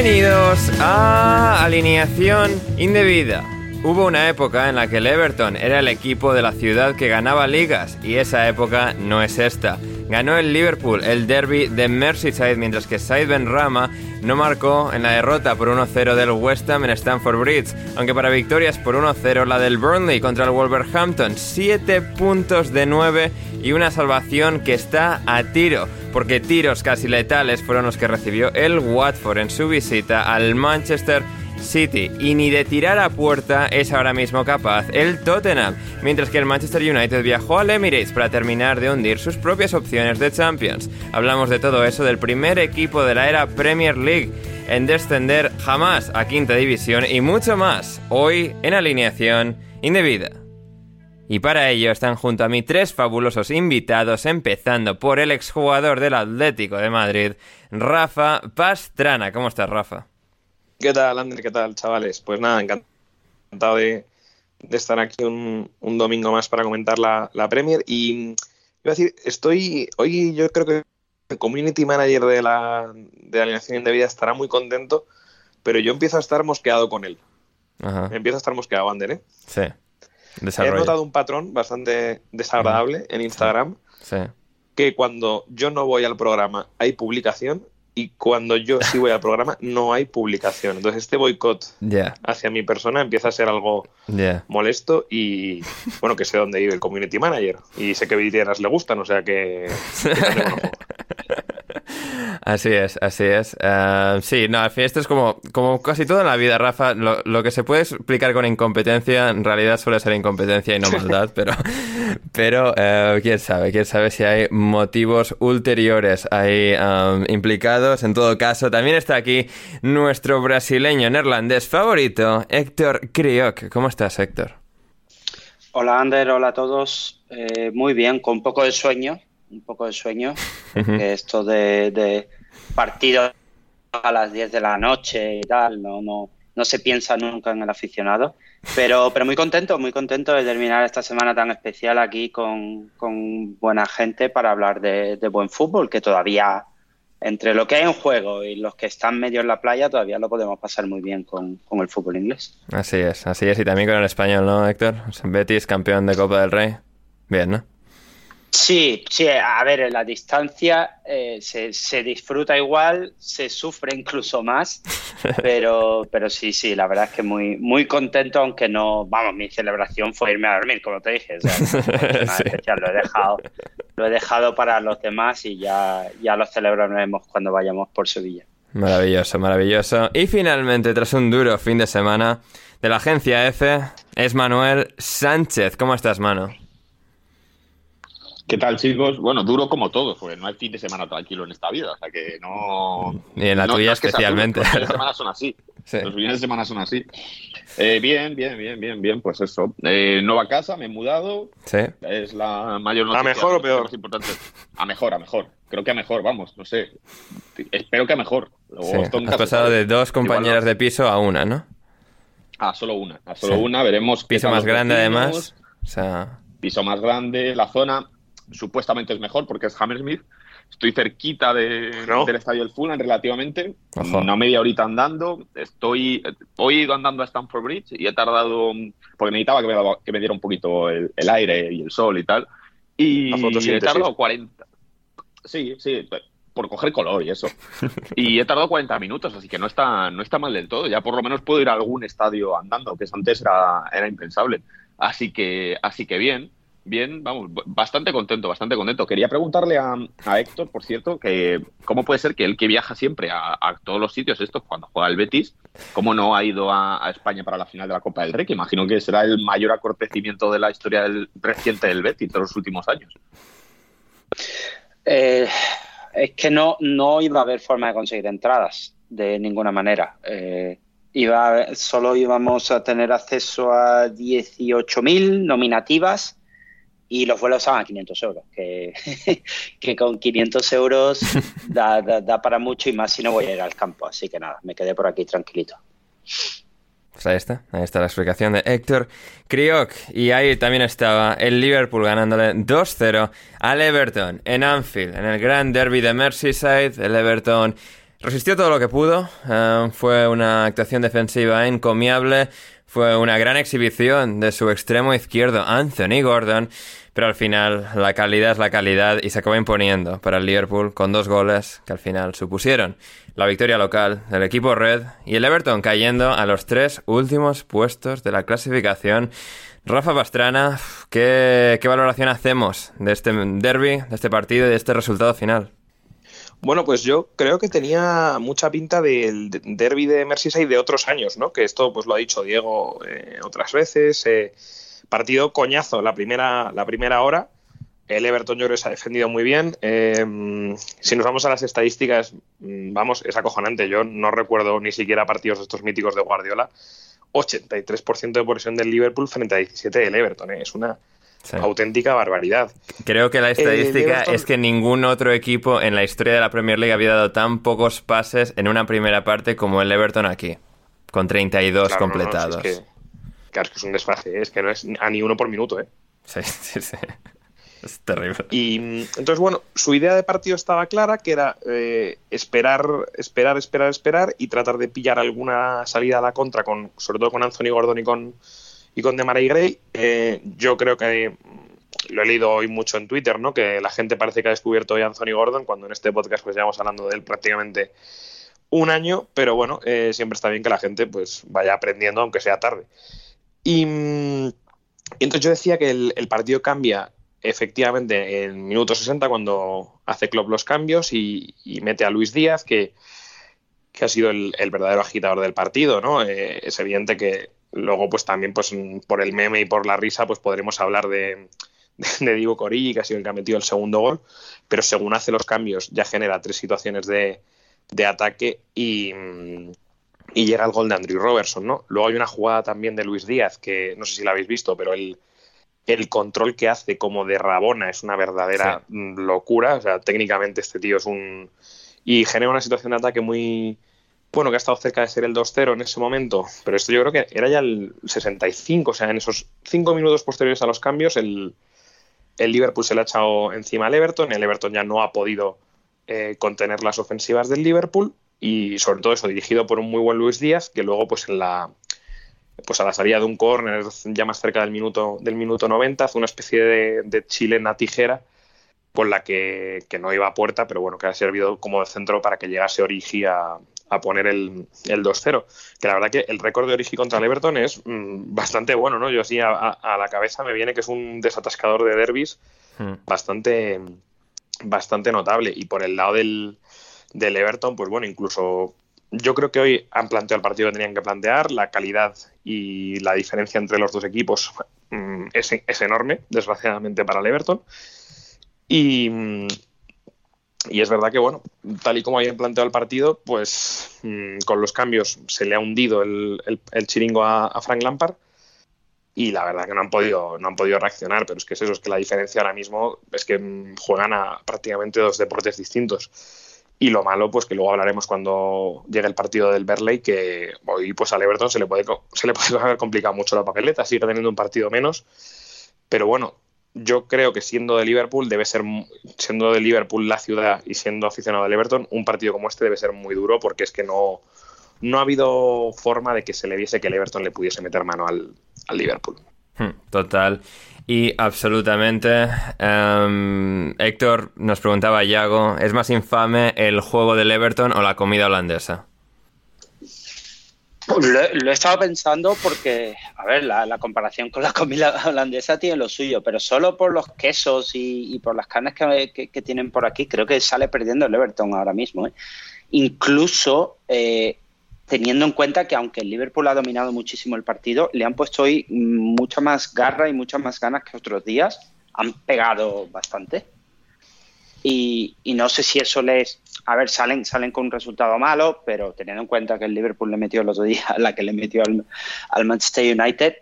Bienvenidos a Alineación Indebida. Hubo una época en la que el Everton era el equipo de la ciudad que ganaba ligas y esa época no es esta. Ganó el Liverpool el derby de Merseyside mientras que Said Ben Rama no marcó en la derrota por 1-0 del West Ham en Stamford Bridge, aunque para victorias por 1-0 la del Burnley contra el Wolverhampton, 7 puntos de 9 y una salvación que está a tiro, porque tiros casi letales fueron los que recibió el Watford en su visita al Manchester City y ni de tirar a puerta es ahora mismo capaz el Tottenham, mientras que el Manchester United viajó al Emirates para terminar de hundir sus propias opciones de Champions. Hablamos de todo eso del primer equipo de la era Premier League en descender jamás a quinta división y mucho más hoy en alineación indebida. Y para ello están junto a mí tres fabulosos invitados, empezando por el exjugador del Atlético de Madrid, Rafa Pastrana. ¿Cómo estás, Rafa? ¿Qué tal, Ander? ¿Qué tal, chavales? Pues nada, encantado de, de estar aquí un, un, domingo más para comentar la, la, Premier. Y iba a decir, estoy, hoy yo creo que el community manager de la, de alineación indebida estará muy contento, pero yo empiezo a estar mosqueado con él. Ajá. Empiezo a estar mosqueado, Ander, ¿eh? Sí. Desarrollo. He notado un patrón bastante desagradable en Instagram, sí. Sí. que cuando yo no voy al programa hay publicación y cuando yo sí voy al programa no hay publicación. Entonces este boicot yeah. hacia mi persona empieza a ser algo yeah. molesto y bueno, que sé dónde vive el community manager y sé que vidrieras le gustan, o sea que... que Así es, así es. Uh, sí, no, al fin esto es como, como casi todo en la vida, Rafa. Lo, lo, que se puede explicar con incompetencia, en realidad suele ser incompetencia y no maldad, pero, pero uh, quién sabe, quién sabe si hay motivos ulteriores ahí um, implicados. En todo caso, también está aquí nuestro brasileño neerlandés favorito, Héctor Crioc. ¿Cómo estás, Héctor? Hola, Ander, hola a todos. Eh, muy bien, con un poco de sueño un poco de sueño, porque esto de, de partidos a las 10 de la noche y tal, no, no, no se piensa nunca en el aficionado. Pero, pero muy contento, muy contento de terminar esta semana tan especial aquí con, con buena gente para hablar de, buen fútbol, que todavía, entre lo que hay en juego y los que están medio en la playa, todavía lo podemos pasar muy bien con, con el fútbol inglés. Así es, así es, y también con el español, ¿no, Héctor? Betis, campeón de Copa del Rey. Bien, ¿no? Sí, sí, a ver, la distancia eh, se, se, disfruta igual, se sufre incluso más, pero, pero sí, sí, la verdad es que muy, muy contento, aunque no, vamos, mi celebración fue irme a dormir, como te dije, o sea, no sí. especial, lo he dejado, lo he dejado para los demás y ya, ya lo celebraremos cuando vayamos por Sevilla. Maravilloso, maravilloso. Y finalmente, tras un duro fin de semana de la agencia F, es Manuel Sánchez. ¿Cómo estás, mano? ¿Qué tal, chicos? Bueno, duro como todos, porque no hay fin de semana tranquilo en esta vida, o sea que no... Y en la tuya especialmente. los fines de semana son así. Los fines de semana son así. Eh, bien, bien, bien, bien, bien, pues eso. Eh, nueva casa, me he mudado. Sí. Es la mayor noticia. ¿A mejor o peor? Importante. A mejor, a mejor. Creo que a mejor, vamos, no sé. Espero que a mejor. Sí. Has pasado de dos compañeras de piso a una, ¿no? A solo una, a solo una, veremos. Piso más grande además. O sea... Piso más grande, la zona supuestamente es mejor porque es Hammersmith. Estoy cerquita de, del estadio del Fulham relativamente, una media horita andando. Estoy, hoy he ido andando a Stamford Bridge y he tardado, porque necesitaba que me, daba- que me diera un poquito el, el aire y el sol y tal. Y he tardado 40. Sí, sí, por coger color y eso. Y he tardado 40 minutos, así que no está, no está mal del todo. Ya por lo menos puedo ir a algún estadio andando, que antes era, era impensable. Así que, así que bien, bien, vamos, bastante contento, bastante contento. Quería preguntarle a, a Héctor, por cierto, que cómo puede ser que él que viaja siempre a, todos los sitios estos cuando juega el Betis, cómo no ha ido a, España para la final de la Copa del Rey, que imagino que será el mayor acontecimiento de la historia del, reciente del Betis de los últimos años. Eh, es que no, no iba a haber forma de conseguir entradas de ninguna manera. Eh, iba solo íbamos a tener acceso a 18.000 nominativas y los vuelos estaban a 500 euros, que, que con 500 euros da, da- da para mucho y más si no voy a ir al campo. Así que nada, me quedé por aquí tranquilito. Pues ahí está, ahí está la explicación de Héctor Kriok. Y ahí también estaba el Liverpool ganándole 2-0 al Everton en Anfield, en el gran derby de Merseyside. El Everton resistió todo lo que pudo. eh, fue una actuación defensiva encomiable. Fue una gran exhibición de su extremo izquierdo, Anthony Gordon. Pero al final la calidad es la calidad y se acabó imponiendo para el Liverpool con dos goles que al final supusieron la victoria local del equipo red y el Everton cayendo a los tres últimos puestos de la clasificación. Rafa Pastrana, ¿qué, qué valoración hacemos de este derby, de este partido y de este resultado final? Bueno, pues yo creo que tenía mucha pinta del derby de Merseyside de otros años, ¿no? Que esto pues lo ha dicho Diego eh, otras veces. eh, partido coñazo la primera, la primera hora. El Everton yo creo se ha defendido muy bien. Eh, si nos vamos a las estadísticas, mm, vamos, es acojonante. Yo no recuerdo ni siquiera partidos de estos míticos de Guardiola. 83% de posesión del Liverpool frente a 17 del Everton. ¿eh? Es una Sí. auténtica barbaridad. Creo que la estadística Everton- es que ningún otro equipo en la historia de la Premier League había dado tan pocos pases en una primera parte como el Everton aquí, con 32 Claro, no, no, si completados. es que, claro, es que es un desfase, ¿eh? es que no es a ni uno por minuto, ¿eh? Sí, sí, sí. Es terrible. Y entonces, bueno, su idea de partido estaba clara, que era eh, esperar, esperar, esperar, esperar y tratar de pillar alguna salida a la contra, con, sobre todo con Anthony Gordon y con, y con Demarai Gray. Eh, yo creo que lo he leído hoy mucho en Twitter, ¿no? Que la gente parece que ha descubierto hoy a Anthony Gordon, cuando en este podcast pues llevamos hablando de él prácticamente un año, pero bueno, eh, siempre está bien que la gente pues vaya aprendiendo, aunque sea tarde. Y, y entonces yo decía que el, partido cambia efectivamente en minuto 60 cuando hace Klopp los cambios y, mete a Luis Díaz, que, que ha sido el, el verdadero agitador del partido, ¿no? Eh, es evidente que luego pues también pues por el meme y por la risa pues podremos hablar de, de Diego Corigi, que ha sido el que ha metido el segundo gol, pero según hace los cambios ya genera tres situaciones de, de ataque y, y llega el gol de Andrew Robertson, ¿no? Luego hay una jugada también de Luis Díaz, que no sé si la habéis visto, pero el, el control que hace como de Rabona es una verdadera locura. O sea, técnicamente este tío es un... Y genera una situación de ataque muy... Bueno, que ha estado cerca de ser el 2-0 en ese momento, pero esto yo creo que era ya el 65, o sea, en esos cinco minutos posteriores a los cambios, el, el Liverpool se le ha echado encima al Everton, el Everton ya no ha podido eh, contener las ofensivas del Liverpool y sobre todo eso dirigido por un muy buen Luis Díaz que luego pues en la pues a la salida de un córner ya más cerca del minuto del minuto 90 hace una especie de, de chilena tijera con la que, que, no iba a puerta pero bueno que ha servido como centro para que llegase Origi a, a poner el, el 2-0 que la verdad que el récord de Origi contra el Everton es mmm, bastante bueno no yo así a, a, a, la cabeza me viene que es un desatascador de derbis hmm. bastante bastante notable y por el lado del del Everton, pues bueno, incluso yo creo que hoy han planteado el partido que tenían que plantear, la calidad y la diferencia entre los dos equipos mm, es, es, enorme, desgraciadamente para el Everton. Y, mm, y es verdad que, bueno, tal y como habían planteado el partido, pues mm, con los cambios se le ha hundido el, el, chiringo a, Frank Lampard y la verdad que no han podido no han podido reaccionar, pero es que es eso, es que la diferencia ahora mismo es que juegan a prácticamente dos deportes distintos. Y lo malo, pues que luego hablaremos cuando llegue el partido del Berley, que hoy pues al Everton se le puede se le puede haber complicado mucho la papeleta, sigue teniendo un partido menos. Pero bueno, yo creo que siendo de Liverpool debe ser siendo de Liverpool la ciudad y siendo aficionado del Everton, un partido como este debe ser muy duro porque es que no, no ha habido forma de que se le viese que el Everton le pudiese meter mano al, al Liverpool. Hmm, total. Y absolutamente. Um, Héctor nos preguntaba, Yago, ¿es más infame el juego del Everton o la comida holandesa? Lo, he estado pensando porque, a ver, la, comparación con la comida holandesa tiene lo suyo, pero solo por los quesos y, por las carnes que, tienen por aquí, creo que sale perdiendo el Everton ahora mismo. ¿eh? Incluso eh, teniendo en cuenta que aunque el Liverpool ha dominado muchísimo el partido, le han puesto hoy mucha más garra y muchas más ganas que otros días. Han pegado bastante. Y, no sé si eso les... A ver, salen, salen con un resultado malo, pero teniendo en cuenta que el Liverpool le metió el otro día, la que le metió al, Manchester United,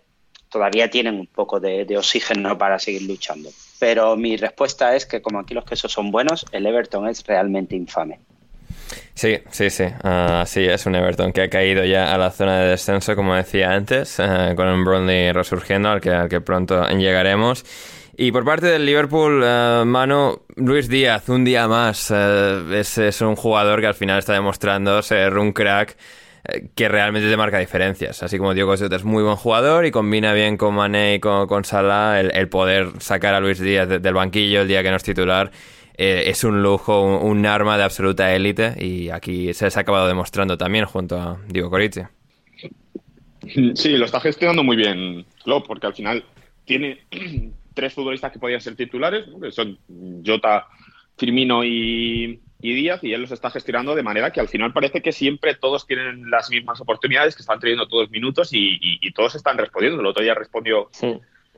todavía tienen un poco de, oxígeno para seguir luchando. Pero mi respuesta es que como aquí los quesos son buenos, el Everton es realmente infame. Sí, sí, sí. Uh, sí, es un Everton que ha caído ya a la zona de descenso, como decía antes, uh, con un Burnley resurgiendo, al que, al que pronto llegaremos. Y por parte del Liverpool, uh, mano, Luis Díaz, un día más. Es, es, un jugador que al final está demostrando ser un crack que realmente te marca diferencias. Así como Diego Jota es muy buen jugador y combina bien con Mané y con, con Salah el, poder sacar a Luis Díaz del banquillo el día que no es titular eh, es un lujo, un, arma de absoluta élite y aquí se ha acabado demostrando también junto a Diego Corici. Sí, lo está gestionando muy bien Klopp, porque al final tiene tres futbolistas que podían ser titulares, que son Jota, Firmino y, Díaz, y él los está gestionando de manera que al final parece que siempre todos tienen las mismas oportunidades, que están teniendo todos minutos y, todos están respondiendo. El otro día respondió,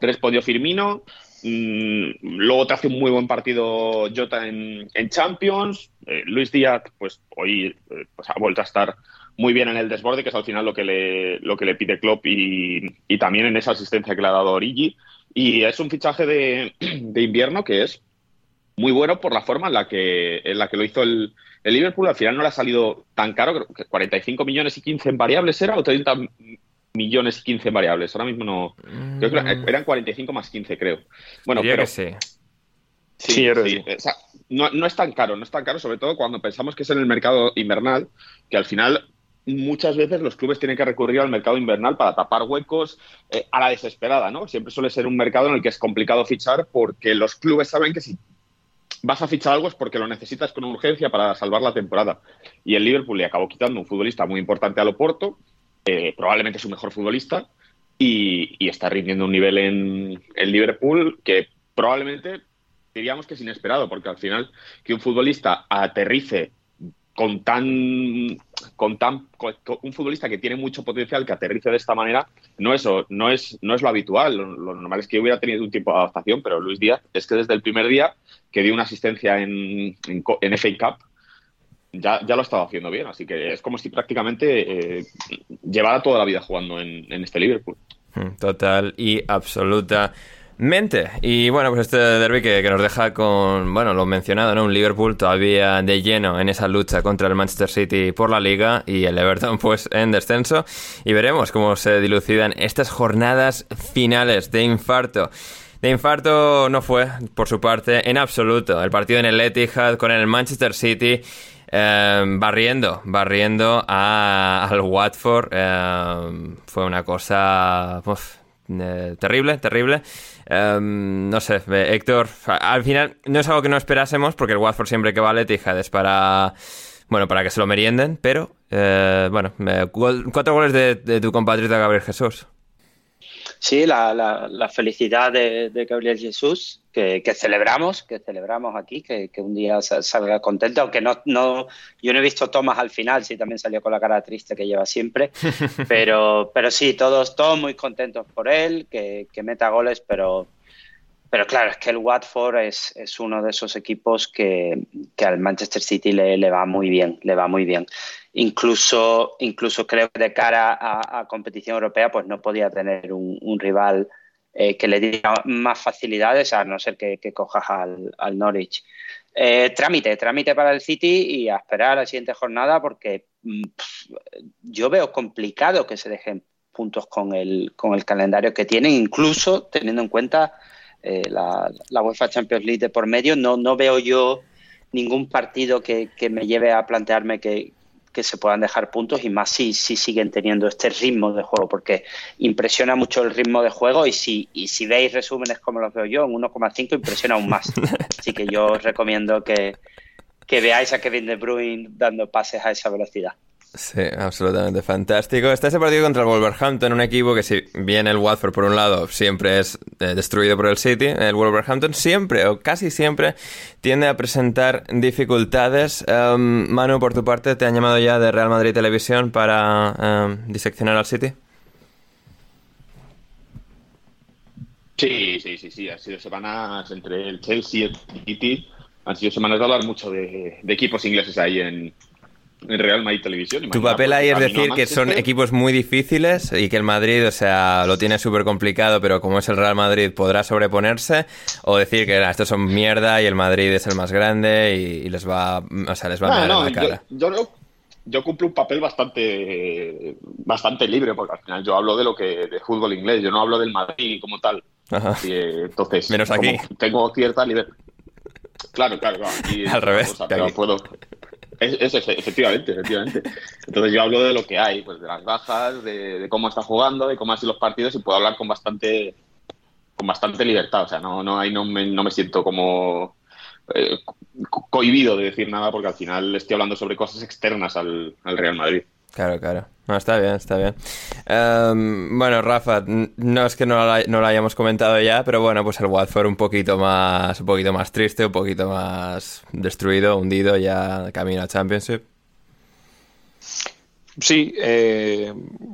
respondió Firmino, Mm, luego te hace un muy buen partido Jota en, Champions. Eh, Luis Díaz, pues hoy eh, pues, ha vuelto a estar muy bien en el desborde, que es al final lo que le, lo que le pide Klopp y, también en esa asistencia que le ha dado Origi. Y es un fichaje de, invierno que es muy bueno por la forma en la que, en la que lo hizo el, Liverpool. Al final no le ha salido tan caro, creo que 45 millones y 15 en variables era, o 30 millones y 15 variables. Ahora mismo no. Creo que mm. eran 45 más 15, creo. Bueno, pero. sí. Sí, no, no, es tan caro, no es tan caro, sobre todo cuando pensamos que es en el mercado invernal, que al final muchas veces los clubes tienen que recurrir al mercado invernal para tapar huecos eh, a la desesperada, ¿no? Siempre suele ser un mercado en el que es complicado fichar porque los clubes saben que si vas a fichar algo es porque lo necesitas con urgencia para salvar la temporada. Y el Liverpool le acabó quitando un futbolista muy importante al Oporto, eh, probablemente su mejor futbolista, y, está rindiendo un nivel en, el Liverpool que probablemente diríamos que es inesperado, porque al final que un futbolista aterrice con tan con tan un futbolista que tiene mucho potencial que aterrice de esta manera no es no es no es lo habitual. Lo, normal es que hubiera tenido un tiempo de adaptación pero Luis Díaz es que desde el primer día que dio una asistencia en, en, en FA Cup ya, ya lo estaba haciendo bien, así que es como si prácticamente eh, llevara toda la vida jugando en, este Liverpool. Hmm, total y absolutamente. Y bueno, pues este derby que, nos deja con, bueno, lo mencionado, ¿no? Un Liverpool todavía de lleno en esa lucha contra el Manchester City por la liga y el Everton pues en descenso. Y veremos cómo se dilucidan estas jornadas finales de infarto. De infarto no fue, por su parte, en absoluto. El partido en el Etihad con el Manchester City Em, barriendo, barriendo al Watford. Em, fue una cosa eh, terrible, terrible. Em, no sé, Héctor, al final no es algo que no esperásemos porque el Watford siempre que vale Etihad es para... Bueno, para que se lo merienden, pero eh, bueno, cuatro goles de, tu compatriota Gabriel Jesús. Sí, la, la, felicidad de, Gabriel Jesús, que, celebramos, que celebramos aquí, que, un día salga contento, aunque no, no, yo no he visto Tomás al final, sí también salió con la cara triste que lleva siempre, pero, pero sí, todos, todos muy contentos por él, que, meta goles, pero, pero claro, es que el Watford es, es uno de esos equipos que, al Manchester City le, le, va muy bien, le va muy bien. Incluso, incluso creo que de cara a, competición europea, pues no podía tener un, rival eh, que le diera más facilidades, a no ser que, cojas al, Norwich. Eh, trámite, trámite para el City y a esperar a la siguiente jornada porque mm, yo veo complicado que se dejen puntos con el, con el calendario que tienen, incluso teniendo en cuenta eh, la, la, UEFA Champions League de por medio, no, no veo yo ningún partido que, que me lleve a plantearme que, que se puedan dejar puntos y más si, si siguen teniendo este ritmo de juego, porque impresiona mucho el ritmo de juego y si, y si veis resúmenes como los veo yo, en 1,5 impresiona aún más. Así que yo os recomiendo que, que veáis a Kevin De Bruyne dando pases a esa velocidad. Sí, absolutamente fantástico. Está ese partido contra el Wolverhampton, un equipo que si bien el Watford por un lado siempre es eh, destruido por el City, el Wolverhampton siempre o casi siempre tiende a presentar dificultades. Um, Manu, por tu parte, ¿te han llamado ya de Real Madrid Televisión para um, diseccionar al City? Sí, sí, sí, sí. Han sido semanas entre el Chelsea y el City. Han sido semanas de hablar mucho de equipos ingleses ahí en, en Real Madrid Televisión. Tu papel ahí es decir que son equipos muy difíciles y que el Madrid, o sea, lo tiene súper complicado, pero como es el Real Madrid podrá sobreponerse, o decir que estos son mierda y el Madrid es el más grande y, les va, o sea, les va a dar la cara. Yo, yo, cumplo un papel bastante, bastante libre, porque al final yo hablo de lo que de fútbol inglés, yo no hablo del Madrid como tal. entonces, menos aquí. Tengo cierta libertad. Claro, claro, Al revés. puedo, es, efectivamente, efectivamente. Entonces yo hablo de lo que hay, pues de las bajas, de, cómo está jugando, de cómo han sido los partidos y puedo hablar con bastante con bastante libertad. O sea, no, no, ahí no me, no me siento como eh, cohibido de decir nada porque al final estoy hablando sobre cosas externas al Real Madrid. Claro, claro. Está bien, está bien. Em, bueno, Rafa, no es que no lo, hayamos comentado ya, pero bueno, pues el Watford un poquito más, un poquito más triste, un poquito más destruido, hundido ya camino a Championship. Sí, eh,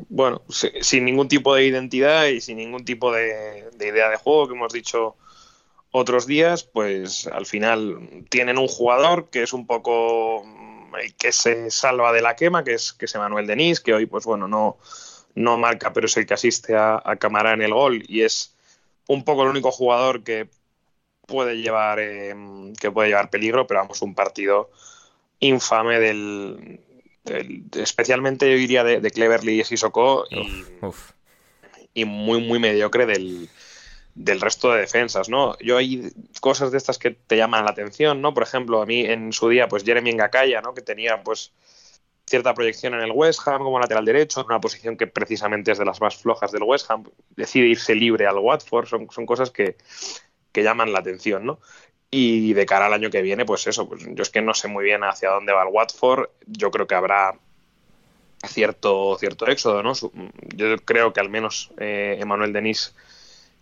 bueno, sin ningún tipo de identidad y sin ningún tipo de, de idea de juego que hemos dicho otros días, pues al final tienen un jugador que es un poco que se salva de la quema, que es, que es Manuel Denis, que hoy, pues bueno, no, no marca, pero es el que asiste a, a Camará en el gol y es un poco el único jugador que puede llevar em, que puede llevar peligro, pero vamos, un partido infame del, especialmente yo diría de, Cleverly y Sissoko y, y muy muy mediocre del, del resto de defensas, ¿no? Yo hay cosas de estas que te llaman la atención, ¿no? Por ejemplo, a mí en su día, pues Jeremy Ngakaya, ¿no? Que tenía, pues, cierta proyección en el West Ham como lateral derecho, en una posición que precisamente es de las más flojas del West Ham, decide irse libre al Watford, son, son cosas que, que llaman la atención, ¿no? Y de cara al año que viene, pues eso, pues yo es que no sé muy bien hacia dónde va el Watford, yo creo que habrá cierto, cierto éxodo, ¿no? Yo creo que al menos eh, Denis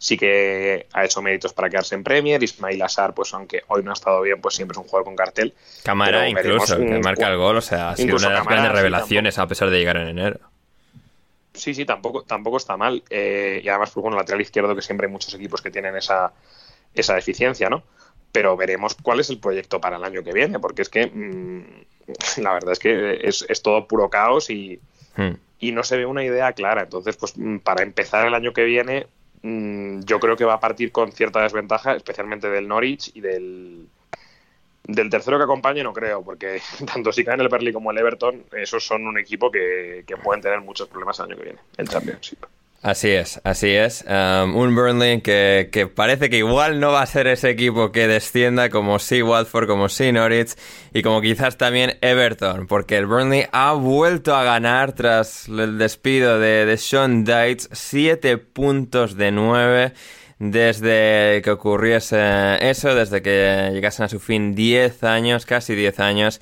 sí que ha hecho méritos para quedarse en Premier. Ismail Assar, pues aunque hoy no ha estado bien, pues siempre es un jugador con cartel. Cámara incluso, que marca el gol, o sea, ha sido una de las grandes revelaciones a pesar de llegar en enero. Sí, sí, tampoco, tampoco está mal. Eh, y además, pues bueno, lateral izquierdo, que siempre hay muchos equipos que tienen esa, esa deficiencia, ¿no? Pero veremos cuál es el proyecto para el año que viene, porque es que mm, la verdad es que es, todo puro caos y, hmm. y no se ve una idea clara. Entonces, pues mm, para empezar el año que viene, Mm, yo creo que va a partir con cierta desventaja, especialmente del Norwich y del, del tercero que acompañe, no creo, porque tanto si caen el Berlín como el Everton, esos son un equipo que, que pueden tener muchos problemas el año que viene en Championship. Así es, así es. Um, un Burnley que, que, parece que igual no va a ser ese equipo que descienda como sí Watford, como sí Norwich y como quizás también Everton, porque el Burnley ha vuelto a ganar tras el despido de, Sean Dites, 7 puntos de 9 desde que ocurriese eso, desde que llegasen a su fin 10 años, casi 10 años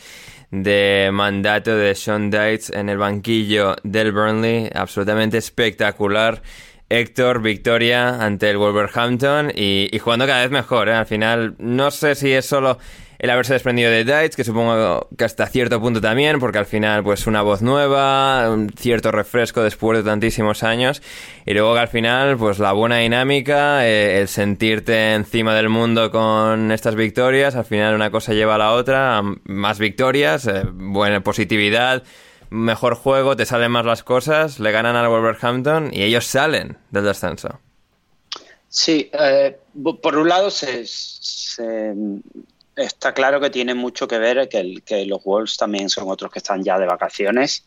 de mandato de Sean Dites en el banquillo del Burnley. Absolutamente espectacular Héctor, victoria ante el Wolverhampton y, y jugando cada vez mejor. ¿eh? Al final, no sé si es solo el haberse desprendido de Dites, que supongo que hasta cierto punto también, porque al final, pues una voz nueva, un cierto refresco después de tantísimos años, y luego que al final, pues la buena dinámica, eh, el sentirte encima del mundo con estas victorias, al final una cosa lleva a la otra, más victorias, eh, buena positividad, mejor juego, te salen más las cosas, le ganan al Wolverhampton y ellos salen del descenso. Sí, eh, por un lado se, se, está claro que tiene mucho que ver que, los Wolves también son otros que están ya de vacaciones.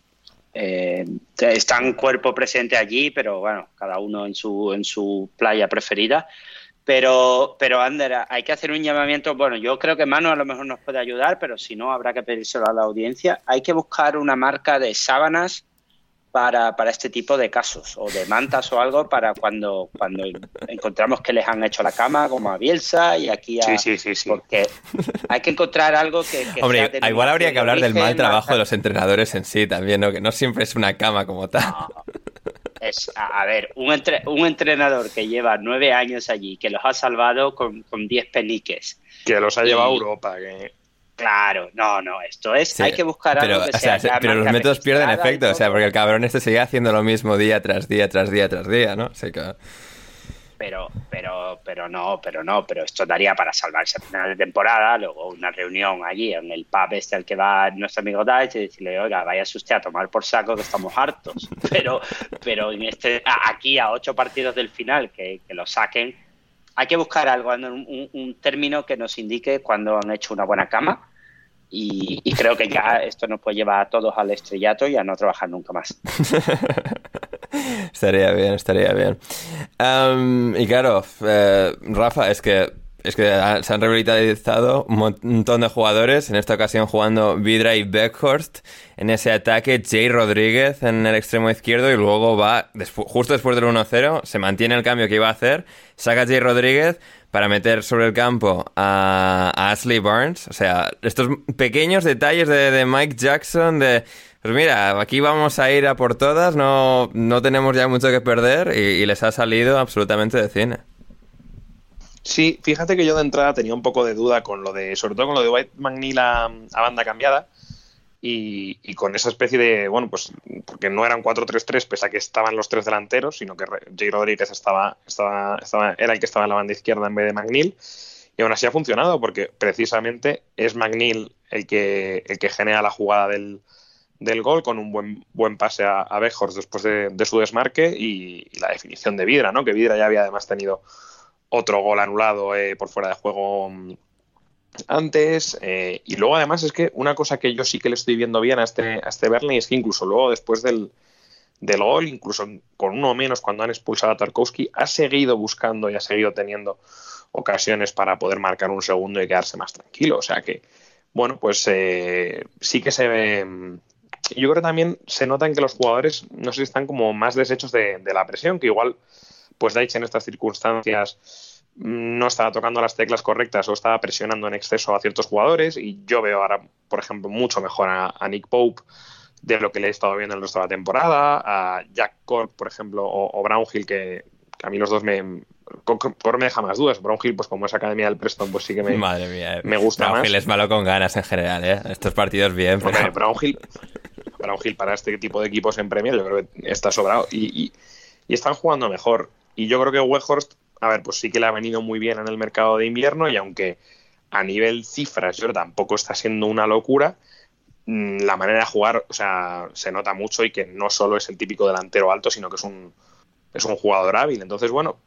Eh, están cuerpo presente allí, pero bueno, cada uno en su, en su playa preferida. Pero, pero Ander, hay que hacer un llamamiento. Bueno, yo creo que Manu a lo mejor nos puede ayudar, pero si no, habrá que pedírselo a la audiencia. Hay que buscar una marca de sábanas para, para, este tipo de casos, o de mantas o algo, para cuando, cuando encontramos que les han hecho la cama, como a Bielsa y aquí a... Sí, sí, sí. sí. Porque hay que encontrar algo que... que Hombre, igual habría que hablar del mal trabajo de los entrenadores en sí también, ¿no? Que no siempre es una cama como tal. No. Es, a, ver, un, entre, un, entrenador que lleva nueve años allí, que los ha salvado con, con diez peniques. Que los ha llevado a Europa, que... Claro, no, no, esto es, sí, hay que buscar pero, algo que o sea, sea Pero los métodos pierden efecto, o sea, porque el cabrón este sigue haciendo lo mismo día tras día, tras día, tras día, ¿no? Así que... Pero, pero, pero no, pero no, pero esto daría para salvarse a final de temporada, luego una reunión allí en el pub este al que va nuestro amigo Dice y decirle, oiga, vaya usted a tomar por saco que estamos hartos. Pero, pero en este, aquí a ocho partidos del final que, que lo saquen, hay que buscar algo, un, un, término que nos indique cuando han hecho una buena cama. Y, y, creo que ya esto nos puede llevar a todos al estrellato y a no trabajar nunca más. estaría bien, estaría bien. Um, y claro, eh, Rafa, es que es que se han rehabilitado un montón de jugadores, en esta ocasión jugando Vidra y Beckhorst en ese ataque, Jay Rodríguez en el extremo izquierdo y luego va, justo después del 1-0, se mantiene el cambio que iba a hacer, saca Jay Rodríguez para meter sobre el campo a, a Ashley Barnes, o sea, estos pequeños detalles de, Mike Jackson. Pues mira, aquí vamos a ir a por todas, no, no tenemos ya mucho que perder y les ha salido absolutamente de cine. Sí, fíjate que yo de entrada tenía un poco de duda con lo de, sobre todo con lo de White McNeil a, a banda cambiada y, con esa especie de, bueno, pues porque no eran 4-3-3 pese a que estaban los tres delanteros, sino que Jay Rodríguez estaba, estaba, estaba, era el que estaba en la banda izquierda en vez de McNeil y aún así ha funcionado porque precisamente es McNeil el que, el que genera la jugada del, del gol con un buen, buen pase a, a Bejors después de, de, su desmarque y, y la definición de Vidra, ¿no? Que Vidra ya había además tenido otro gol anulado eh, por fuera de juego antes. Eh, y luego, además, es que una cosa que yo sí que le estoy viendo bien a este, a este Burnley es que incluso luego, después del, del gol, incluso con uno menos cuando han expulsado a Tarkovsky, ha seguido buscando y ha seguido teniendo ocasiones para poder marcar un segundo y quedarse más tranquilo. O sea que, bueno, pues eh, sí que se ve. Yo creo que también se nota en que los jugadores, no sé si están como más deshechos de, de la presión, que igual pues Deitch en estas circunstancias no estaba tocando las teclas correctas o estaba presionando en exceso a ciertos jugadores y yo veo ahora, por ejemplo, mucho mejor a, a Nick Pope de lo que le he estado viendo en el resto de la temporada, a Jack Cork, por ejemplo, o, o Brownhill, que, que, a mí los dos me... Cork me deja más dudas. Brownhill, pues como es academia del Preston, pues sí que me, Madre mía, me gusta Brownhill más. es malo con ganas en general, ¿eh? Estos partidos bien. Pero... Hombre, Brownhill, Brownhill para este tipo de equipos en Premier yo creo que está sobrado y, y, y están jugando mejor. Y yo creo que Weghorst, a ver, pues sí que le ha venido muy bien en el mercado de invierno y aunque a nivel cifras yo tampoco está siendo una locura, mm, la manera de jugar, o sea, se nota mucho y que no solo es el típico delantero alto, sino que es un, es un jugador hábil. Entonces, bueno,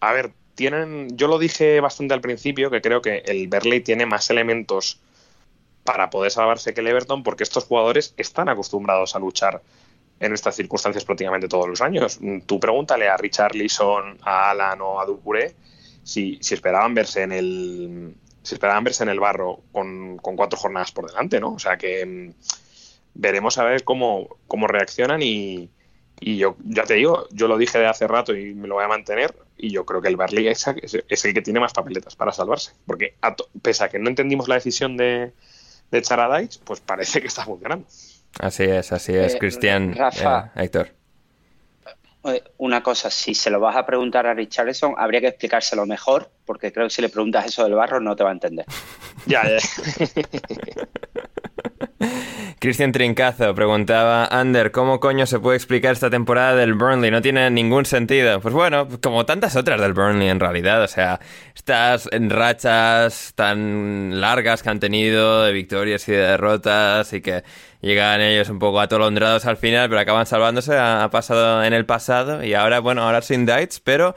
a ver, tienen, yo lo dije bastante al principio, que creo que el Berley tiene más elementos para poder salvarse que el Everton, porque estos jugadores están acostumbrados a luchar en estas circunstancias prácticamente todos los años. Tú pregúntale a Richard Leeson, a Alan o a Ducouré si, si, esperaban verse en el si esperaban verse en el barro con, con, cuatro jornadas por delante, ¿no? O sea que mmm, veremos a ver cómo, cómo reaccionan y, y, yo ya te digo, yo lo dije de hace rato y me lo voy a mantener y yo creo que el Barley es, es el que tiene más papeletas para salvarse, porque a pese a que no entendimos la decisión de, de pues parece que está funcionando. Así es, así es, Eh, Cristian. Rafa. Eh, Héctor. Una cosa, si se lo vas a preguntar a Richarlison, habría que explicárselo mejor, porque creo que si le preguntas eso del barro no te va a entender. ya, ya. Cristian Trincazo preguntaba, Ander, ¿cómo coño se puede explicar esta temporada del Burnley? No tiene ningún sentido. Pues bueno, como tantas otras del Burnley en realidad, o sea, estas en rachas tan largas que han tenido de victorias y de derrotas y que llegan ellos un poco atolondrados al final, pero acaban salvándose, ha, pasado en el pasado y ahora, bueno, ahora sin Dites, pero...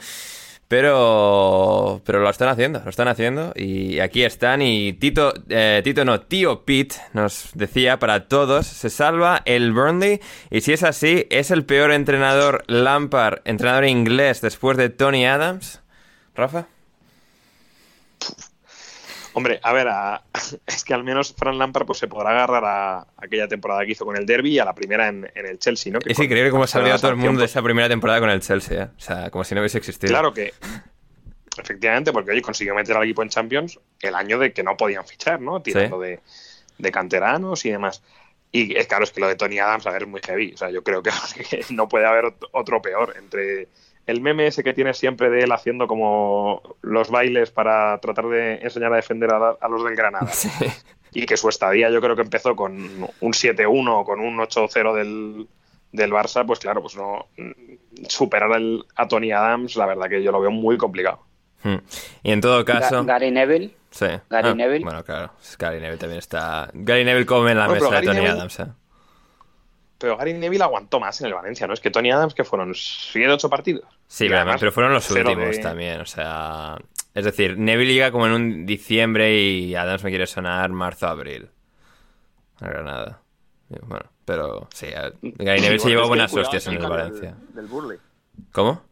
Pero, pero lo están haciendo, lo están haciendo y aquí están y Tito, eh, Tito no, tío Pete nos decía para todos, se salva el Burnley y si es así, ¿es el peor entrenador Lampard, entrenador inglés después de Tony Adams? Rafa? Hombre, a ver, es que al menos Fran Lampard pues, se podrá agarrar a, aquella temporada que hizo con el Derby y a la primera en, el Chelsea, ¿no? es increíble cómo se todo el mundo de esa primera temporada con el Chelsea, ¿eh? O sea, como si no hubiese existido. Claro que, efectivamente, porque hoy consiguió meter al equipo en Champions el año de que no podían fichar, ¿no? Tirando de, de, canteranos y demás. Y es claro, es que lo de Tony Adams, a ver, es muy heavy. O sea, yo creo que no puede haber otro peor entre el meme ese que tiene siempre de él haciendo como los bailes para tratar de enseñar a defender a, los del Granada. Y que su estadía yo creo que empezó con un 7-1 o con un 8-0 del, del Barça, pues claro, pues no superar el, a Tony Adams, la verdad que yo lo veo muy complicado. Hmm. Y en todo caso... Gary Neville. Sí. Gary ah, Neville. Bueno, claro, Gary Neville también está... Gary Neville come en la mesa de Tony Adams. ¿eh? Pero Gary Neville aguantó más en el Valencia, ¿no? Es que Tony Adams, que fueron 7 8 partidos. Sí, pero, fueron los últimos también, o sea... Es decir, Neville llega como en un diciembre y Adams me quiere sonar marzo-abril. No era nada. Bueno, pero sí, Gary Neville se llevó buenas hostias en el Valencia. Del, Burley. ¿Cómo?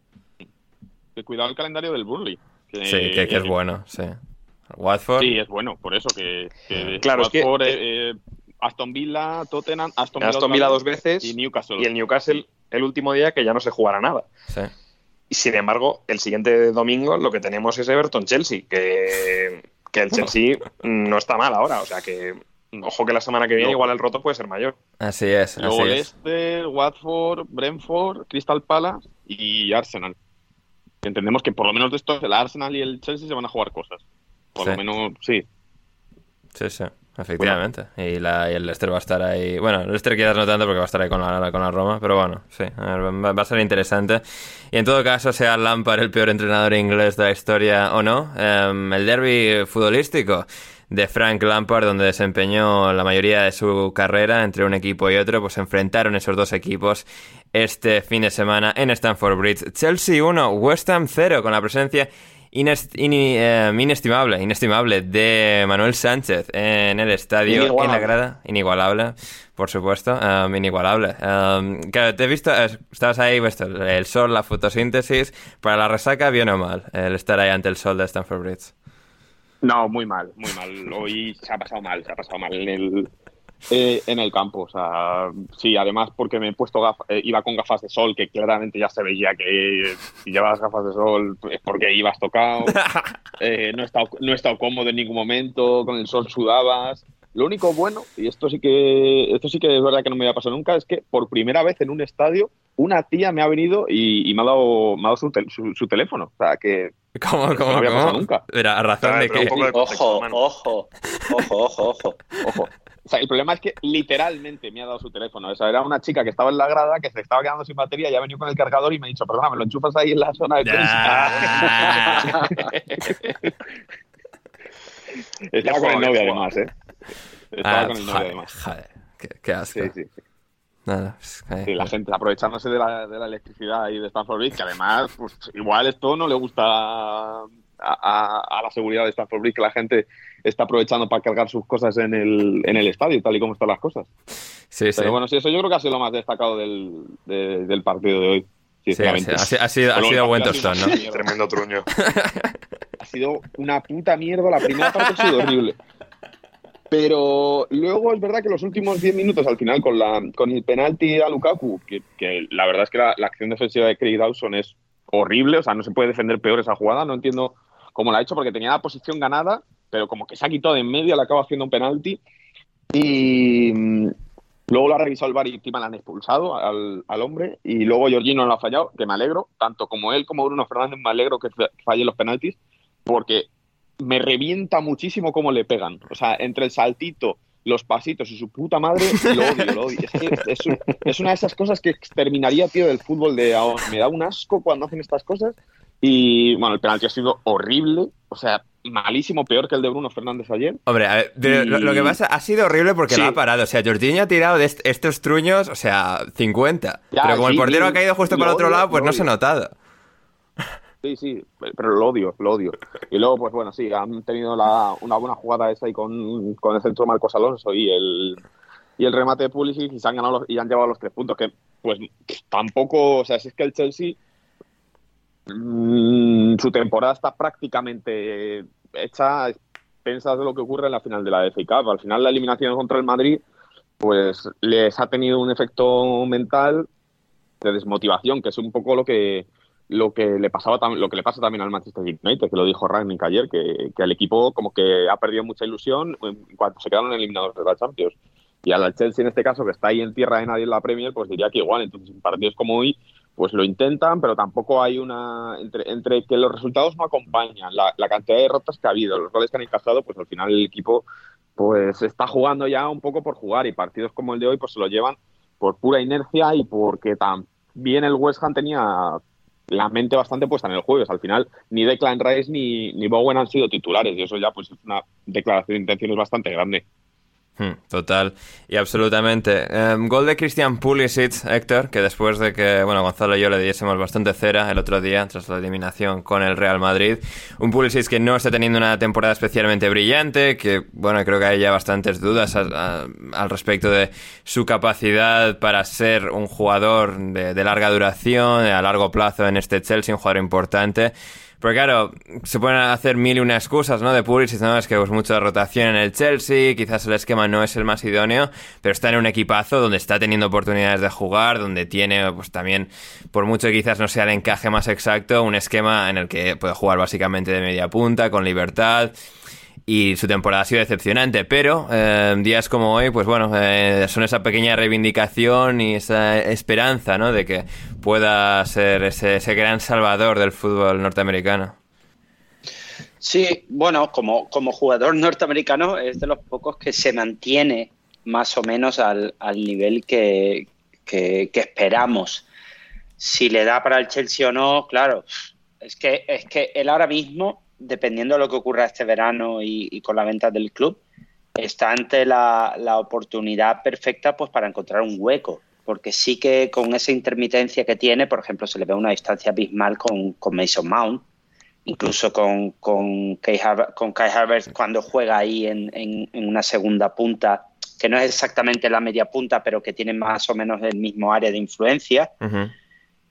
Que cuidado el calendario del Burley. sí, que, es bueno, sí. Watford. Sí, es bueno, por eso que, claro, es que, eh, eh, Aston Villa, Tottenham, Aston Villa, dos veces y Newcastle. Y el Newcastle el último día que ya no se jugará nada. Sí. Y sin embargo, el siguiente domingo lo que tenemos es Everton-Chelsea, que, que el Chelsea no está mal ahora. O sea que, ojo que la semana que viene igual el roto puede ser mayor. Así es. Luego así Leicester, Watford, Brentford, Crystal Palace y Arsenal. Entendemos que por lo menos de estos, el Arsenal y el Chelsea se van a jugar cosas. Por lo menos, sí. Sí, sí. Efectivamente. Y, la, y, el Leicester va a estar ahí. Bueno, el Leicester quizás no tanto porque va a estar ahí con la, con la Roma, pero bueno, sí, va a ser interesante. Y en todo caso, sea Lampard el peor entrenador inglés de la historia o no, em, el derby futbolístico de Frank Lampard, donde desempeñó la mayoría de su carrera entre un equipo y otro, pues enfrentaron esos dos equipos este fin de semana en Stamford Bridge. Chelsea 1, West Ham 0, con la presencia Em, inestimable, inestimable de Manuel Sánchez en el estadio, en la grada, inigualable, por supuesto, em, inigualable. Um, claro, te he visto, estabas ahí, el sol, la fotosíntesis, para la resaca, bien o mal, el estar ahí ante el sol de Stanford Bridge. No, muy mal, muy mal. Hoy se ha pasado mal, se ha pasado mal en el, eh, en el campo. O sea, sí, además porque me he puesto gafas, eh, iba con gafas de sol, que claramente ya se veía que si llevabas gafas de sol es porque ibas tocado. Eh, no, he estado, no he estado cómodo en ningún momento, con el sol sudabas. Lo único bueno, y esto sí que esto sí que es verdad que no me había pasado nunca, es que por primera vez en un estadio una tía me ha venido y, me ha dado, me ha dado su, su, teléfono. O sea, que ¿Cómo, cómo, no había pasado nunca. Era a razón de que... Ojo, ojo, ojo, ojo, ojo, ojo. O sea, el problema es que literalmente me ha dado su teléfono. O sea, era una chica que estaba en la grada, que se estaba quedando sin batería, y ha venido con el cargador y me ha dicho, perdona, me lo enchufas ahí en la zona de prensa. estaba con el novio además, ¿eh? Estaba ah, con el novio además. Joder, qué, asco. Sí, sí. Nada, pues, sí, la gente aprovechándose de la, de la electricidad y de Stanford Bridge, que además, pues igual esto no le gusta a, a, la seguridad de Stanford Bridge, que la gente está aprovechando para cargar sus cosas en el, en el estadio, tal y como están las cosas. Sí, Pero bueno, sí, eso yo creo que ha sido lo más destacado del, del partido de hoy. Sí, ha, sido, ha sido buen tostón, ¿no? Tremendo truño. ha sido una puta mierda. La primera parte ha sido horrible. Pero luego es verdad que los últimos 10 minutos, al final, con, la, con el penalti a Lukaku, que, la verdad es que la, acción defensiva de Craig Dawson es horrible, o sea, no se puede defender peor esa jugada, no entiendo cómo la ha hecho, porque tenía la posición ganada pero como que se ha quitado de en medio, le acaba haciendo un penalti. Y, Luego lo ha revisado el VAR y encima le han expulsado al, al hombre. Y luego Jorginho no lo ha fallado, que me alegro. Tanto como él como Bruno Fernández me alegro que falle los penaltis, porque me revienta muchísimo cómo le pegan. O sea, entre el saltito, los pasitos y su puta madre, lo odio, lo odio. Es, que es, un- es una de esas cosas que exterminaría, tío, del fútbol de ahora. Me da un asco cuando hacen estas cosas. Y bueno, el penalti ha sido horrible. O sea, malísimo, peor que el de Bruno Fernández ayer. Hombre, a ver, pero Y- lo, lo que pasa ha sido horrible porque Sí. lo ha parado. O sea, Jorginho ha tirado de est- estos truños, o sea, 50. Ya, pero como el portero ha caído justo para el otro lado, pues no se ha notado. Sí, sí, pero lo odio, lo odio. Y luego, pues bueno, sí, han tenido la- una buena jugada esa ahí con, con el centro Marcos Alonso y el, y el remate de Pulisic y se han ganado los- y han llevado los tres puntos, que pues tampoco, o sea, si es que el Chelsea mm, su temporada está prácticamente hecha, pensas de lo que ocurre en la final de la FA Cup. Al final la eliminación contra el Madrid, pues les ha tenido un efecto mental de desmotivación, que es un poco lo que lo que le pasaba lo que le pasa también al Manchester United, que lo dijo Rangnick ayer, que, que el equipo como que ha perdido mucha ilusión en cuanto se quedaron eliminados de la Champions. Y al Chelsea en este caso, que está ahí en tierra de nadie en la Premier, pues diría que igual. Entonces, en partidos como hoy, pues lo intentan, pero tampoco hay una. Entre, entre que los resultados no acompañan, la, la cantidad de derrotas que ha habido, los goles que han encajado, pues al final el equipo pues está jugando ya un poco por jugar. Y partidos como el de hoy, pues se lo llevan por pura inercia y porque también el West Ham tenía la mente bastante puesta en el jueves. Al final, ni Declan Rice ni, ni Bowen han sido titulares, y eso ya pues es una declaración de intenciones bastante grande. Hmm, Total y absolutamente. Em, gol de Christian Pulisic, Héctor, que después de que, bueno, Gonzalo y yo le diésemos bastante cera el otro día tras la eliminación con el Real Madrid. Un Pulisic que no está teniendo una temporada especialmente brillante, que, bueno, creo que hay ya bastantes dudas al respecto de su capacidad para ser un jugador de, de larga duración, a largo plazo en este Chelsea, un jugador importante. Porque claro, se pueden hacer mil y una excusas, ¿no? De Pulisic, ¿no? Es que pues mucha rotación en el Chelsea, quizás el esquema no es el más idóneo, pero está en un equipazo donde está teniendo oportunidades de jugar, donde tiene, pues también, por mucho que quizás no sea el encaje más exacto, un esquema en el que puede jugar básicamente de media punta, con libertad. Y su temporada ha sido decepcionante, pero eh, días como hoy, pues bueno, eh, son esa pequeña reivindicación y esa esperanza, ¿no? De que pueda ser ese, ese gran salvador del fútbol norteamericano. Sí, bueno, como, como jugador norteamericano es de los pocos que se mantiene más o menos al, al nivel que, que- que esperamos. Si le da para el Chelsea o no, claro, es que, es que él ahora mismo, dependiendo de lo que ocurra este verano y, con la venta del club, está ante la, oportunidad perfecta pues para encontrar un hueco. Porque sí que con esa intermitencia que tiene, por ejemplo, se le ve una distancia abismal con, Mason Mount, incluso con, con, Kai, con Kai cuando juega ahí en, en- en una segunda punta, que no es exactamente la media punta, pero que tiene más o menos el mismo área de influencia.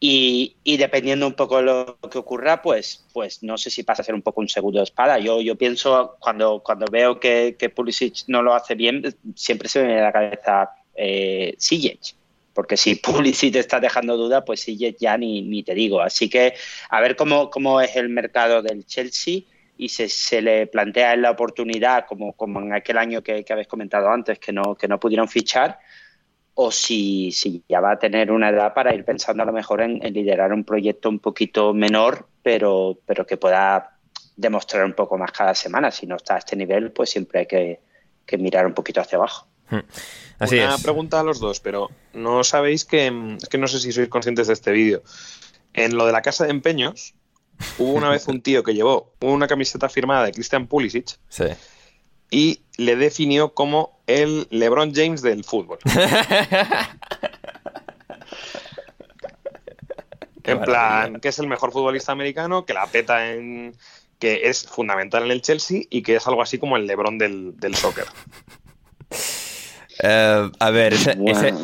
Y, y dependiendo un poco de lo que ocurra, pues, pues no sé si pasa a ser un poco un segundo de espada. Yo, yo pienso, cuando, cuando veo que, que Pulisic no lo hace bien, siempre se me viene a la cabeza eh, Sijic. Porque si Pulisic te está dejando duda, pues Sijic ya ni, ni te digo. Así que a ver cómo, cómo es el mercado del Chelsea y se, se le plantea en la oportunidad, como, como en aquel año que, que habéis comentado antes, que no, que no pudieron fichar, o si, si ya va a tener una edad para ir pensando a lo mejor en, en liderar un proyecto un poquito menor, pero, pero que pueda demostrar un poco más cada semana. Si no está a este nivel, pues siempre hay que, que mirar un poquito hacia abajo. Así Una es. pregunta a los dos, pero no sabéis que. Es que no sé si sois conscientes de este vídeo. En lo de la casa de empeños, hubo una vez un tío que llevó una camiseta firmada de Christian Pulisic Sí. y le definió como el LeBron James del fútbol. En plan, que es el mejor futbolista americano, que la peta en. que es fundamental en el Chelsea y que es algo así como el LeBron del, del soccer. Eh, a ver, ese- Bueno. ese-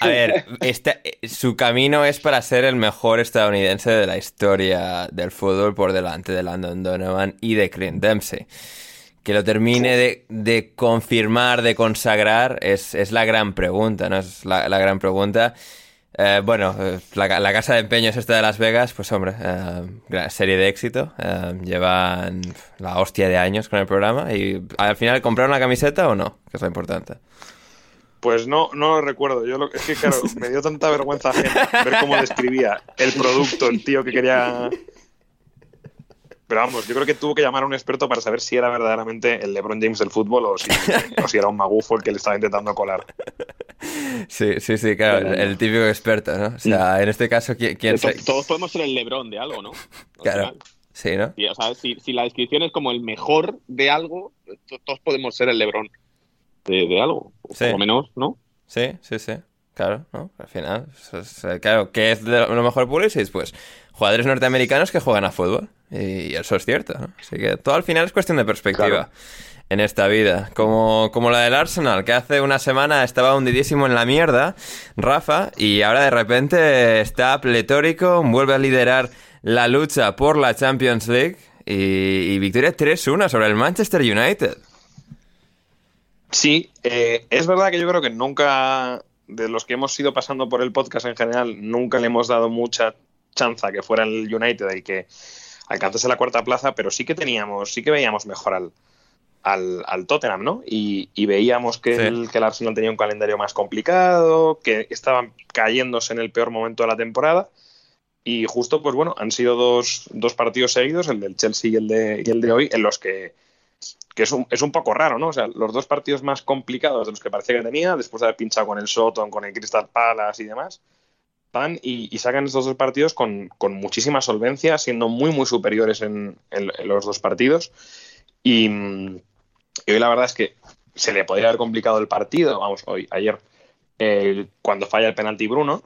a ver, este- su camino es para ser el mejor estadounidense de la historia del fútbol por delante de Landon Donovan y de Clint Dempsey. Que lo termine de, de confirmar, de consagrar, es, es la gran pregunta, ¿no? Es la, la gran pregunta. Eh, bueno, eh, la, la casa de empeños esta de Las Vegas, pues hombre, eh, serie de éxito. eh, llevan la hostia de años con el programa y al final, ¿compraron la camiseta o no? Que es lo importante. Pues no, no lo recuerdo. Yo lo, es que, claro, me dio tanta vergüenza ajena ver cómo describía el producto, el tío que quería. Pero vamos, yo creo que tuvo que llamar a un experto para saber si era verdaderamente el LeBron James del fútbol o si, o si era un magufo el que le estaba intentando colar. Sí, sí, sí, claro, el típico experto, ¿no? O sea, en este caso, ¿quién, quién Todos, todos podemos ser el LeBron de algo, ¿no? Al Claro. final. Sí, ¿no? Y, o sea, si, si la descripción es como el mejor de algo, to- todos podemos ser el LeBron de, de algo. O Sí. Por lo menos, ¿no? Sí, sí, sí. Claro, ¿no? Al final, claro, ¿qué es de lo mejor Pulisic? Pues jugadores norteamericanos que juegan a fútbol. Y eso es cierto, ¿no? Así que todo al final es cuestión de perspectiva Claro. en esta vida. Como, como la del Arsenal, que hace una semana estaba hundidísimo en la mierda, Rafa, y ahora de repente está pletórico, vuelve a liderar la lucha por la Champions League y, y victoria 3-1 sobre el Manchester United. Sí, eh, es verdad que yo creo que nunca, de los que hemos ido pasando por el podcast en general, nunca le hemos dado mucha chance a que fuera el United y que alcanzase la cuarta plaza, pero sí que teníamos, sí que veíamos mejor al, al, al Tottenham, ¿no? Y, y veíamos que, Sí. el, que el Arsenal tenía un calendario más complicado, que estaban cayéndose en el peor momento de la temporada. Y justo, pues bueno, han sido dos, dos partidos seguidos, el del Chelsea y el de, y el de hoy, en los que que es un, es un poco raro, ¿no? O sea, los dos partidos más complicados de los que parecía que tenía, después de haber pinchado con el Soton, con el Crystal Palace y demás, van y, y sacan estos dos partidos con, con muchísima solvencia, siendo muy, muy superiores en, en- en los dos partidos. Y, y hoy la verdad es que se le podría haber complicado el partido, vamos, hoy, ayer, cuando falla el penalti Bruno,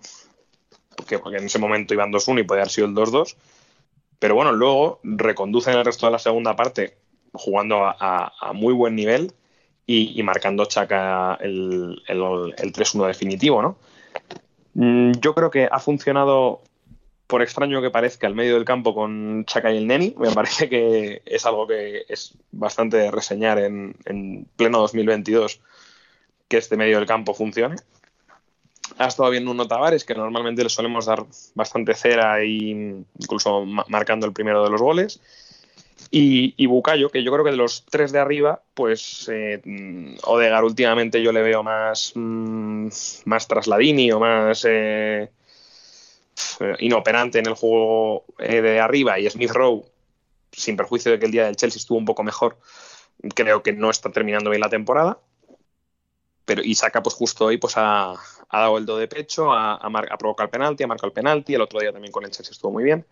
porque, porque en ese momento iban 2-1 y podía haber sido el 2-2. Pero bueno, luego reconducen el resto de la segunda parte jugando a, a- a muy buen nivel y, y marcando Chaca el, el, el 3-1 definitivo, ¿no? Mm, Yo creo que ha funcionado, por extraño que parezca, el medio del campo con Chaca y el Neni. Me parece que es algo que es bastante reseñar en, en pleno 2022 que este medio del campo funcione. Ha estado bien Nuno Tavares, que normalmente le solemos dar bastante cera y incluso ma- marcando el primero de los goles. Y, y Bucayo, que yo creo que de los tres de arriba, pues eh, mm, Odegar últimamente yo le veo más, mm, más trasladini o más eh, eh, inoperante en el juego eh, de arriba y Smith Rowe, sin perjuicio de que el día del Chelsea estuvo un poco mejor, creo que no está terminando bien la temporada. Pero, y saca pues justo hoy pues ha, ha dado el do de pecho, ha, ha, mar- ha provocado el penalti, ha marcado el penalti, el otro día también con el Chelsea estuvo muy bien.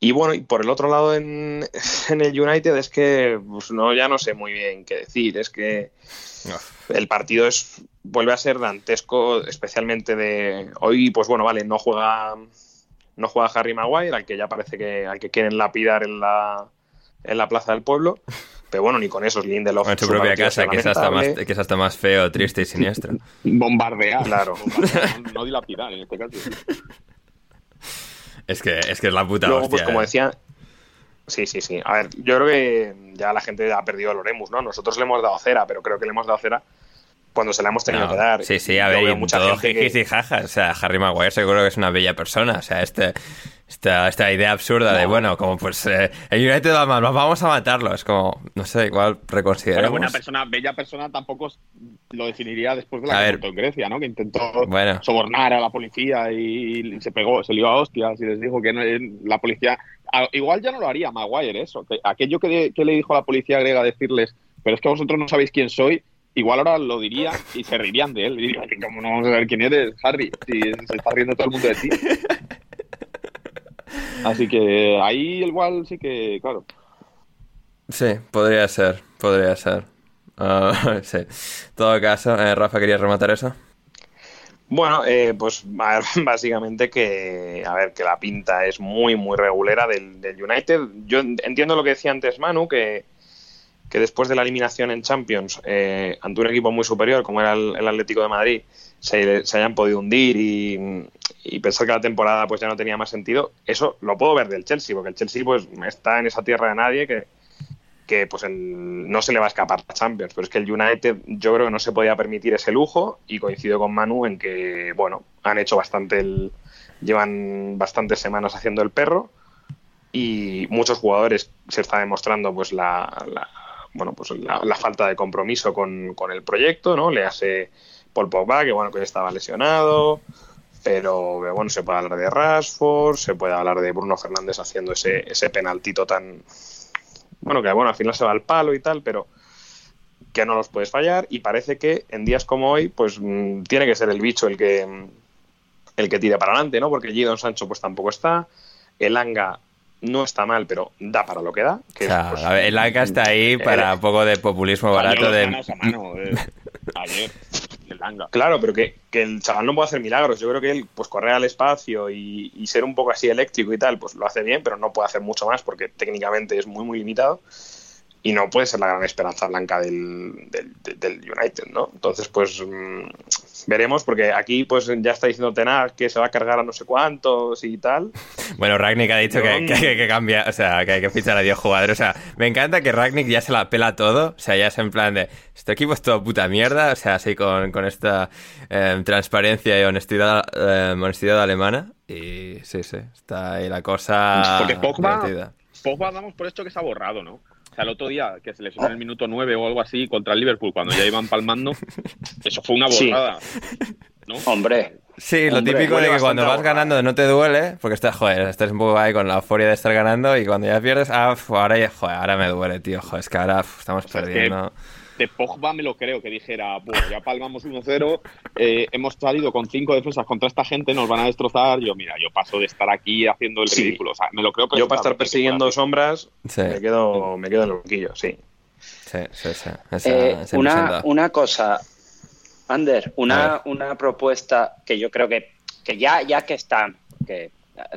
Y bueno, y por el otro lado en, en el United es que pues no, ya no sé muy bien qué decir. Es que el partido es vuelve a ser dantesco, especialmente de hoy, pues bueno, vale, no juega no juega Harry Maguire, al que ya parece que al que quieren lapidar en la en la plaza del pueblo. Pero bueno, ni con esos Lindelof. En su su propia casa, es que es, hasta más, que es hasta más feo, triste y siniestro. Bombardear. Claro. Bombardear, no, no dilapidar en este caso. Es que es, que es la puta Luego, hostia. pues como eh. decía, sí, sí, sí. A ver, yo creo que ya la gente ha perdido el Oremus, ¿no? Nosotros le hemos dado cera, pero creo que le hemos dado cera cuando se la hemos tenido No, que dar. Sí, sí, a ver, veo mucha todo gente que- jijis y jajas. O sea, Harry Maguire seguro que es una bella persona. O sea, este, esta, esta idea absurda de, bueno, como pues eh, el United va mal, vamos a matarlo. Es como, no sé, igual Pero reconsideremos. buena persona, bella persona tampoco lo definiría después de A la que ver. montó en Grecia, ¿no? Que intentó Bueno. sobornar a la policía y se pegó, se lió a hostias y les dijo que no- la policía... a- Igual ya no lo haría Maguire eso. que aquello que, que le dijo a la policía griega decirles, pero es que vosotros no sabéis quién soy, igual ahora lo diría y se reirían de él. Y dirían, ¿cómo no vamos a saber quién eres, Harry? Si se está riendo todo el mundo de ti. Así que ahí igual sí que, claro. Sí, podría ser, podría ser. Ah, sí. En todo caso, eh, Rafa, ¿querías rematar eso? Bueno, eh, pues a ver, básicamente que, a ver, que la pinta es muy, muy regulera del, del United. Yo entiendo lo que decía antes Manu, que, que después de la eliminación en Champions, eh, ante un equipo muy superior como era el, Atlético de Madrid, se, se hayan podido hundir y, pensar que la temporada pues ya no tenía más sentido. Eso lo puedo ver del Chelsea, porque el Chelsea pues está en esa tierra de nadie que, que pues el- no se le va a escapar la Champions. Pero es que el United yo creo que no se podía permitir ese lujo y coincido con Manu en que, bueno, han hecho bastante el... llevan bastantes semanas haciendo el perro y muchos jugadores se está demostrando pues la- bueno pues la, falta de compromiso con, con el proyecto, ¿no? Le hace Paul Pogba, que bueno, que estaba lesionado, pero bueno, se puede hablar de Rashford, se puede hablar de Bruno Fernández haciendo ese, ese penaltito tan, bueno, que bueno, al final se va al palo y tal, pero que no los puedes fallar y parece que en días como hoy, pues mm, tiene que ser el bicho el que el que tire para adelante, ¿no? Porque Gidon Sancho pues tampoco está, el Anga no está mal, pero da para lo que da. Que O sea, pues, a ver, el ACA está ahí para un poco de populismo barato de... a mano, eh. Ayer, el. Claro, pero que, que el chaval no puede hacer milagros. Yo creo que él, pues correr al espacio y, y ser un poco así eléctrico y tal, pues lo hace bien, pero no puede hacer mucho más porque técnicamente es muy, muy limitado. Y no puede ser la gran esperanza blanca del, del, United, ¿no? Entonces, pues mm, veremos, porque aquí pues ya está diciendo Tenag que se va a cargar a no sé cuántos y tal. Bueno, Ragnick ha dicho que, que, que- que cambia, o sea, que hay que fichar a 10 jugadores. O sea, me encanta que Ragnick ya se la pela todo. O sea, ya es en plan de, este equipo es todo puta mierda. O sea, así con, con esta eh, transparencia y honestidad, eh, honestidad alemana. Y sí, sí, está ahí la cosa Porque Pogba. Pogba damos por esto que se ha borrado, ¿no? O sea, el otro día que se lesionó en el minuto 9 o algo así contra el Liverpool cuando ya iban palmando, eso fue una Sí. borrada. ¿no? Hombre, Sí, lo Hombre, típico de que cuando vas ganando no te duele, porque estás, joder, estás un poco ahí con la euforia de estar ganando y cuando ya pierdes, ah, ahora, ya- joder, ahora me duele, tío, joder, es que ahora uf, estamos sea, es que- perdiendo. De Pogba me lo creo, que dijera, bueno, ya palmamos 1-0, eh, hemos salido con cinco defensas contra esta gente, nos van a destrozar. Yo, mira, yo paso de estar aquí haciendo el Sí. ridículo. O sea, me lo creo Yo para estar persiguiendo sombras, Sí. me, quedo, me quedo en el banquillo, sí. Sí, sí, sí. Esa, Eh, una, una cosa, Ander, una, una propuesta que yo creo que, que ya, ya que están, que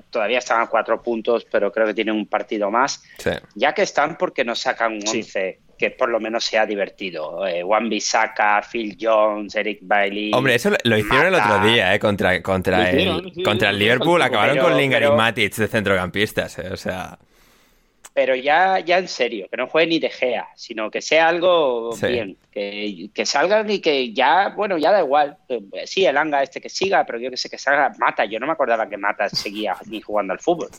todavía están a cuatro puntos, pero creo que tienen un partido más, Sí. ya que están, porque no sacan un Sí. 11 que por lo menos sea divertido? Eh, Juan Bissaka, Phil Jones, Eric Bailey. Hombre, eso lo, lo hicieron el Mata. otro día, ¿eh? Contra, contra, el, hicieron, sí, contra el sí, Liverpool. pero- Acabaron con Lingard pero- y Matic de centrocampistas, ¿eh? O sea, Pero ya, ya en serio, que no juegue ni De Gea, sino que sea algo Sí. bien, que, que salgan y que ya, bueno, ya da igual. Eh, Sí, el Anga este que siga, pero yo que sé que salga Mata. Yo no me acordaba que Mata seguía ni jugando al fútbol.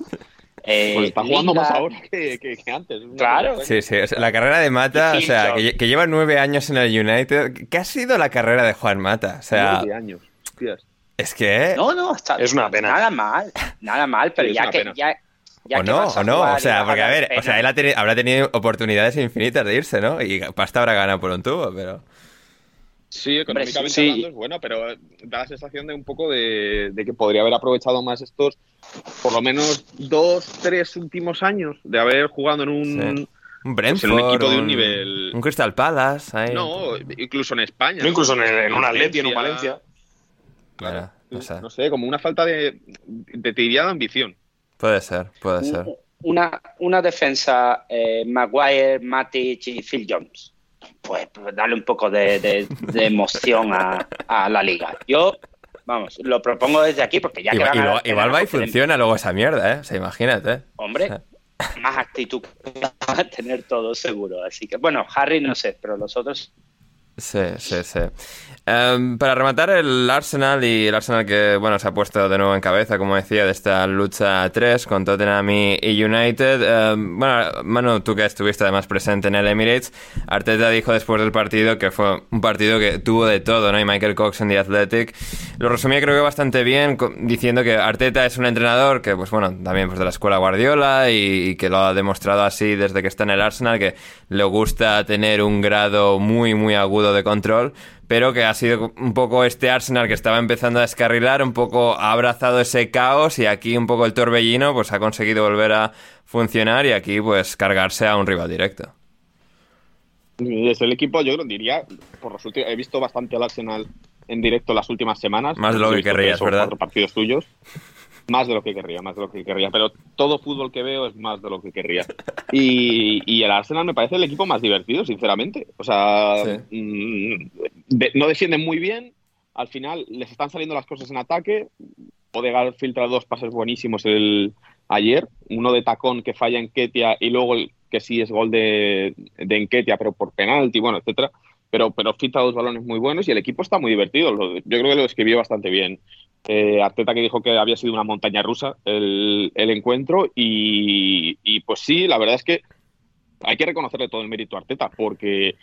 Eh, Pues está jugando más Lingard- ahora que, que- que antes. Claro. sí, sí. o sea, la carrera de Mata, o sea, que, que lleva nueve años en el United. ¿Qué ha sido la carrera de Juan Mata? O sea, Nueve años. Hostias. es que... No, no, está, Es una pena. Nada mal, nada mal, pero Sí, ya que, ya, ya o que no, o no, o sea, porque a ver, o pena- sea, él ha teni- habrá tenido oportunidades infinitas de irse, ¿no? Y pasta habrá ganado por un tubo, pero... Sí, económicamente sí. hablando es bueno, pero da la sensación de un poco de, de que podría haber aprovechado más estos, por lo menos dos, tres últimos años de haber jugado en un... Sí. Un Pues Brentford, en un equipo de un nivel- un Crystal Palace, ahí. No, incluso en España. No, incluso en, el- en un Atleti, en un Valencia. Bueno, no sé. No sé, como una falta de, de te diría de ambición. Puede ser, puede ser. una, una defensa eh, Maguire, Matic y Phil Jones. Pues, pues darle un poco de, de- de emoción a, a la liga. Yo, vamos, lo propongo desde aquí porque ya que Igual, van a igual, igual va y funciona luego esa mierda, ¿eh? O sea, imagínate. Hombre, más actitud van a tener todos seguro. Así que, bueno, Harry no sé, pero los otros Sí, sí, sí. Em, para rematar el Arsenal y el Arsenal que, bueno, se ha puesto de nuevo en cabeza, como decía, de esta lucha a tres con Tottenham y, United. Em, bueno, Manu, tú que estuviste además presente en el Emirates, Arteta dijo después del partido que fue un partido que tuvo de todo, ¿no? Y Michael Cox en The Athletic lo resumía creo que bastante bien, diciendo que Arteta es un entrenador que, pues bueno, también pues de la escuela Guardiola y que lo ha demostrado así desde que está en el Arsenal, que le gusta tener un grado muy, muy agudo de control, pero que ha sido un poco este Arsenal que estaba empezando a descarrilar, un poco ha abrazado ese caos y aquí un poco el torbellino pues ha conseguido volver a funcionar y aquí pues cargarse a un rival directo. Desde el equipo, yo diría, por los últimos, he visto bastante al Arsenal en directo las últimas semanas. Más de lo que querrías, ¿verdad? cuatro partidos tuyos. Más de lo que querría, más de lo que querría. Pero todo fútbol que veo es más de lo que querría. Y, y el Arsenal me parece el equipo más divertido, sinceramente. O sea, Sí. mm, de- no defienden muy bien. Al final les están saliendo las cosas en ataque. Odegaard filtra dos pases buenísimos el, ayer. Uno de tacón que falla en Ketia y luego el que sí es gol de, de Enketia, pero por penalti, bueno, etcétera. Pero, pero filtra dos balones muy buenos y el equipo está muy divertido. Yo creo que lo escribió bastante bien. Eh, Arteta que dijo que había sido una montaña rusa el, el encuentro y, y, pues sí, la verdad es que hay que reconocerle todo el mérito a Arteta porque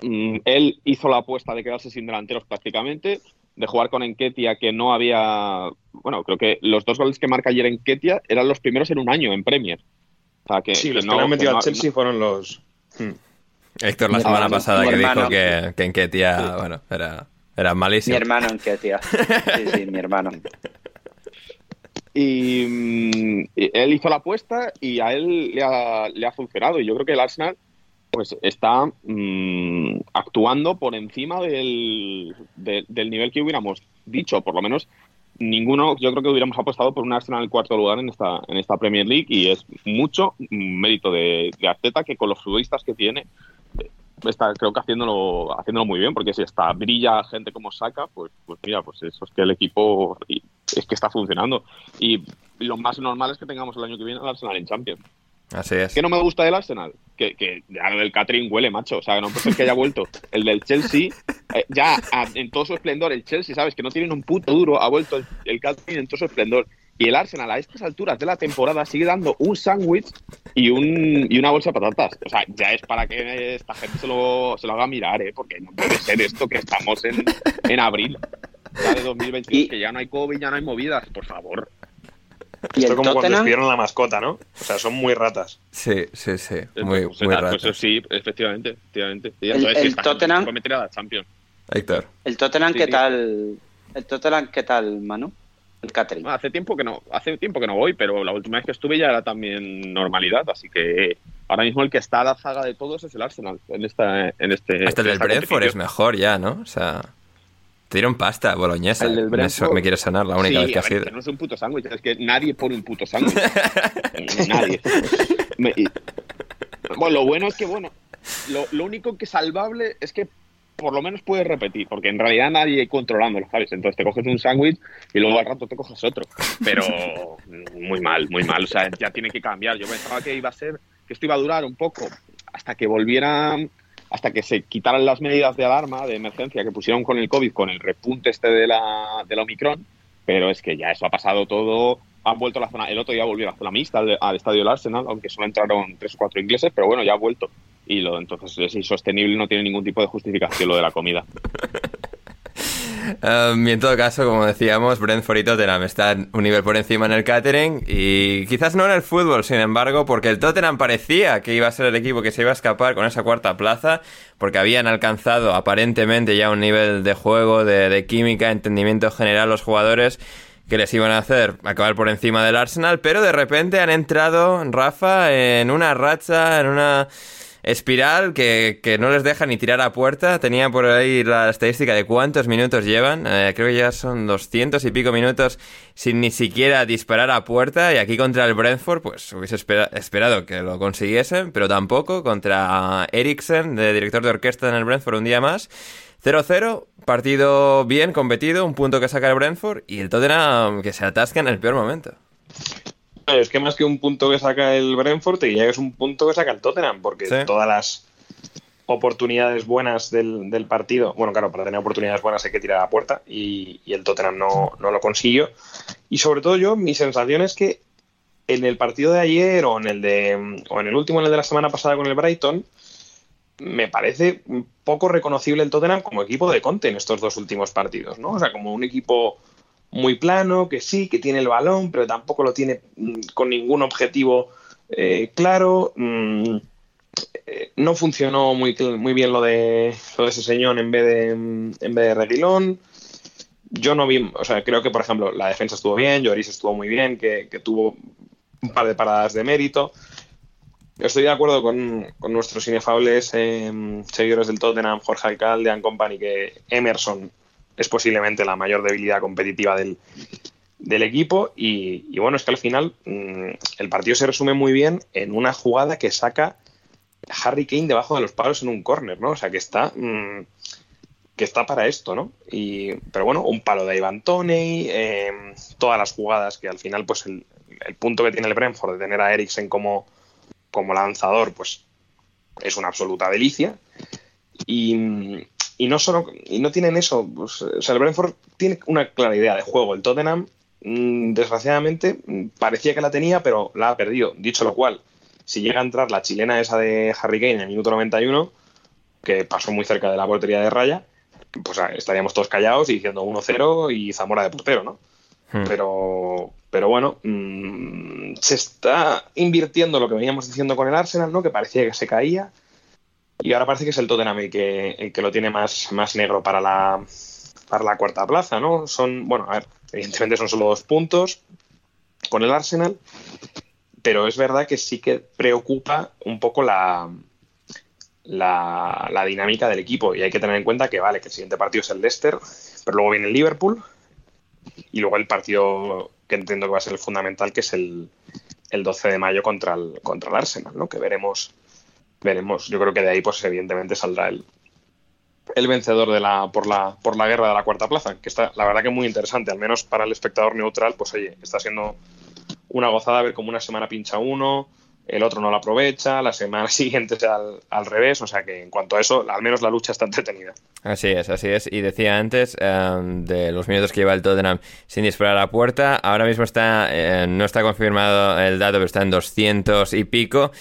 mm, él hizo la apuesta de quedarse sin delanteros prácticamente, de jugar con Enketia, que no había. Bueno, creo que los dos goles que marca ayer Enketia eran los primeros en un año en Premier. O sea, que, sí, los que, no, han metido al Chelsea fueron los. Hmm. Héctor la semana pasada que dijo que, que Enketia, bueno, era, era malísimo. Mi hermano Enketia. Sí, sí, mi hermano. Mm, y, él hizo la apuesta y a él le ha, funcionado. Y yo creo que el Arsenal pues está mm, actuando por encima del, del nivel que hubiéramos dicho, por lo menos ninguno, yo creo que hubiéramos apostado por un Arsenal en cuarto lugar en esta, en esta Premier League y es mucho mérito de, de Arteta que con los futbolistas que tiene está creo que haciéndolo haciéndolo muy bien porque si está brilla gente como saca pues pues mira pues eso es que el equipo es que está funcionando y lo más normal es que tengamos el año que viene el Arsenal en Champions Así es. ¿Qué no me gusta del Arsenal? Que, que ya lo del Catering huele, macho. O sea, no puede ser que haya vuelto. El del Chelsea, eh, ya en todo su esplendor, el Chelsea, ¿sabes? Que no tienen un puto duro, ha vuelto el, el en todo su esplendor. Y el Arsenal a estas alturas de la temporada sigue dando un sándwich y, un, y una bolsa de patatas. O sea, ya es para que esta gente se lo, se lo haga mirar, ¿eh? Porque no puede ser esto que estamos en, en abril ya de 2021, que ya no hay COVID, ya no hay movidas, por favor. ¿Y Esto como cuando despidieron la mascota, ¿no? O sea, son muy ratas. Sí, sí, sí. Muy, pues, muy ratas. Pues, sí, efectivamente. efectivamente. Y el, el Tottenham. A la Champions. Héctor. ¿El Tottenham qué tal? ¿El Tottenham qué tal, Manu? El catering. hace tiempo que no, hace tiempo que no voy, pero la última vez que estuve ya era también normalidad, así que ahora mismo el que está a la zaga de todos es el Arsenal en esta, en este. Hasta el del Brentford es mejor ya, ¿no? O sea. Te dieron pasta boloñesa. El me, me quiere sonar la única vez que ha sido. Que no es un puto sándwich, es que nadie pone un puto sándwich. nadie. bueno, lo bueno es que, bueno, lo, lo, único que salvable es que por lo menos puedes repetir, porque en realidad nadie controlándolo, ¿sabes? Entonces te coges un sándwich y luego al rato te coges otro. Pero muy mal, muy mal. O sea, ya tiene que cambiar. Yo pensaba que iba a ser, que esto iba a durar un poco hasta que volviera hasta que se quitaran las medidas de alarma, de emergencia que pusieron con el COVID, con el repunte este de la, del Omicron, pero es que ya eso ha pasado todo, han vuelto a la zona, el otro día volvió a la zona mixta al, estadio del Arsenal, aunque solo entraron tres o cuatro ingleses, pero bueno, ya ha vuelto. Y lo, entonces es insostenible, no tiene ningún tipo de justificación lo de la comida. Um, y en todo caso, como decíamos, Brentford y Tottenham están un nivel por encima en el catering y quizás no en el fútbol, sin embargo, porque el Tottenham parecía que iba a ser el equipo que se iba a escapar con esa cuarta plaza, porque habían alcanzado aparentemente ya un nivel de juego, de, de química, entendimiento general los jugadores que les iban a hacer acabar por encima del Arsenal, pero de repente han entrado, Rafa, en una racha, en una Espiral que, que, no les deja ni tirar a puerta. Tenía por ahí la estadística de cuántos minutos llevan. Eh, creo que ya son 200 y pico minutos sin ni siquiera disparar a puerta. Y aquí contra el Brentford, pues hubiese esperado que lo consiguiesen, pero tampoco. Contra Eriksen, de director de orquesta en el Brentford, un día más. 0-0, partido bien competido, un punto que saca el Brentford y el Tottenham que se atasca en el peor momento. Es que más que un punto que saca el Brentford, te es un punto que saca el Tottenham, porque todas las oportunidades buenas del, partido, bueno, claro, para tener oportunidades buenas hay que tirar a la puerta y, el Tottenham no, lo consiguió. Y sobre todo yo, mi sensación es que en el partido de ayer o en el de o en el último, en el de la semana pasada con el Brighton, me parece poco reconocible el Tottenham como equipo de Conte en estos dos últimos partidos, ¿no? O sea, como un equipo muy plano, que sí, que tiene el balón, pero tampoco lo tiene mm, con ningún objetivo eh, claro. Mm, eh, no funcionó muy, muy bien lo de, lo de ese señor en vez de, mm, en vez de Reguilón. Yo no vi, o sea, creo que, por ejemplo, la defensa estuvo bien, Lloris estuvo muy bien, que, tuvo un par de paradas de mérito. Estoy de acuerdo con, nuestros inefables eh, seguidores del Tottenham, Jorge Alcalde and Company, que Emerson es posiblemente la mayor debilidad competitiva del, equipo. Y, bueno, es que al final mm, el partido se resume muy bien en una jugada que saca Harry Kane debajo de los palos en un córner, ¿no? O sea, que está, mm, que está para esto, ¿no? Y, pero bueno, un palo de Ivan Toney, em, todas las jugadas que al final, pues el, punto que tiene el Brentford de tener a Eriksen como, como lanzador, pues es una absoluta delicia. Y, y no solo y no tienen eso pues, o sea el Brentford tiene una clara idea de juego el Tottenham mm, desgraciadamente mm, parecía que la tenía pero la ha perdido dicho lo cual si llega a entrar la chilena esa de Harry Kane en el minuto 91 que pasó muy cerca de la portería de raya, pues estaríamos todos callados y diciendo 1-0 y Zamora de portero, ¿no? Hmm. Pero, pero bueno, mm, se está invirtiendo lo que veníamos diciendo con el Arsenal, ¿no? Que parecía que se caía. Y ahora parece que es el Tottenham el que, que lo tiene más, más negro para la, para la cuarta plaza, ¿no? Son, bueno, a ver, evidentemente son solo dos puntos con el Arsenal, pero es verdad que sí que preocupa un poco la, la, la dinámica del equipo. Y hay que tener en cuenta que, vale, que el siguiente partido es el Leicester, pero luego viene el Liverpool y luego el partido que entiendo que va a ser el fundamental, que es el, el 12 de mayo contra el, contra el Arsenal, ¿no? Que veremos, veremos. Yo creo que de ahí, pues evidentemente saldrá el, el vencedor de la, por, la, por la guerra de la cuarta plaza, que está, la verdad que muy interesante, al menos para el espectador neutral, pues oye, está siendo una gozada ver como una semana pincha uno, el otro no lo aprovecha, la semana siguiente es al, al revés, o sea que en cuanto a eso, al menos la lucha está entretenida. Así es, así es. Y decía antes eh, de los minutos que lleva el Tottenham sin disparar la puerta. Ahora mismo está, eh, no está confirmado el dato, pero está en 200 y pico.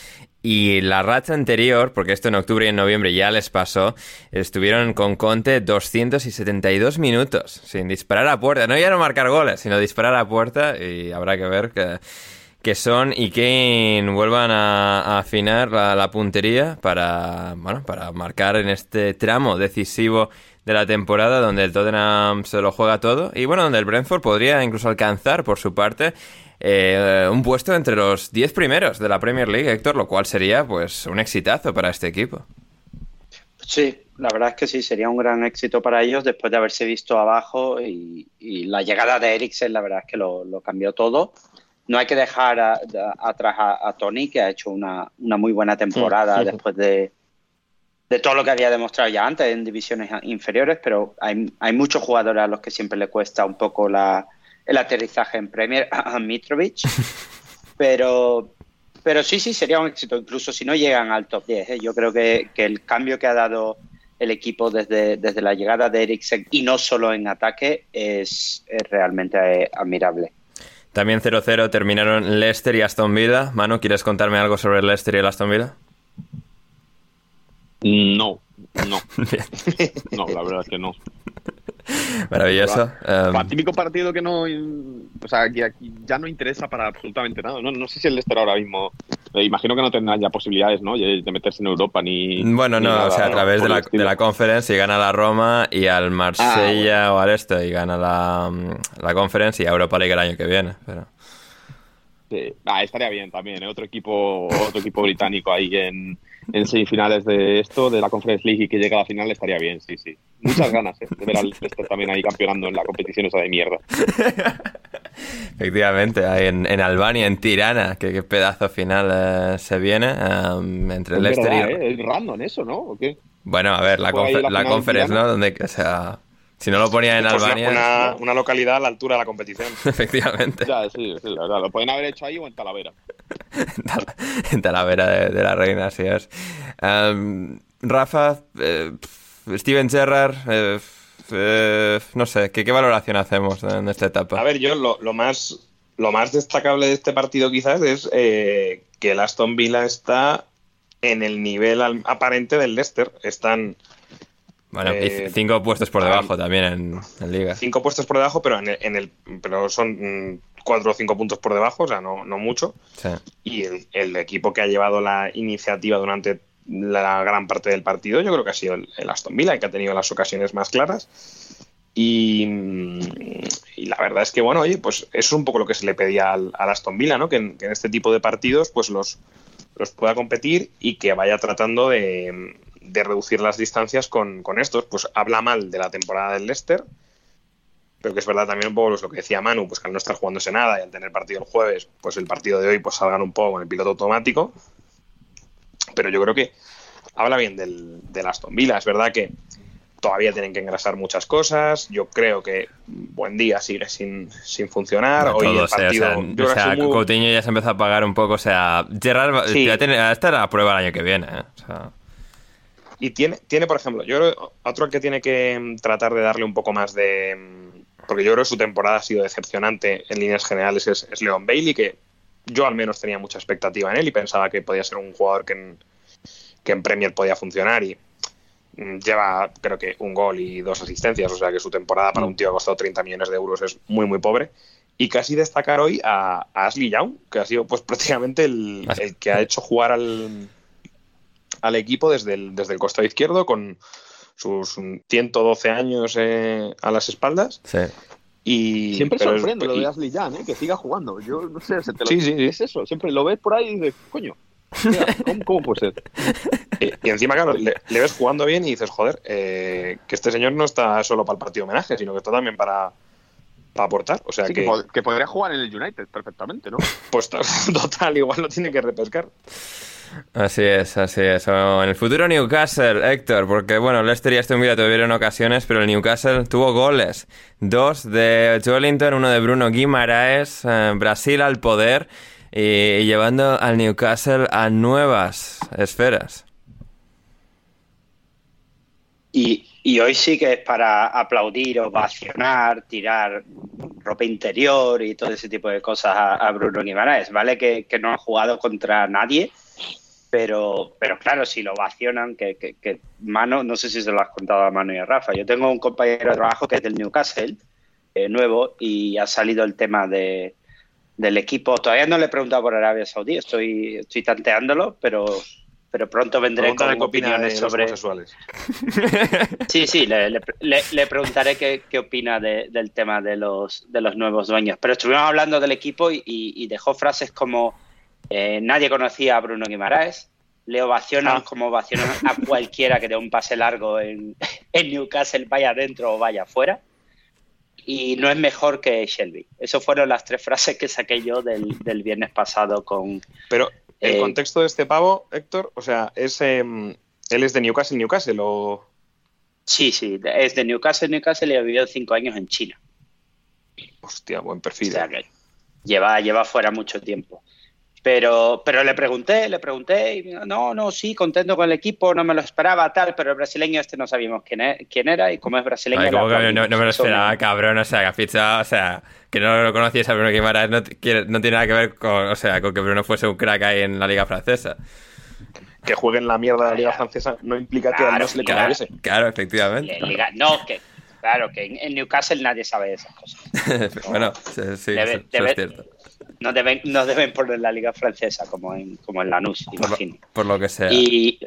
Y la racha anterior, porque esto en octubre y en noviembre ya les pasó, estuvieron con Conte 272 minutos sin disparar a puerta. No ya no marcar goles, sino disparar a puerta. Y habrá que ver que, que son y Kane vuelvan a, afinar la, la puntería para, bueno, para marcar en este tramo decisivo de la temporada donde el Tottenham se lo juega todo y bueno, donde el Brentford podría incluso alcanzar por su parte eh, un puesto entre los 10 primeros de la Premier League, Héctor, lo cual sería pues un exitazo para este equipo. Sí, la verdad es que sí, sería un gran éxito para ellos después de haberse visto abajo y, y la llegada de Eriksen, la verdad es que lo, lo cambió todo. No hay que dejar a- a- atrás a, a Tony, que ha hecho una, una muy buena temporada después de, de todo lo que había demostrado ya antes en divisiones inferiores, pero hay, hay muchos jugadores a los que siempre le cuesta un poco la, el aterrizaje en Premier, a Mitrovic, pero, pero sí, sí, sería un éxito, incluso si no llegan al top 10. ¿eh? Yo creo que, que el cambio que ha dado el equipo desde, desde la llegada de Eriksen, y no solo en ataque, es, es realmente eh, admirable. También 0-0 terminaron Leicester y Aston Villa. Manu, ¿quieres contarme algo sobre el Leicester y el Aston Villa? No, no. No, la verdad es que no. Maravilloso. Um, típico partido que no. O sea, que aquí ya no interesa para absolutamente nada. No, no sé si el Leicester ahora mismo. eh, imagino que no tendrán ya posibilidades, ¿no? De, meterse en Europa ni. bueno, ni no, nada o sea, a través de la, de la conference y gana la Roma y al Marsella o al esto y gana la, la conference y a Europa League el año que viene. Pero... Sí. Ah, estaría bien también, ¿eh? Otro equipo, otro equipo británico ahí en, en semifinales de esto, de la Conference League y que llega a la final estaría bien, sí, sí. Muchas ganas, ¿eh? De ver al Leicester también ahí campeonando en la competición esa de mierda. Efectivamente, ahí en, en Albania, en Tirana, que qué pedazo final eh, se viene um, entre Es Leicester verdad, y... ¿eh? Es random eso, ¿no? ¿O qué? Bueno, a ver, la, confer- la conference. ¿no? Donde, o sea, si no lo ponía en Pues Albania... una, una localidad a la altura de la competición. Efectivamente. Ya, sí, sí, la verdad. Lo pueden haber hecho ahí o en Talavera. en Talavera de, de la Reina, así es. Um, Rafa, eh, Steven Gerrard, eh, eh, no sé, ¿qué, qué valoración hacemos en esta etapa? A ver, yo lo, lo más lo más destacable de este partido quizás es eh, que el Aston Villa está en el nivel aparente del Leicester. Están bueno, y eh, cinco puestos por ah, debajo también en, en Liga. cinco puestos por debajo, pero en el, en el- pero son mm, cuatro o cinco puntos por debajo, o sea, no, no mucho. Sí. Y el, el equipo que ha llevado la iniciativa durante la gran parte del partido, yo creo que ha sido el, el Aston Villa, el que ha tenido las ocasiones más claras. Y, mm, y la verdad es que, bueno, oye, pues eso es un poco lo que se le pedía al, al Aston Villa, ¿no? Que en, que en este tipo de partidos, pues los, los pueda competir y que vaya tratando de, de reducir las distancias con, con estos. Pues habla mal de la temporada del Leicester, pero que es verdad también un poco lo que decía Manu, pues que al no estar jugándose nada y al tener partido el jueves, pues el partido de hoy pues salgan un poco con el piloto automático. Pero yo creo que habla bien del, del Aston Villa. Es verdad que todavía tienen que engrasar muchas cosas. Yo creo que buen día sigue sin, sin funcionar. Hoy Todo, el sea, partido. o sea, o sea, muy- Coutinho ya se empezó a pagar un poco, o sea, Gerrard va- Sí. va a tener- va a estar a prueba el año que viene. ¿eh? O sea, Y tiene, tiene, por ejemplo, yo creo otro que tiene que mm, tratar de darle un poco más de. mm, Porque yo creo que su temporada ha sido decepcionante en líneas generales, es, es Leon Bailey, que yo al menos tenía mucha expectativa en él y pensaba que podía ser un jugador que en, que en Premier podía funcionar. Y mm, lleva creo que un gol y dos asistencias, o sea que su temporada para un tío que ha costado 30 millones de euros es muy muy pobre. Y casi destacar hoy a, a Ashley Young, que ha sido pues prácticamente el, el que ha hecho jugar al, al equipo desde el, desde el costado izquierdo con sus 112 años eh, a las espaldas. Sí. Y, Siempre es- sorprende lo y- de Ashley Young, ¿eh? que siga jugando. Yo no sé, se te lo Sí, sí, sí. es eso. Siempre lo ves por ahí y dices, coño, mira, ¿cómo, cómo puede ser? Y, y encima, claro, le, le ves jugando bien y dices, joder, eh, que este señor no está solo para el partido homenaje, sino que está también para, para aportar. O sea Sí, que, que, pod- que podría jugar en el United perfectamente, ¿no? pues total, igual lo tiene que repescar. Así es, así es. En el futuro Newcastle, Héctor, porque bueno, Leicester y Aston Villa tuvieron ocasiones, pero el Newcastle tuvo goles. Dos de Joelinton, uno de Bruno Guimaraes, eh, Brasil al poder y, llevando al Newcastle a nuevas esferas. Y, hoy sí que es para aplaudir, ovacionar, tirar ropa interior y todo ese tipo de cosas a, a Bruno Guimaraes. Vale que, que no ha jugado contra nadie, pero, pero claro, si lo ovacionan, que, que, que Mano, no sé si se lo has contado a Mano y a Rafa. Yo tengo un compañero de trabajo que es del Newcastle, eh, nuevo, y ha salido el tema de, del equipo. Todavía no le he preguntado por Arabia Saudí, estoy, estoy tanteándolo, pero, pero pronto vendré con opiniones sobre. homosexuales. Sí, sí, le, le- le- le preguntaré qué, qué opina de- del tema de los, de los nuevos dueños. Pero estuvimos hablando del equipo y, y- y dejó frases como eh, nadie conocía a Bruno Guimaraes, le ovacionan Ah. como ovacionan a cualquiera que dé un pase largo en, en Newcastle, vaya adentro o vaya afuera. Y no es mejor que Shelby. Esas fueron las tres frases que saqué yo del, del viernes pasado con... Pero el Eh, contexto de este pavo, Héctor, o sea, es em, él es de Newcastle, Newcastle o Sí, sí, es de Newcastle, Newcastle y ha vivido cinco años en China. hostia, buen O perfil. sea que lleva, lleva fuera mucho tiempo. Pero, pero le pregunté, le pregunté, y no, no, sí, contento con el equipo, no me lo esperaba, tal, pero el brasileño este no sabíamos quién, e- quién era y como es brasileño... Ay, le como que no, no me lo esperaba, cabrón. O sea, o sea, que no lo conocías a Bruno Guimaraes no, no tiene nada que ver con, o sea, con que Bruno fuese un crack ahí en la Liga Francesa. Que juegue en la mierda de la Liga Francesa no implica que a no se le Claro, conociese. claro, efectivamente. Liga- no, que claro, que en, Newcastle nadie sabe de esas cosas. bueno, sí, sí, Debe- eso, es cierto. No deben, no deben poner la liga francesa como en, como en Lanús, Por lo, imagino. por lo que sea. Y,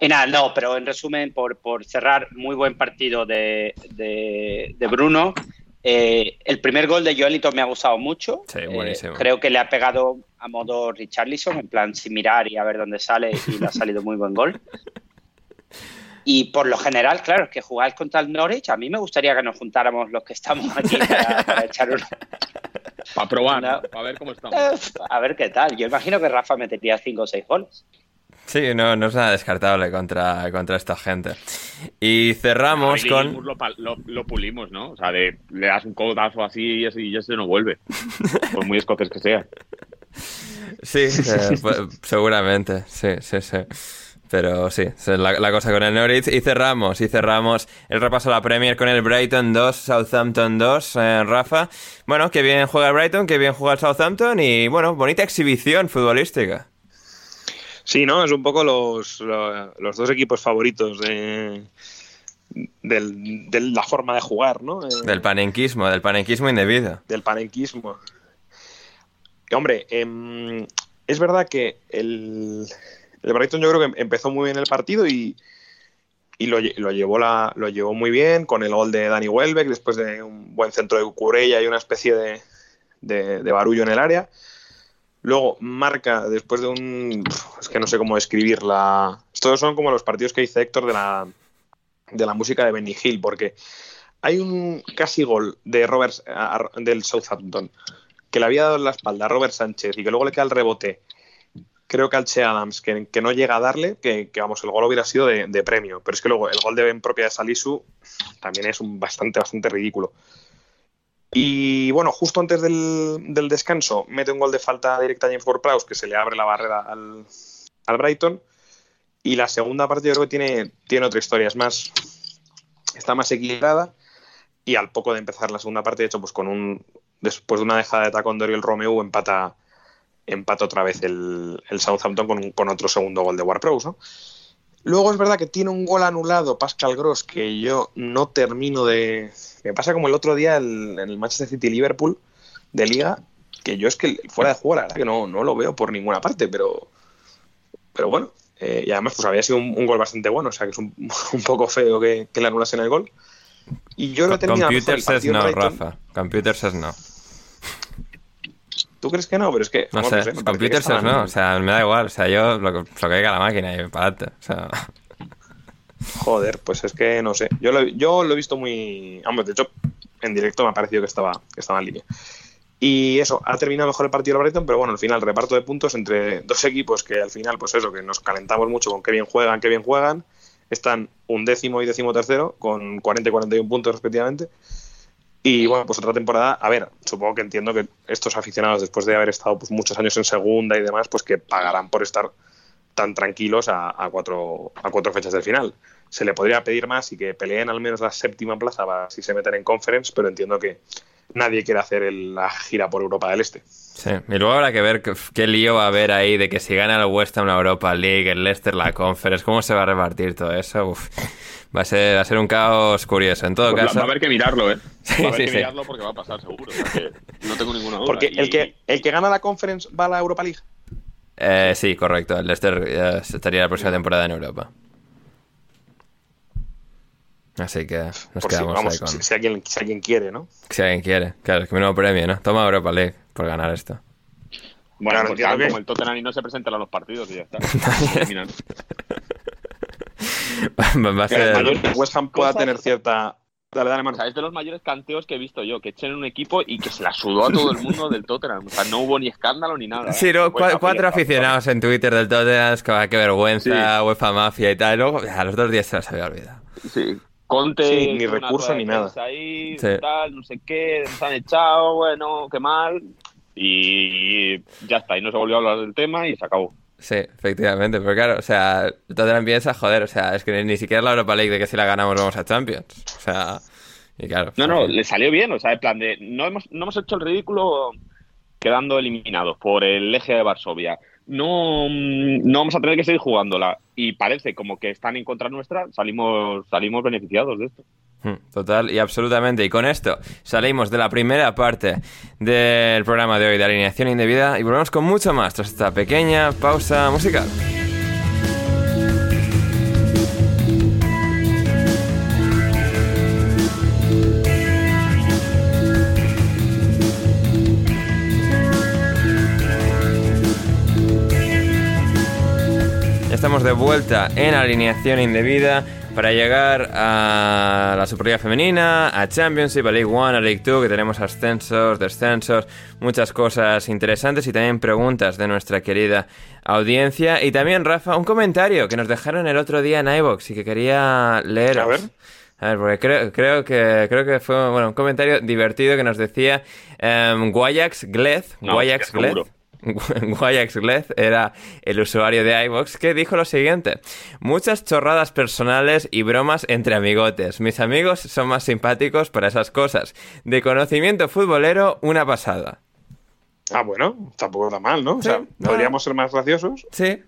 y nada, no, pero en resumen, por, por cerrar, muy buen partido de, de, de Bruno. Eh, el primer gol de Joelito me ha gustado mucho. Sí, Eh, buenísimo. creo que le ha pegado a modo Richarlison, en plan sin mirar y a ver dónde sale, y le ha salido muy buen gol. Y por lo general, claro, es que jugar contra el Norwich, a mí me gustaría que nos juntáramos los que estamos aquí para, para echar una, Para probar, No. para ver cómo estamos. A ver qué tal. Yo imagino que Rafa metería 5 o 6 goles. Sí, no, no es nada descartable contra, contra esta gente. Y cerramos con... Lo, pa- lo- lo pulimos, ¿no? O sea, de, le das un codazo así y ese, y ese no vuelve. Por muy escocés que sea. Sí, eh, pues, seguramente, sí, sí, sí. Pero sí, esa es la, la cosa con el Norwich. Y cerramos, y cerramos el repaso a la Premier con el Brighton 2, Southampton 2, eh, Rafa. Bueno, que bien juega el Brighton, que bien juega el Southampton y, bueno, bonita exhibición futbolística. Sí, ¿no? Es un poco los, lo- los dos equipos favoritos de, del- de la forma de jugar, ¿no? Eh, Del panenquismo, del panenquismo indebido. del panenquismo. Hombre, em, es verdad que el, el Brighton yo creo que empezó muy bien el partido y, y lo, lle- lo llevó lo llevó muy bien con el gol de Dani Welbeck después de un buen centro de Cucurella y una especie de, de- barullo en el área. Luego marca después de un... Es que no sé cómo describirla. Estos son como los partidos que dice Héctor de la, de la música de Benny Hill, porque hay un casi gol de a- del Southampton que le había dado en la espalda a Robert Sánchez y que luego le queda el rebote. Creo que al Che Adams, que, no llega a darle, que, vamos, el gol hubiera sido de, premio. Pero es que luego el gol de en propia de Salisu también es un bastante, bastante ridículo. Y bueno, justo antes del, descanso, mete un gol de falta directa a James Ward-Prowse, que se le abre la barrera al, al Brighton. Y la segunda parte yo creo que tiene, tiene otra historia, es más, está más equilibrada. Y al poco de empezar la segunda parte, de hecho, pues con un después de una dejada de tacón de Oriol Romeu, empata, empata otra vez el, el Southampton con, con otro segundo gol de Ward-Prowse, ¿no? Luego es verdad que tiene un gol anulado Pascal Gross que yo no termino de... Me pasa como el otro día el- en el Manchester City-Liverpool de Liga, que yo es que fuera de juego la verdad que no, no lo veo por ninguna parte, pero, pero bueno. eh, y además pues había sido un, un gol bastante bueno, o sea que es un, un poco feo que, que le anulasen el gol. Y yo terminado mejor Computer says no. Rafa. Computer says no. ¿Tú crees que no? Pero es que... No sé, me parece que Computer estaba says no. O sea, me da igual. O sea, yo lo, que- lo que diga la máquina y para adelante. O sea, Joder, pues es que no sé. Yo lo, yo lo he visto muy. Vamos, de hecho, en directo me ha parecido que estaba, que estaba en línea. Y eso, ha terminado mejor el partido el Brighton, pero bueno, al final, reparto de puntos entre dos equipos que al final, pues eso, que nos calentamos mucho con qué bien juegan, qué bien juegan. Están un décimo y décimo tercero, con 40 y 41 puntos respectivamente. Y bueno, pues otra temporada, a ver, supongo que entiendo que estos aficionados, después de haber estado pues, muchos años en segunda y demás, pues que pagarán por estar tan tranquilos a, cuatro, a cuatro fechas del final. Se le podría pedir más y que peleen al menos la séptima plaza para si se meten en conference, pero entiendo que nadie quiere hacer el- la gira por Europa del Este. sí. Y luego habrá que ver qué, qué lío va a haber ahí de que si gana el West Ham la Europa League, el Leicester la Conference, cómo se va a repartir todo eso. Uf. Va a ser, va a ser un caos curioso. En todo Pues va- caso, va a haber que mirarlo, ¿eh? Sí, va a haber sí, que sí. mirarlo porque va a pasar seguro. o sea que no tengo ninguna duda. Porque Y- el que, el que gana la conference va a la Europa League. eh, sí, correcto. El Leicester eh, estaría la próxima temporada en Europa. Así que nos Por si, quedamos vamos, ahí con... si, si alguien, si alguien quiere, ¿no? Si alguien quiere. Claro, es que menudo premio, ¿no? Toma Europa League por ganar esto. Bueno, Claro, pues como el Tottenham y no se presentan a los partidos y ya está. Va a el West Ham pueda tener cierta. Dale, dale, O mano. sea, es de los mayores canteos que he visto yo, que echen un equipo y que se la sudó a todo el mundo del Tottenham. O sea, no hubo ni escándalo ni nada. ¿eh? Sí, ¿no? Cua- cuatro aficionados en Twitter del Tottenham, es que, ah, qué vergüenza, UEFA Mafia y tal. Y luego, a los dos días se las había olvidado. Sí. Conte, Sí, ni recurso ni nada. Ahí, Sí. tal, no sé qué, nos han echado, bueno, qué mal. Y ya está, y no se volvió a hablar del tema y se acabó. Sí, efectivamente. Pero claro, o sea, el Tottenham piensa, joder, o sea, es que ni siquiera la Europa League de que si la ganamos vamos a Champions. O sea, y claro. No, no, le salió bien, o sea, en plan de, no hemos, no hemos hecho el ridículo quedando eliminados por el Legia de Varsovia. No, no vamos a tener que seguir jugándola. Y parece como que están en contra nuestra, salimos, salimos beneficiados de esto. Hmm, Total y absolutamente. Y con esto salimos de la primera parte del programa de hoy de alineación indebida y volvemos con mucho más tras esta pequeña pausa musical. Ya estamos de vuelta en alineación indebida para llegar a la Superliga Femenina, a Championship, a League One, a League Two, que tenemos ascensos, descensos, muchas cosas interesantes y también preguntas de nuestra querida audiencia. Y también, Rafa, un comentario que nos dejaron el otro día en iVoox y que quería leer. A ver. A ver, porque creo, creo que creo que fue bueno, un comentario divertido que nos decía em, Guayax Glez. No, Guayax. Glez. Guayax Glez era el usuario de iVox que dijo lo siguiente: Muchas chorradas personales y bromas entre amigotes. Mis amigos son más simpáticos para esas cosas. De conocimiento futbolero, una pasada. Ah, bueno, tampoco está mal, ¿no? O sea, no. podríamos ser más graciosos. Sí.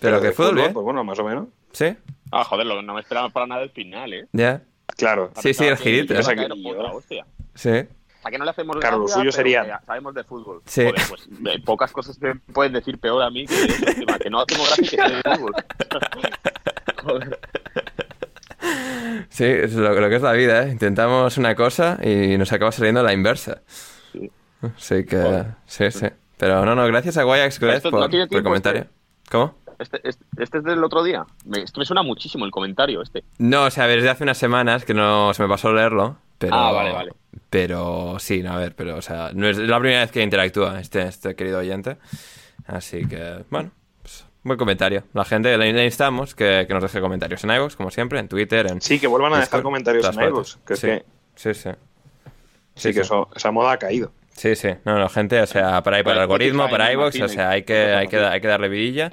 Pero que de fútbol, ¿eh? Pues bueno, más o menos. Sí, Ah, joder, lo que no me esperaba para nada el final, ¿eh? ya. Claro. Sí, sí, el girito. ¿eh? que. Sí. Sea, que no le hacemos Claro, lo suyo sería- que Sabemos de fútbol. Sí. Joder, pues de pocas cosas que pueden decir peor a mí que eso, encima, que no hacemos gracia que sé de fútbol. Joder. Sí, es lo, lo que es la vida, ¿eh? Intentamos una cosa y nos acaba saliendo la inversa. Sí. Así que, Joder. sí, sí. Pero no, no, gracias a Guayax Esto por, no por el comentario. este. ¿Cómo? Este, este, este es del otro día. Me, es que me suena muchísimo el comentario este. No, o sea, a ver, desde hace unas semanas que no se me pasó leerlo, pero... Ah, vale, vale. Pero sí, no, a ver, pero, o sea, no es la primera vez que interactúa este, este querido oyente. Así que, bueno, pues, buen comentario. La gente le, le instamos que, que nos deje comentarios en iVoox, como siempre, en Twitter, en... Sí, que vuelvan a dejar Discord, comentarios en iVoox, que es sí, que sí, sí. sí, que Eso, esa moda ha caído. Sí, sí. No, no, gente, o sea, para, para el algoritmo, para iVoox, o sea, hay que, hay que, hay que darle vidilla.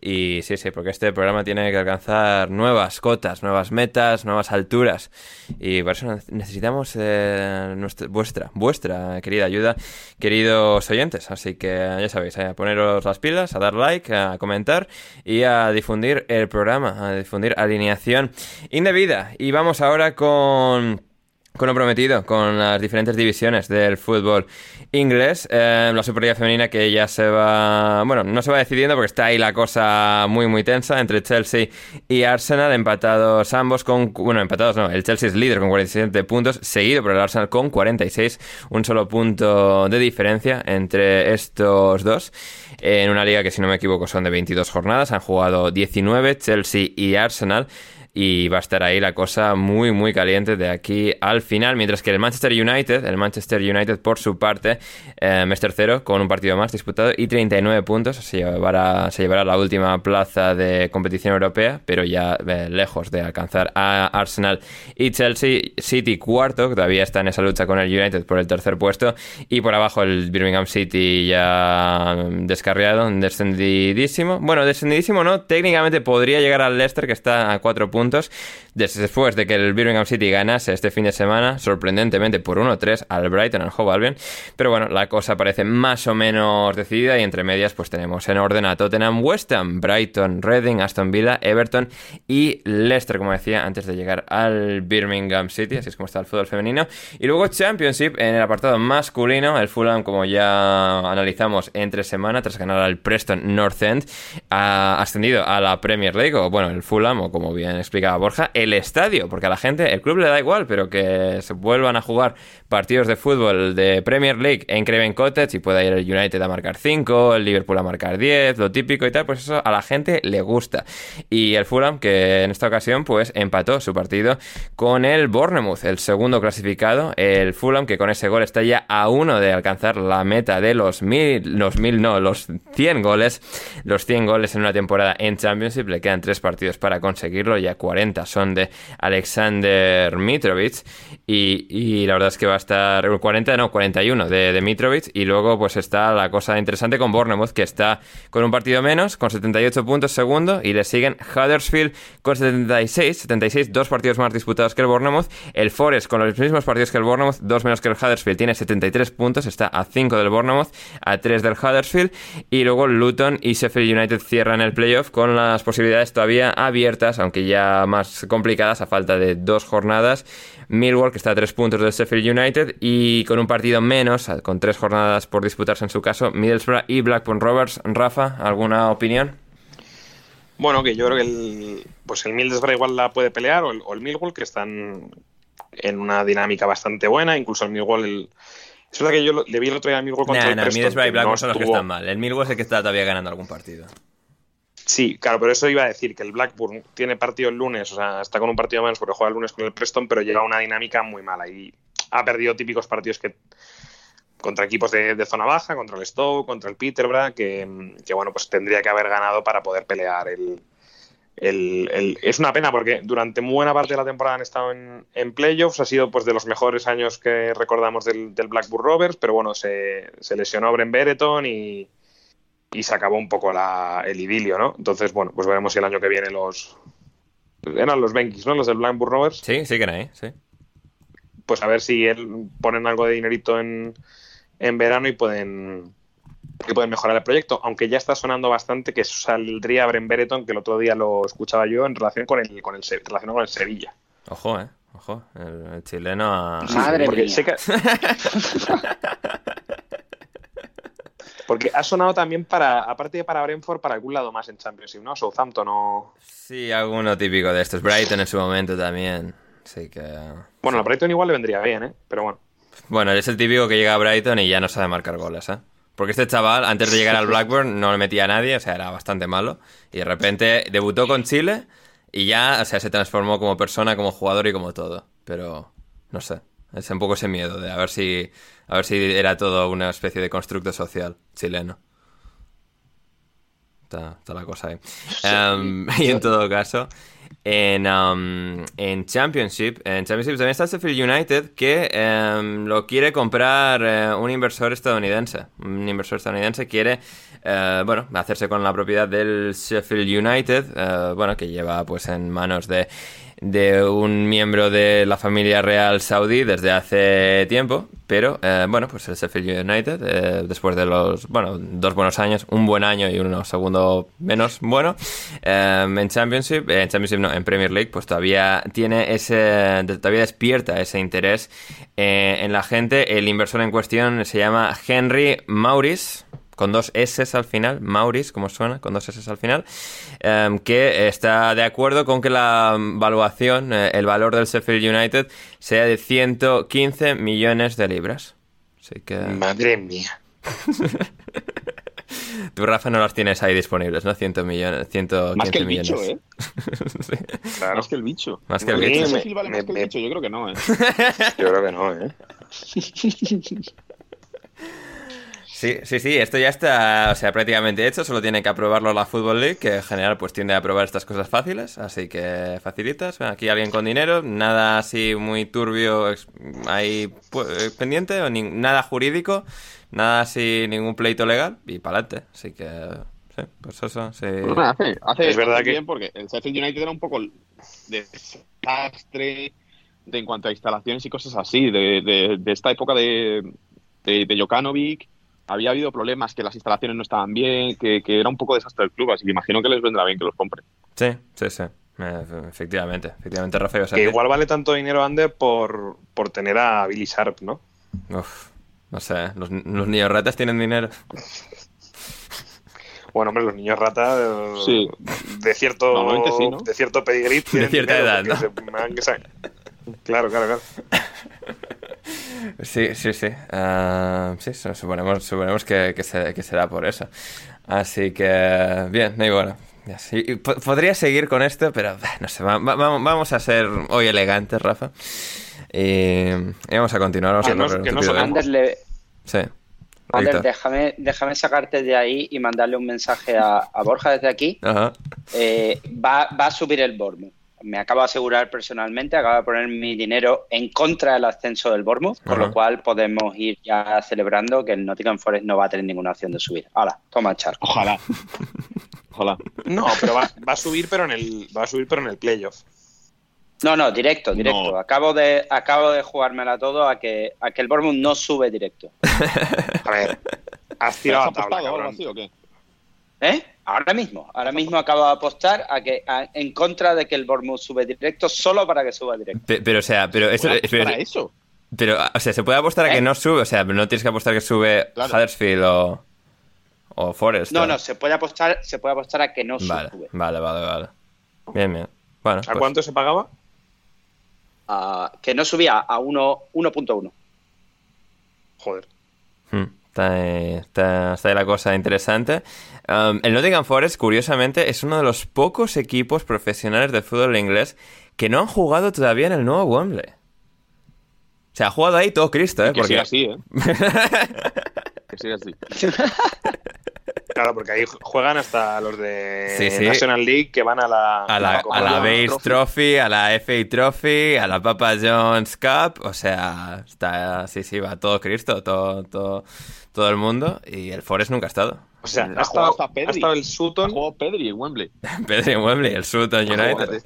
Y sí, sí, porque este programa tiene que alcanzar nuevas cotas, nuevas metas, nuevas alturas. Y por eso necesitamos eh, nuestra, vuestra, vuestra querida ayuda, queridos oyentes. Así que ya sabéis, eh, a poneros las pilas, a dar like, a comentar y a difundir el programa, a difundir alineación indebida. Y vamos ahora con con lo prometido, con las diferentes divisiones del fútbol inglés. Eh, la Superliga Femenina que ya se va. Bueno, no se va decidiendo porque está ahí la cosa muy, muy tensa entre Chelsea y Arsenal, empatados ambos con. Bueno, empatados no, el Chelsea es líder con 47 puntos, seguido por el Arsenal con 46, un solo punto de diferencia entre estos dos. En una liga que, si no me equivoco, son de 22 jornadas, han jugado 19, Chelsea y Arsenal y va a estar ahí la cosa muy muy caliente de aquí al final, mientras que el Manchester United, el Manchester United por su parte, eh, es tercero con un partido más disputado y 39 puntos, se llevará, se llevará la última plaza de competición europea, pero ya eh, lejos de alcanzar a Arsenal y Chelsea, City cuarto, que todavía está en esa lucha con el United por el tercer puesto, y por abajo el Birmingham City ya descarriado, descendidísimo, bueno, descendidísimo no, técnicamente podría llegar al Leicester que está a cuatro puntos, después de que el Birmingham City ganase este fin de semana, sorprendentemente por 1-3 al Brighton, al Hove Albion. Pero bueno, la cosa parece más o menos decidida y entre medias pues tenemos en orden a Tottenham, West Ham, Brighton, Reading, Aston Villa, Everton y Leicester, como decía, antes de llegar al Birmingham City, así es como está el fútbol femenino. Y luego Championship en el apartado masculino, el Fulham, como ya analizamos entre semana, tras ganar al Preston North End, ha ascendido a la Premier League, o bueno, el Fulham, o como bien explicado Borja, el estadio, porque a la gente, el club le da igual, pero que se vuelvan a jugar partidos de fútbol de Premier League en Craven Cottage y pueda ir el United a marcar 5, el Liverpool a marcar 10, lo típico y tal, pues eso a la gente le gusta. Y el Fulham, que en esta ocasión pues empató su partido con el Bournemouth, el segundo clasificado, el Fulham, que con ese gol está ya a uno de alcanzar la meta de los mil, los mil no, los 100 goles, los 100 goles en una temporada en Championship, le quedan tres partidos para conseguirlo, ya 40 son de Alexander Mitrovic y, la verdad es que va a estar 40, no, 41 de, de Mitrovic y luego pues está la cosa interesante con Bournemouth que está con un partido menos, con 78 puntos segundo y le siguen Huddersfield con 76, 76, dos partidos más disputados que el Bournemouth, el Forest con los mismos partidos que el Bournemouth, dos menos que el Huddersfield, tiene 73 puntos, está a 5 del Bournemouth, a 3 del Huddersfield y luego Luton y Sheffield United cierran el playoff con las posibilidades todavía abiertas, aunque ya más complicadas a falta de dos jornadas. Millwall, que está a tres puntos del Sheffield United, y con un partido menos, con tres jornadas por disputarse en su caso, Middlesbrough y Blackburn Rovers. Rafa, ¿alguna opinión? Bueno, que yo creo que el, pues el Middlesbrough igual la puede pelear, o el, Millwall, que están en una dinámica bastante buena, incluso el Millwall... El, es verdad que yo le vi el otro día al Millwall contra el Middlesbrough y Blackburn son los que están mal. El Millwall es el que está todavía ganando algún partido. Sí, claro, pero eso iba a decir que el Blackburn tiene partido el lunes, o sea, está con un partido menos porque juega el lunes con el Preston, pero lleva una dinámica muy mala y ha perdido típicos partidos que contra equipos de, zona baja, contra el Stoke, contra el Peterborough, que, que, bueno, pues tendría que haber ganado para poder pelear el, el, es una pena porque durante buena parte de la temporada han estado en, en playoffs, ha sido pues de los mejores años que recordamos del, del Blackburn Rovers, pero bueno, se, se lesionó Bren Bereton y, y se acabó un poco la, el idilio, ¿no? Entonces, bueno, pues veremos si el año que viene los... Eran los Benkis, ¿no? Los del Blackburn Rovers. Sí, sí que ahí, sí. Pues a ver si ponen algo de dinerito en, en verano y pueden que pueden mejorar el proyecto, aunque ya está sonando bastante que saldría Bren Bereton, que el otro día lo escuchaba yo en relación con el, con el, relacionado con el Sevilla. Ojo, eh. Ojo, el, chileno Madre mía. Porque ha sonado también para, aparte de para Brentford, para algún lado más en Championship, ¿no? Southampton o... Sí, alguno típico de estos. Brighton en su momento también. Sí que... Bueno, a Brighton igual le vendría bien, ¿eh? Pero bueno. Bueno, es el típico que llega a Brighton y ya no sabe marcar goles, ¿eh? Porque este chaval, antes de llegar al Blackburn, no le metía a nadie, o sea, era bastante malo. Y de repente debutó con Chile y ya, o sea, se transformó como persona, como jugador y como todo. Pero, no sé. Es un poco ese miedo de a ver si, a ver si era todo una especie de constructo social chileno. está, está la cosa ahí. Em, y en todo caso, en, um, en Championship, en Championship también está Sheffield United que em, lo quiere comprar eh, un inversor estadounidense. Un inversor estadounidense quiere, eh, bueno, hacerse con la propiedad del Sheffield United, eh, bueno, que lleva pues en manos de de un miembro de la familia real saudí desde hace tiempo, pero eh, bueno, pues el Sheffield United, eh, después de los, bueno, dos buenos años, un buen año y uno segundo menos bueno, eh, en Championship, en Championship no, en Premier League, pues todavía tiene ese, todavía despierta ese interés en la gente. El inversor en cuestión se llama Henry Maurice con dos S al final, Maurice, como suena, con dos S al final, em, que está de acuerdo con que la valuación, eh, el valor del Sheffield United, sea de 115 millones de libras. Así que... Madre mía. Tú, Rafa, no las tienes ahí disponibles, ¿no? 100 millones, 115 Más que el millones. bicho, ¿eh? Sí. Claro. Más que el bicho. Más que el Me- bicho. ¿Ese me- Sheffield vale más que el me- bicho? Yo creo que no, ¿eh? Yo creo que no, ¿eh? Sí, sí, sí, esto ya está, o sea, prácticamente hecho, solo tiene que aprobarlo la Football League, que en general pues tiende a aprobar estas cosas fáciles, así que facilitas. Bueno, aquí alguien con dinero, nada así muy turbio ahí eh, pendiente, o ni- nada jurídico, nada así, ningún pleito legal, y para adelante. Así que, sí, pues eso, sí. Bueno, hace, hace- Es verdad que- bien porque el Sheffield United era un poco desastre de, en cuanto a instalaciones y cosas así, de, de- de esta época de, de, de Jokanovic. Había habido problemas que las instalaciones no estaban bien, que, que era un poco desastre el club, así que imagino que les vendrá bien que los compren. Sí, sí, sí. Eh, efectivamente, efectivamente, Rafa, ibas a Que igual vale tanto dinero Ander por, por tener a Billy Sharp, ¿no? Uf, no sé, los, los niños ratas tienen dinero. Bueno, hombre, los niños rata eh, Sí. de cierto sí, ¿no? de cierto pedigrí tienen cierta edad, se- sa- Claro, claro, claro. Sí, sí, sí. Ah, sí, su- suponemos, suponemos que, que, se- que será por eso. Así que, bien, y bueno. sí. Podría seguir con esto, pero no sé, va- va- va- vamos a ser hoy elegantes, Rafa. Y, y vamos a continuar. Vamos Que a no- correr un que le- Sí. Ander, déjame, déjame sacarte de ahí y mandarle un mensaje a, a Borja desde aquí. Ajá. Eh, va, va a subir el Bournemouth. Me acabo de asegurar personalmente, acabo de poner mi dinero en contra del ascenso del Bournemouth, con lo cual podemos ir ya celebrando que el Nottingham Forest no va a tener ninguna opción de subir. Ahora, toma el charco. Ojalá. Ojalá. No, pero va, va a subir, pero en el va a subir, pero en el playoff. No, no, directo, directo. No. Acabo de acabo de jugármela todo a que a que el Bournemouth no sube directo. A ver, has ¿Te tirado has tabla, apostado cabrón. así o qué? ¿Eh? Ahora mismo, ahora mismo acabo de apostar a que a- en contra de que el Bournemouth sube directo solo para que suba directo. Pe- Pero, o sea, pero eso, Bueno, pero, para eso. pero, o sea, se puede apostar a que ¿Eh? no sube, o sea, pero no tienes que apostar que sube Claro. Huddersfield o, o Forest. No, o- no, se puede apostar, se puede apostar a que no Vale, sube. vale, vale, vale. Bien, bien. Bueno, ¿A pues- cuánto se pagaba? A- que no subía a 1 1.1. Joder. Hmm, Está ahí, está- está la cosa interesante. Um, el Nottingham Forest, curiosamente, es uno de los pocos equipos profesionales de fútbol inglés que no han jugado todavía en el nuevo Wembley. Se ha jugado ahí todo Cristo, ¿eh? Que Porque... siga así, ¿eh? que siga así. Claro, porque ahí juegan hasta los de Sí, sí. National League que van a la A la, Copa a la Trophy. Base Trophy, a la FA Trophy, a la Papa John's Cup, o sea, está, sí, sí, va todo Cristo, todo, todo, todo el mundo, y el Forest nunca ha estado. O sea, Ha ha estado, jugado hasta Pedri. ha estado el Ha Sutton. jugado Pedri en Wembley. Pedro en Wembley, el Sutton United.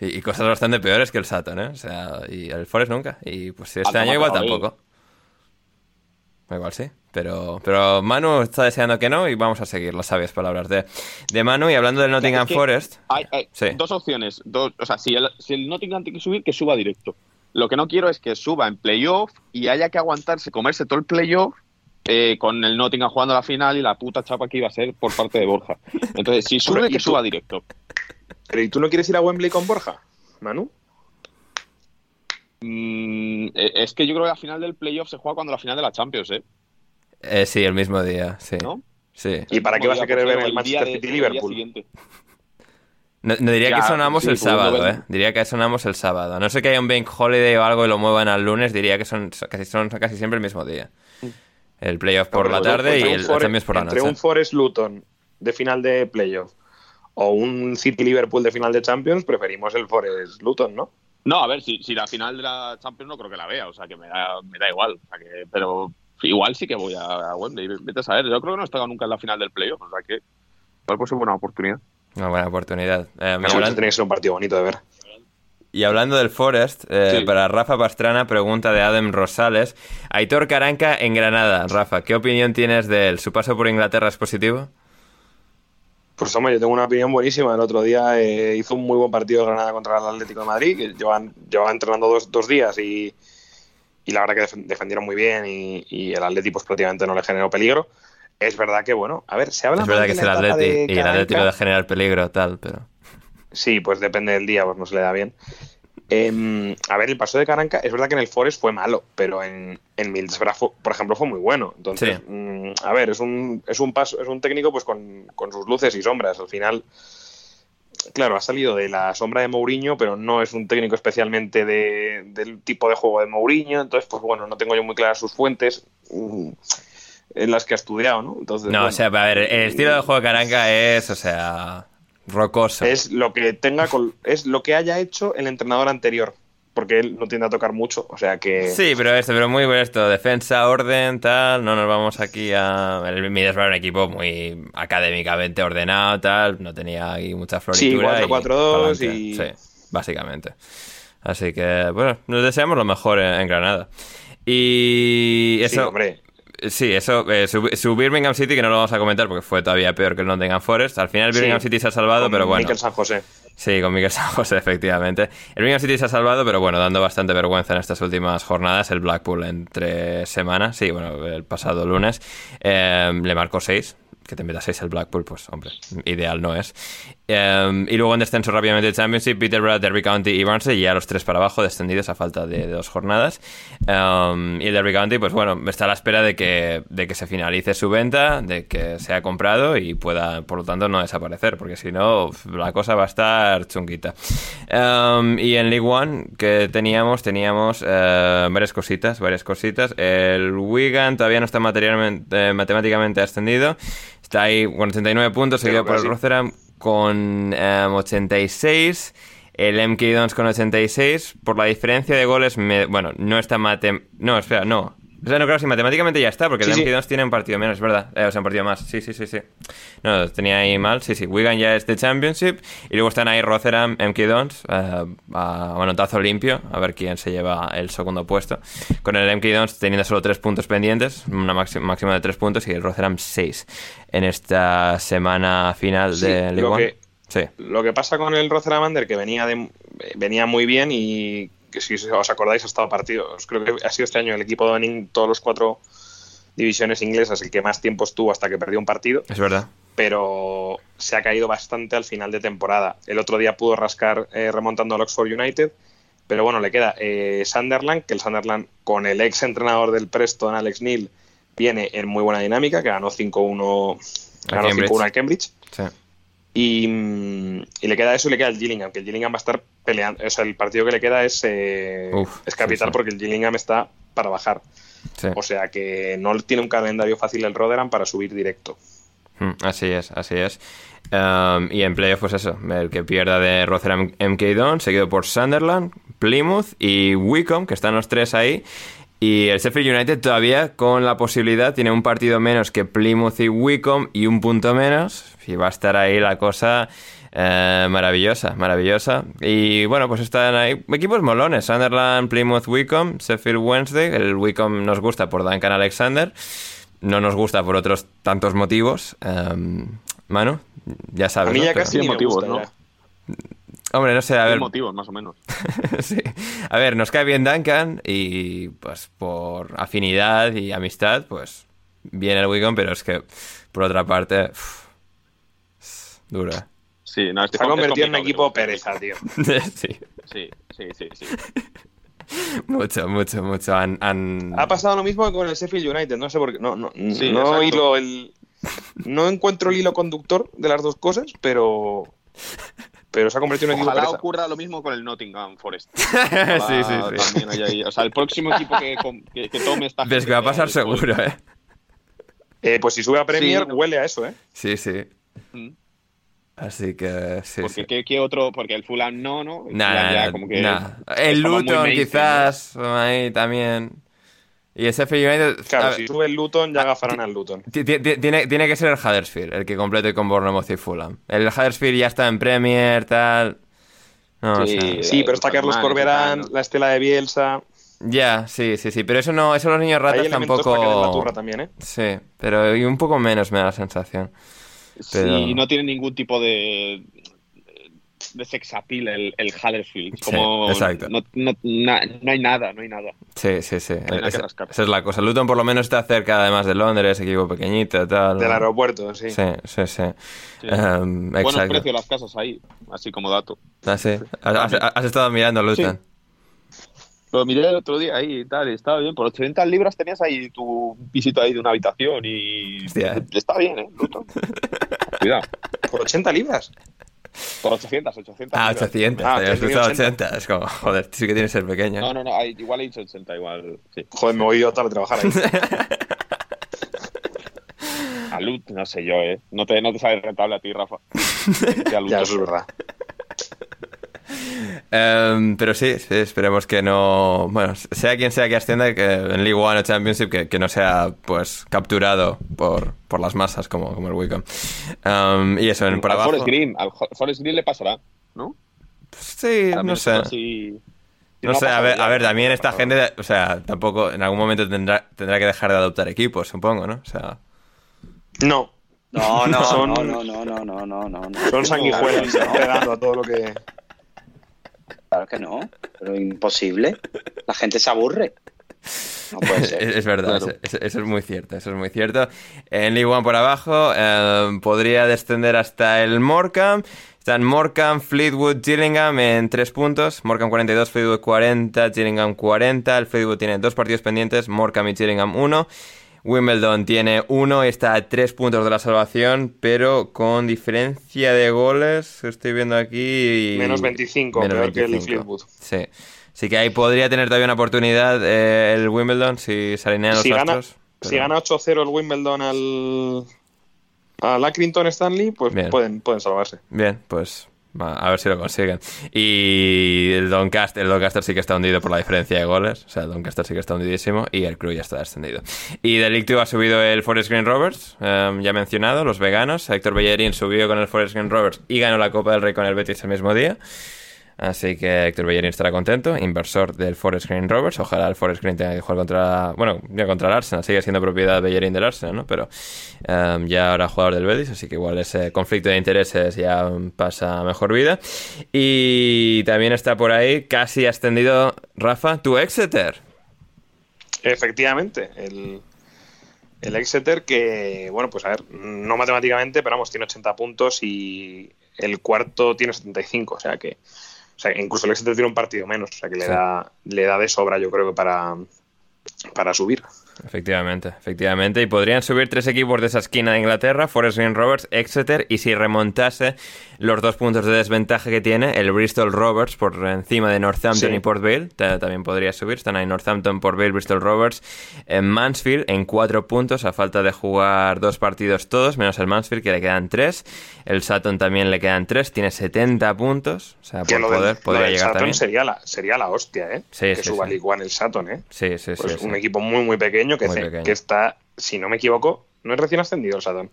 Y, y cosas bastante peores que el Sutton, ¿eh? O sea, y el Forest nunca. Y pues este año igual tampoco. Igual sí. Pero, pero Manu está deseando que no y vamos a seguir las sabias palabras de, de Manu. Y hablando del Nottingham Es que Forest... Hay, hay Sí. dos opciones. Dos, o sea, si el, si el Nottingham tiene que subir, que suba directo. Lo que no quiero es que suba en playoff y haya que aguantarse, comerse todo el playoff eh, con el Nottingham jugando la final y la puta chapa que iba a ser por parte de Borja. Entonces, si sube, ¿y que tú? suba directo. Pero ¿y tú no quieres ir a Wembley con Borja, Manu? Mm, eh, es que yo creo que la final del playoff se juega cuando la final de la Champions, ¿eh? Eh, sí, el mismo día, sí. ¿No? Sí. ¿Y para qué vas a querer ver el Manchester de- City Liverpool? siguiente. No, no diría Ya, que sonamos sí, el sábado, ¿eh? Diría que sonamos el sábado. No sé que haya un bank holiday o algo y lo muevan al lunes, diría que son casi, son casi siempre el mismo día. El playoff por la tarde y el Champions por la noche. Entre un Forest Luton de final de playoff o un City Liverpool de final de Champions, preferimos el Forest Luton, ¿no? No, a ver, si, si la final de la Champions no creo que la vea, o sea que me da, me da igual. O sea que, pero igual sí que voy a, a Wembley, vete a saber. Yo creo que no he estado nunca en la final del playoff, o sea que igual puede ser buena oportunidad. Una buena oportunidad. Eh, Pero tiene que ser un partido bonito de ver. Y hablando del Forest, eh, Sí. para Rafa Pastrana, pregunta de Adam Rosales. Aitor Caranca en Granada. Rafa, ¿qué opinión tienes de él? ¿Su paso por Inglaterra es positivo? Pues hombre, yo tengo una opinión buenísima. El otro día eh, hizo un muy buen partido de Granada contra el Atlético de Madrid, que llevan, llevan entrenando dos, dos días y, y la verdad que def- defendieron muy bien y, y el Atlético pues prácticamente no le generó peligro. Es verdad que, bueno, a ver, se habla Es verdad que es el Atleti y el Atleti lo de generar peligro, tal, pero... Sí, pues depende del día, pues no se le da bien. Em, a ver, el paso de Caranca, es verdad que en el Forest fue malo, pero en, en Middlesbrough, por ejemplo, fue muy bueno. Entonces, Sí. mm, a ver, es un, es un paso, es un técnico pues con, con sus luces y sombras. Al final, claro, ha salido de la sombra de Mourinho, pero no es un técnico especialmente de- del tipo de juego de Mourinho. Entonces, pues bueno, no tengo yo muy claras sus fuentes. mm, en las que ha estudiado, ¿no? Entonces, No, bueno, o sea, a ver, el estilo de juego de Caranca es, o sea, rocoso. es lo que tenga es lo que haya hecho el entrenador anterior porque él no tiende a tocar mucho o sea que Sí, pero esto, pero muy bueno esto, defensa, orden, tal, no nos vamos aquí a... El Middlesbrough era un equipo muy académicamente ordenado, tal, no tenía ahí mucha Sí, floritura. y 4-4-2 pa'lante. y- Sí, básicamente. Así que, bueno, nos deseamos lo mejor en, en Granada. Y sí, eso... hombre Sí, eso, eh, su, su Birmingham City, que no lo vamos a comentar porque fue todavía peor que el Nottingham Forest. Al final el Birmingham Sí, City se ha salvado, pero bueno. Mikel San José Sí, con Miguel San José, efectivamente. El Birmingham City se ha salvado, pero bueno, dando bastante vergüenza en estas últimas jornadas. El Blackpool entre semanas, sí, bueno, el pasado lunes, eh, le marcó 6. Que te meta 6 el Blackpool, pues hombre, ideal no es. Eh, y luego en descenso rápidamente de Championship, Peterborough, Derby County y Barnsley, ya los tres para abajo, descendidos a falta de, de dos jornadas. Eh, y el Derby County, pues bueno, está a la espera de que, de que se finalice su venta, de que sea comprado y pueda, por lo tanto, no desaparecer, porque si no, la cosa va a estar chunguita. Um, y en League One, que teníamos, teníamos eh, varias cositas, varias cositas. El Wigan todavía no está materialmente, eh, matemáticamente ascendido. Está ahí con 89 puntos, seguido por el. Rotherham con eh, 86. El MK Dons con 86. Por la diferencia de goles, me- bueno, no está mate... No, espera, no. O sea, no creo que sí, matemáticamente ya está, porque Sí, el sí. MK Dons tiene un partido menos, es verdad. Eh, o sea, un partido más. Sí, sí, sí, sí. No, tenía ahí mal. Sí, sí. Wigan ya es de Championship. Y luego están ahí Rotherham, MK Dons, eh, a manotazo limpio, a ver quién se lleva el segundo puesto. Con el MK Dons teniendo solo tres puntos pendientes, una máxima, de tres puntos, y el Rotherham seis en esta semana final Sí, de League lo One. que- Sí. lo que pasa con el Rotherham Under que venía de venía muy bien y que si os acordáis ha estado partidos creo que ha sido este año el equipo de en todos los cuatro divisiones inglesas el que más tiempo estuvo hasta que perdió un partido Es verdad. pero se ha caído bastante al final de temporada. El otro día pudo rascar eh, remontando al Oxford United, pero bueno, le queda eh, Sunderland, que el Sunderland con el ex entrenador del Preston, Alex Neil, viene en muy buena dinámica, que ganó 5-1 A ganó Cambridge. 5-1 al Cambridge. Sí. Y, mm, y le queda eso y le queda el Gillingham, que el Gillingham va a estar peleando. O sea, el partido que le queda es, eh, Uf, es capital sí, sí. porque el Gillingham está para bajar. sí. O sea que no tiene un calendario fácil el Rotherham para subir directo. Mm, Así es, así es. Um, y en playoff, pues eso, el que pierda de Rotherham MK Don, seguido por Sunderland, Plymouth y Wycombe, que están los tres ahí. Y el Sheffield United todavía con la posibilidad, tiene un partido menos que Plymouth y Wycombe y un punto menos. Y va a estar ahí la cosa eh, maravillosa, maravillosa. Y bueno, pues están ahí equipos molones. Sunderland, Plymouth, Wycombe, Sheffield Wednesday. El Wycombe nos gusta por Duncan Alexander. No nos gusta por otros tantos motivos. Em, Manu, ya sabes. A mí ¿no? ya casi Tiene ni me motivos, gusta ¿no? Hombre, no sé, a Hay ver. motivos, más o menos. sí. A ver, nos cae bien Duncan y pues por afinidad y amistad, pues bien el Wigan, pero es que por otra parte. ¿eh? Sí, no, es Se ha convertido en un equipo pereza, tío. sí, Sí, sí, sí, sí. mucho, mucho, mucho. Han, han- Ha pasado lo mismo que con el Sheffield United, no sé por qué. No, no, Sí, no hilo el. No encuentro el hilo conductor de las dos cosas, pero. Pero se ha convertido en un equipo Ojalá ocurra lo mismo con el Nottingham Forest. sí, sí, sí. También hay ahí- O sea, el próximo equipo que, que, que tome esta Ves que va a pasar pues, seguro, ¿eh? Eh, pues si sube a Premier, Sí, no. huele a eso, ¿eh? Sí, sí. Mm. Así que sí, Porque sí. ¿qué, qué otro? Porque el Fulham no, ¿no? El Nah, ya nah, como que nah. El Luton quizás, ahí también. Y ese United... Claro, ver, si sube el Luton, ya agafarán al Luton. ti- ti- ti- Tiene, tiene que ser el Huddersfield, el que complete con Bournemouth y Fulham. El Huddersfield ya está en Premier, tal... No, Sí. o sea, Sí, pero está Los Carlos Corberán, la estela de Bielsa. Ya, sí, sí, sí. Pero eso no, eso los niños Hay ratas elementos para que den la tampoco... turra también, ¿eh? Sí, pero y un poco menos me da la sensación. Pero- Sí, no tiene ningún tipo de de sex appeal el, el Huddersfield. Sí, Como exacto. No, no, na- no hay nada, no hay nada. Sí, sí, sí. Esa, es la cosa. Luton por lo menos está cerca además de Londres, equipo pequeñito, tal. Del aeropuerto, sí. Sí, sí, sí. Sí. Em, Buenos precios las casas ahí, así como dato. Ah, sí. Has, has- has estado mirando Luton. Lo miré el otro día ahí y tal, y estaba bien. Por 800 libras tenías ahí tu visita ahí de una habitación y... Hostia. Está bien, ¿eh? Luton. Cuidado. Por 80 libras. Por 800, 800 Ah, libras. 800. Ah, te habías 80. escuchado 80. Es como, joder, sí que tiene que ser pequeño. No, no, no, hay- igual he dicho 80, igual, sí. Joder, me voy yo tarde a trabajar ahí. A Lut, no sé yo, ¿eh? No te, no te sale rentable a ti, Rafa. Ya, eso es verdad. Em, pero sí, sí, esperemos que no. Bueno, sea quien sea que ascienda, que en League One o Championship, que, que no sea pues capturado por, por las masas como, como el Wickham. Em, y eso, en por al abajo. Forest Green, al Forest Green le pasará, ¿no? Sí, También no sé. así- No sé, a ver, ya, a ver, no también esta gente, o sea, tampoco en algún momento tendrá, tendrá que dejar de adoptar equipos, supongo, ¿no? O sea, No, No, no, Son- no, no, no, no, no, no, no, no. son sanguijuelas, No, pegando a todo lo que. Claro que no, pero imposible. La gente se aburre. No puede ser. es verdad, Claro. eso, es muy cierto, eso es muy cierto. En League One por abajo eh, podría descender hasta el Morecambe. Están Morecambe, Fleetwood, Gillingham en tres puntos. Morecambe 42, Fleetwood 40, Gillingham 40. El Fleetwood tiene dos partidos pendientes, Morecambe y Gillingham 1. Wimbledon tiene uno, está a tres puntos de la salvación, pero con diferencia de goles, estoy viendo aquí... Menos 25, peor que el Fleetwood. Sí. Así que ahí podría tener todavía una oportunidad eh, el Wimbledon si se alinean los Si gana, pero- si gana 8-0 el Wimbledon al. al Accrington Stanley, pues Bien. pueden, pueden salvarse. Bien, pues a ver si lo consiguen. Y el Doncaster, el Doncaster sí que está hundido por la diferencia de goles. O sea, el Doncaster sí que está hundidísimo y el Crew ya está descendido. Y del League Two ha subido el Forest Green Rovers, eh, ya mencionado, los veganos. Héctor Bellerín subió con el Forest Green Rovers y ganó la Copa del Rey con el Betis el mismo día. Así que Héctor Bellerín estará contento, inversor del Forest Green Rovers. Ojalá el Forest Green tenga que jugar contra. Bueno, ya contra el Arsenal, sigue siendo propiedad de Bellerín del Arsenal, ¿no? Pero em, ya ahora jugador del Betis, así que igual ese conflicto de intereses ya pasa a mejor vida. Y también está por ahí, casi ascendido Rafa, tu Exeter. Efectivamente, el, el Exeter que, bueno, pues a ver, no matemáticamente, pero vamos, tiene 80 puntos y el cuarto tiene 75, o sea que, sea, incluso el Exeter tiene un partido menos, o sea que le, Sí. da, le da de sobra, yo creo que para, para subir. Efectivamente, efectivamente. Y podrían subir tres equipos de esa esquina de Inglaterra, Forest Green Rovers, Exeter, y si remontase los dos puntos de desventaja que tiene, el Bristol Rovers por encima de Northampton Sí. y Port Vale, ta- también podría subir. Están ahí Northampton, Port Vale, Bristol Rovers, en Mansfield en cuatro puntos, a falta de jugar dos partidos todos, menos el Mansfield que le quedan tres. El Sutton también le quedan tres, tiene 70 puntos, o sea, por lo poder, podría llegar Sutton también. sería la, sería la hostia, ¿eh? Sí, que sí, suba sí. El Sutton, ¿eh? Sí, sí, sí. Pues sí. un equipo muy, muy pequeño que, Muy pequeño. que está, si no me equivoco, no es recién ascendido el Sutton.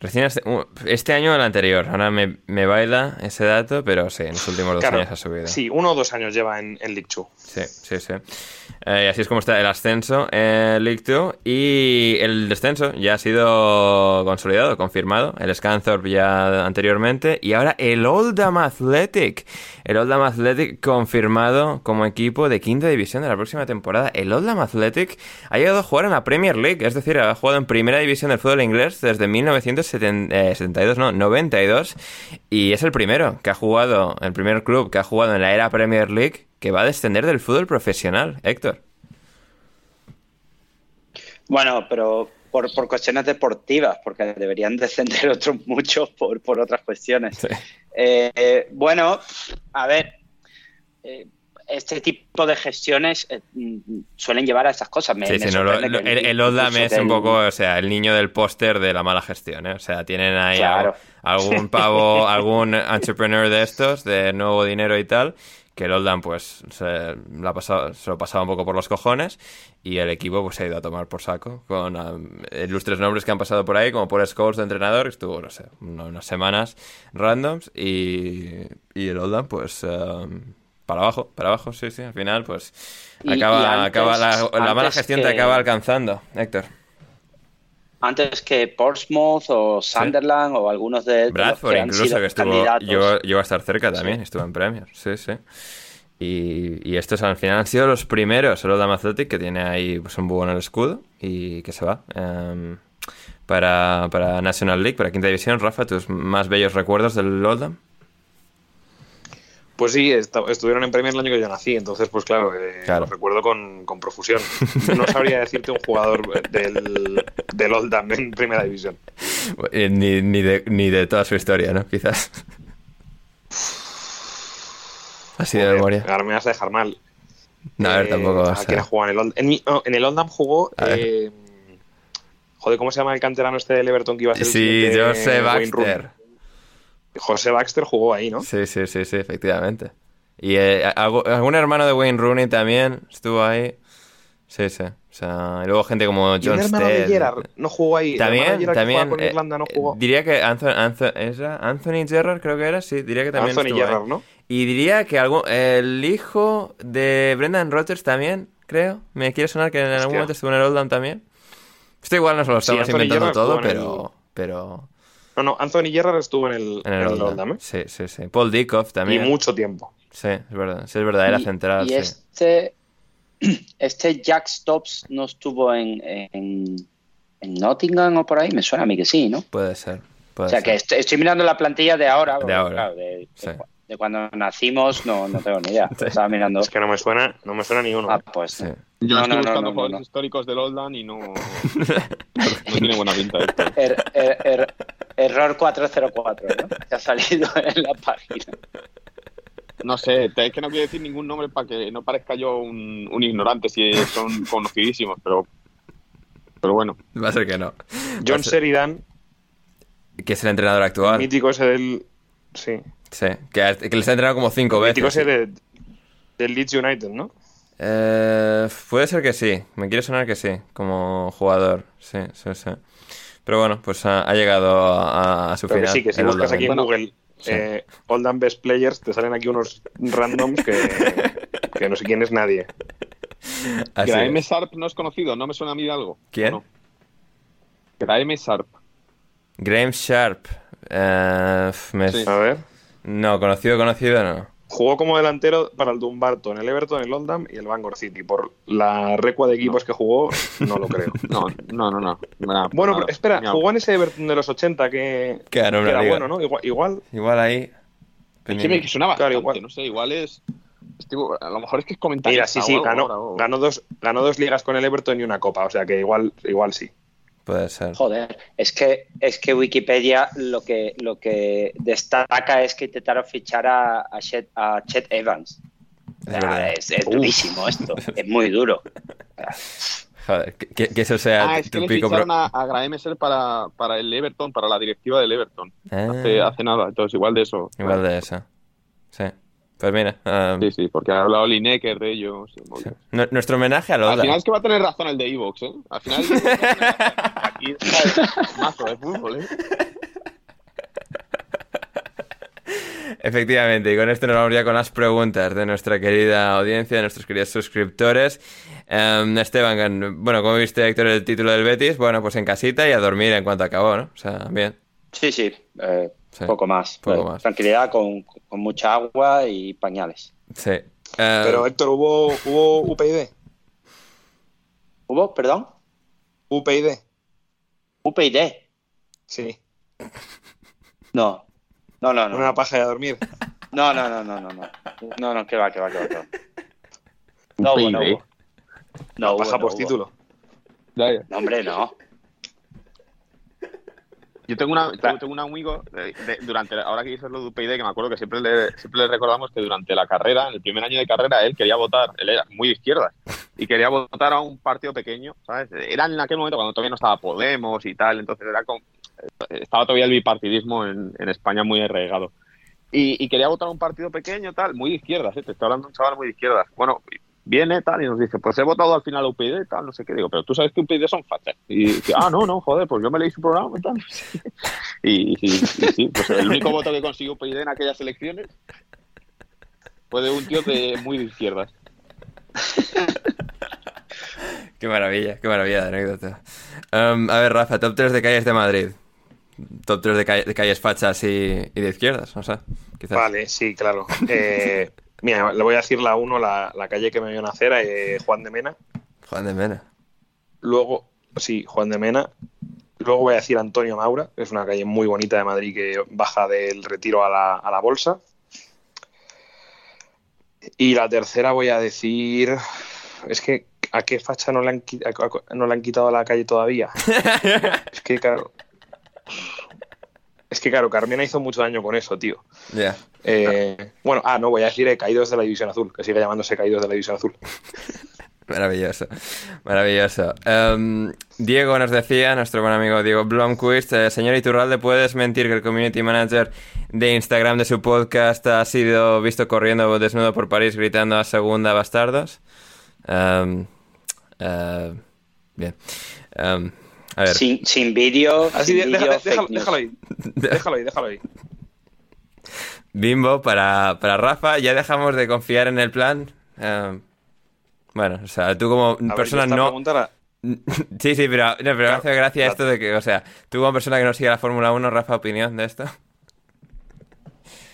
Recién este, uh, este año o el anterior, ahora me, me baila ese dato, pero sí, en los últimos dos Claro, años ha subido. Sí, uno o dos años lleva en, en League Two. Sí, sí, sí. Eh, así es como está el ascenso en League 2 y el descenso ya ha sido consolidado, confirmado. El Scunthorpe ya anteriormente y ahora el Oldham Athletic. El Oldham Athletic confirmado como equipo de quinta división de la próxima temporada. El Oldham Athletic ha llegado a jugar en la Premier League, es decir, ha jugado en primera división del fútbol inglés desde 1972, no, 92 y es el primero que ha jugado, el primer club que ha jugado en la era Premier League que va a descender del fútbol profesional, Héctor. Bueno, pero por, por cuestiones deportivas, porque deberían descender otros muchos por, por otras cuestiones. Sí. Eh, bueno, a ver, eh, este tipo de gestiones eh, suelen llevar a estas cosas. Me, Sí, me sí, no, lo- el, el es un poco, o sea, el niño del póster de la mala gestión, ¿eh? O sea, tienen ahí Claro. algo- algún pavo, algún entrepreneur de estos, de nuevo dinero y tal, que el Oldham, pues, se, la ha pasado- se lo pasaba un poco por los cojones y el equipo, pues, se ha ido a tomar por saco con um, ilustres nombres que han pasado por ahí, como Paul Scholes de entrenador, que estuvo, no sé, una- unas semanas randoms y, y el Oldham, pues... um, para abajo, para abajo, sí, sí. Al final, pues Y- acaba, y antes- acaba la, la mala gestión te acaba alcanzando, Héctor. Antes que Portsmouth o Sunderland o algunos de, de los Bradford que han incluso, sido que estuvo, candidatos. llegó, llegó a estar cerca también, estuvo en Premier, sí, sí. Y, y estos al final han sido los primeros, Oldham Athletic, que tiene ahí pues, un búho en el escudo y que se va em, para, para National League, para quinta división. Rafa, tus más bellos recuerdos del Oldham. Pues sí, estuvieron en Premier el año que yo nací, entonces pues claro, eh, Claro. lo recuerdo con, con profusión. No sabría decirte un jugador del, del Oldham en Primera División. Eh, Ni, ni, de, ni de toda su historia, ¿no? Quizás. Así de memoria. Ahora me vas a dejar mal. No, a ver, Eh, tampoco. o ¿A quién en el Oldham? En, no, en el Oldham jugó... Eh, joder, ¿cómo se llama el canterano este del Everton que iba a ser el Sí, siguiente Jose Wayne Rooney? Baxter. José Baxter jugó ahí, ¿no? Sí, sí, sí, sí, efectivamente. Y eh, algún hermano de Wayne Rooney también estuvo ahí. Sí, sí. O sea, y luego gente como Y John el hermano de Stead. Gerrard no jugó ahí. También, que también. con eh, Irlanda no jugó. diría que Anthony, Anthony, ¿era Anthony Gerrard, creo que era, sí, diría que también Anthony estuvo ahí. Gerrard, ¿no? Y diría que algún, el hijo de Brendan Rodgers también, creo. Me quiere sonar que en algún Hostia. momento estuvo en el Oldham también. Esto igual nos lo estamos inventando todo, pero, pero No, no, Anthony Gerrard estuvo en el, en el en el Oldham. Oldham, ¿eh? Sí, sí, sí. Paul Dickoff Y también. mucho tiempo. Sí, es verdad. Sí, es verdad, era Y- central. Y sí. este, este Jack Stops no estuvo en, en, en Nottingham o por ahí, me suena a mí que sí, ¿no? Puede ser. Puede O sea ser. que estoy, estoy mirando la plantilla de ahora. porque, ahora. claro, de, Sí. de de cuando nacimos no, no tengo ni idea. Estaba mirando. Es que no me suena, no me suena ni uno. Ah, pues. Sí. Yo No, estoy no, no, buscando no, no. históricos del Oldham y no, no tiene buena pinta esto. Er- er- er- error 404, ¿no? Que ha salido en la página. No sé, es que no quiero decir ningún nombre para que no parezca yo un, un ignorante si son conocidísimos, pero pero bueno. Va a ser que no. John ser- Sheridan, Que es el entrenador actual. mítico ese del. Sí. Sí, que, que les ha entrenado como cinco Mítico veces. ese de, del Leeds United, ¿no? Eh, puede ser que sí. Me quiere sonar que sí, como jugador. Sí, sí, sí. Pero bueno, pues ha, ha llegado a, a su Pero que final. sí, que si buscas Oldham. aquí en Bueno, Google sí. eh, Oldham Best Players, te salen aquí unos randoms que, que no sé quién es nadie. Así Graeme es. Sharp no es conocido, no me suena a mí de algo. ¿Quién? ¿O no? Graeme Sharp. Graham Sharp. Eh, me- Sí. A ver. No, conocido, conocido no. Jugó como delantero para el Dumbarton, el Everton, el Oldham y el Bangor City. Por la recua de equipos que jugó, no lo creo. No, no, no, no. Nada, Bueno, nada. pero espera, jugó en ese Everton de los 80 que, Que era liga. bueno, ¿no? Igual, igual Igual ahí. Es que me suena bastante, Claro, igual. no sé, igual es... a lo mejor es que es comentarista Mira, sí, o sí, algo ganó, ahora, ganó, dos, ganó dos ligas con el Everton y una copa, o sea que igual, igual sí. Puede ser. Joder, es que, es que Wikipedia lo que, lo que destaca es que intentaron fichar a, a, Chet, a Chet Evans. Es verdad. es, es durísimo esto, es muy duro. Joder, que, eso sea Ah, es que tu le ficharon a, a Graeme Sharp para, para el Everton, para la directiva del Everton. Ah, Hace, hace nada, entonces igual de eso. igual de eso. Sí. Pues mira, Sí, sí, porque ha hablado Lineker de ellos. sí, nuestro homenaje a Al Lola. final es que va a tener razón el de Evox, ¿eh? Al final Evox va a tener razón. Aquí está mazo de fútbol, ¿eh? Efectivamente, y con esto nos vamos ya con las preguntas de nuestra querida audiencia, de nuestros queridos suscriptores. Em, Esteban, bueno, como viste, Héctor, el título del Betis? Bueno, pues en casita y a dormir en cuanto acabó, ¿no? O sea, bien. Sí, sí, eh, Sí, poco más. poco más. Tranquilidad con, con mucha agua y pañales. Sí. Eh, Pero Héctor, ¿hubo, hubo UPyD? ¿Hubo, perdón? UPyD, UPyD. sí. No. No, no, no. Una paja de dormir. No, no, no, no, no, no. No, no, que va, que va, que va. que va. No hubo, no hubo. No hubo, paja no por hubo. título. No, hombre, no. Yo tengo, una, tengo, un amigo, durante ahora que dices lo de UPyD, que me acuerdo que siempre le, siempre le recordamos que durante la carrera, en el primer año de carrera, él quería votar, él era muy de izquierda, y quería votar a un partido pequeño, ¿sabes? Era en aquel momento cuando todavía no estaba Podemos y tal, entonces era con, estaba todavía el bipartidismo en, en España muy arraigado. Y, quería votar a un partido pequeño, tal, muy de izquierdas, ¿eh? te estoy hablando de un chaval muy de izquierdas. Bueno, viene tal y nos dice, pues he votado al final a UPyD tal, no sé qué. Digo, pero tú sabes que UPyD son fachas. Y dice, ah, no, no, joder, pues yo me leí su programa y tal. Y, sí, pues el único voto que consiguió UPyD en aquellas elecciones fue de un tío de muy de izquierdas. qué maravilla, qué maravilla de anécdota. Um, a ver, Rafa, top 3 de calles de Madrid. Top 3 de, calles fachas y, de izquierdas, no sé. Vale, sí, claro. Eh, Mira, le voy a decir la 1, la, calle que me vio nacer, eh, Juan de Mena. Juan de Mena. Luego, sí, Juan de Mena. Luego voy a decir Antonio Maura, que es una calle muy bonita de Madrid que baja del retiro a la, bolsa. Y la tercera voy a decir. Es que, ¿a qué facha no le han, no le han quitado la calle todavía? es que, claro. Es que, claro, Carmena hizo mucho daño con eso, tío. Ya. Eh, bueno, ah, no, voy a decir eh, Caídos de la División Azul, que sigue llamándose Caídos de la División Azul. Maravilloso, maravilloso. Em, Diego nos decía, nuestro buen amigo Diego Blomquist, eh, señor Iturralde, ¿puedes mentir que el community manager de Instagram de su podcast ha sido visto corriendo desnudo por París gritando a segunda bastardos? Em, bien. Sin, sin vídeo. Así, déjalo, ahí. Déjalo ahí, déjalo ahí. Bimbo, para, para Rafa, ya dejamos de confiar en el plan. Eh, bueno, o sea, tú como persona no. Sí, sí, pero, no, pero me hace gracia esto de que, o sea, tú como persona que no sigue la Fórmula 1, Rafa, opinión de esto.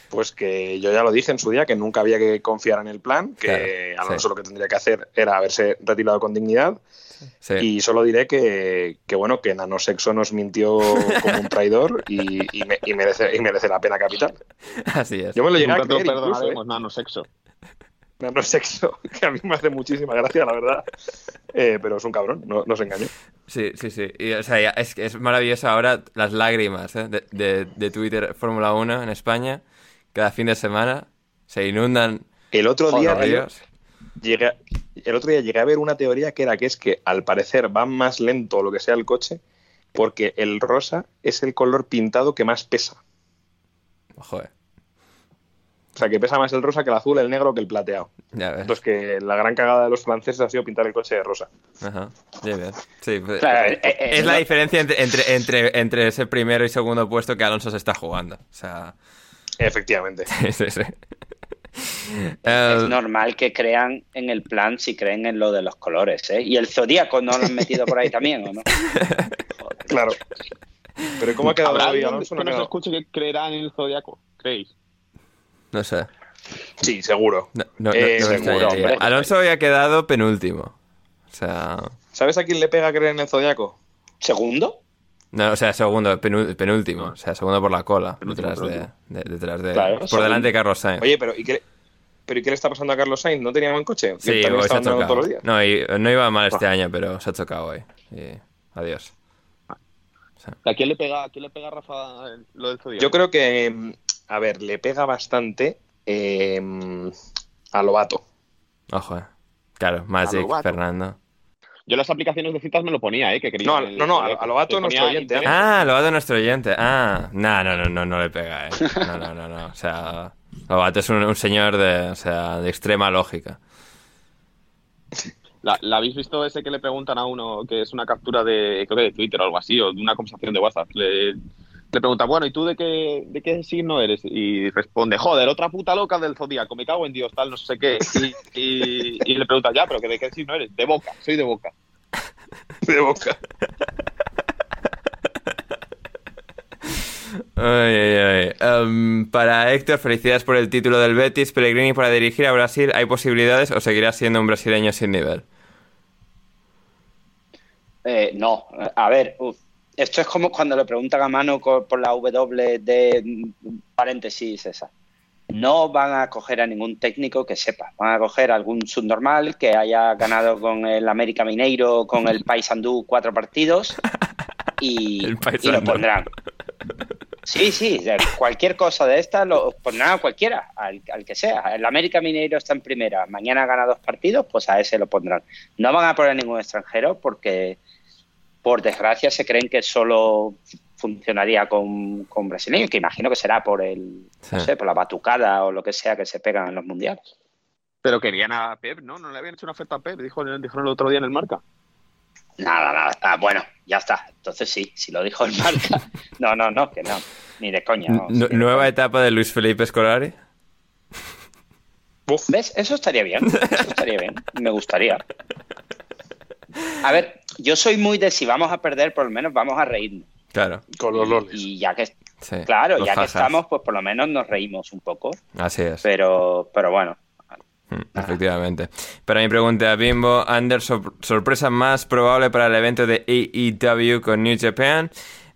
Pues que yo ya lo dije en su día, que nunca había que confiar en el plan, que Alonso lo que tendría que hacer era haberse retirado con dignidad y solo diré que, bueno, que Nanosexo nos mintió como un traidor y, merece, y merece la pena capital. Así es. Yo me lo llegué a creer incluso, ¿eh? Nanosexo. Nanosexo, que a mí me hace muchísima gracia, la verdad. Eh, pero es un cabrón, no, no se engañó. Sí, sí, sí. Y, o sea, es, es maravilloso ahora las lágrimas ¿eh? de, de, Twitter Fórmula 1 en España. Cada fin de semana se inundan. El otro día, llegué, el otro día llegué a ver una teoría que era que es que al parecer va más lento lo que sea el coche porque el rosa es el color pintado que más pesa. Joder. O sea, que pesa más el rosa que el azul, el negro que el plateado. Ya ves. Entonces, que la gran cagada de los franceses ha sido pintar el coche de rosa. Ajá. Bien, Sí, pues, eh, eh, es la diferencia entre, entre, entre, ese primero y segundo puesto que Alonso se está jugando. O sea. Efectivamente. Sí, sí, sí. Es normal que crean en el plan si creen en lo de los colores, ¿eh? Y el zodíaco no lo han metido por ahí también, ¿o no? Claro. Pero ¿cómo ha quedado Alonso? Que no que creerán en el zodiaco, ¿creéis? No sé. Sí, seguro. No, eh, seguro Alonso había quedado penúltimo. O sea. ¿Sabes a quién le pega creer en el zodiaco? ¿Segundo? No, o sea, segundo, penúltimo. O sea, segundo por la cola. detrás de, detrás de por delante de Carlos Sainz. Oye, pero ¿y qué, pero ¿y qué le está pasando a Carlos Sainz? ¿No tenía buen coche? Sí, hoy se ha chocado. Todos los días? No, no iba mal este año, pero se ha chocado hoy. adiós. ¿A quién le pega, a quién le pega Rafa lo del Zodiaco? Yo creo que, a ver, le pega bastante eh, a Lobato. Ojo, eh. Claro, Magic, Fernando. Yo las aplicaciones de citas me lo ponía, ¿eh? Que quería no, no, no, a Lobato nuestro oyente. ¿eh? Ah, Lobato nuestro oyente. Ah, no, no, no, no, no le pega, ¿eh? No, no, no, no. O sea, Lobato es un, señor de, o sea, de extrema lógica. ¿La, habéis visto ese que le preguntan a uno que es una captura de, creo que de Twitter o algo así, o de una conversación de WhatsApp? Le, le pregunta, bueno, ¿y tú de qué, de qué signo eres? Y responde, joder, otra puta loca del zodíaco, me cago en Dios, tal, no sé qué. Y, le pregunta, ya, pero ¿de qué signo eres? De boca, soy de boca. de boca. Ay, ay, ay. Em, para Héctor, felicidades por el título del Betis. Pellegrini para dirigir a Brasil, ¿hay posibilidades o seguirá siendo un brasileño sin nivel? Eh, no, a ver, esto es como cuando le preguntan a mano por la W de paréntesis esa. No van a coger a ningún técnico que sepa. Van a coger a algún subnormal que haya ganado con el América Mineiro, con el Paysandú cuatro partidos y, y lo pondrán. Sí, sí, cualquier cosa de esta, lo, pues nada, cualquiera, al, que sea. El América Mineiro está en primera, mañana gana dos partidos, pues a ese lo pondrán. No van a poner ningún extranjero porque, por desgracia, se creen que solo funcionaría con, con brasileños, que imagino que será por el, no sé, por la batucada o lo que sea que se pegan en los mundiales. Pero querían a Pep, ¿no? ¿No le habían hecho una oferta a Pep? Dijo, dijeron el otro día en el marca. Nada, nada. Ah, bueno, ya está. Entonces sí, si lo dijo el marca. No, no, no, que no. Ni de coña. ¿Nueva etapa de Luis Felipe Scolari? ¿Ves? Eso estaría bien. Eso estaría bien. Me gustaría. A ver, yo soy muy de si vamos a perder, por lo menos vamos a reírnos. Claro. Con los loles. Y ya que, claro, ya que estamos, pues por lo menos nos reímos un poco. Así es. Pero, pero bueno, mm, Efectivamente. Para mi pregunta, Bimbo, Anders, sorpresa más probable para el evento de AEW con New Japan.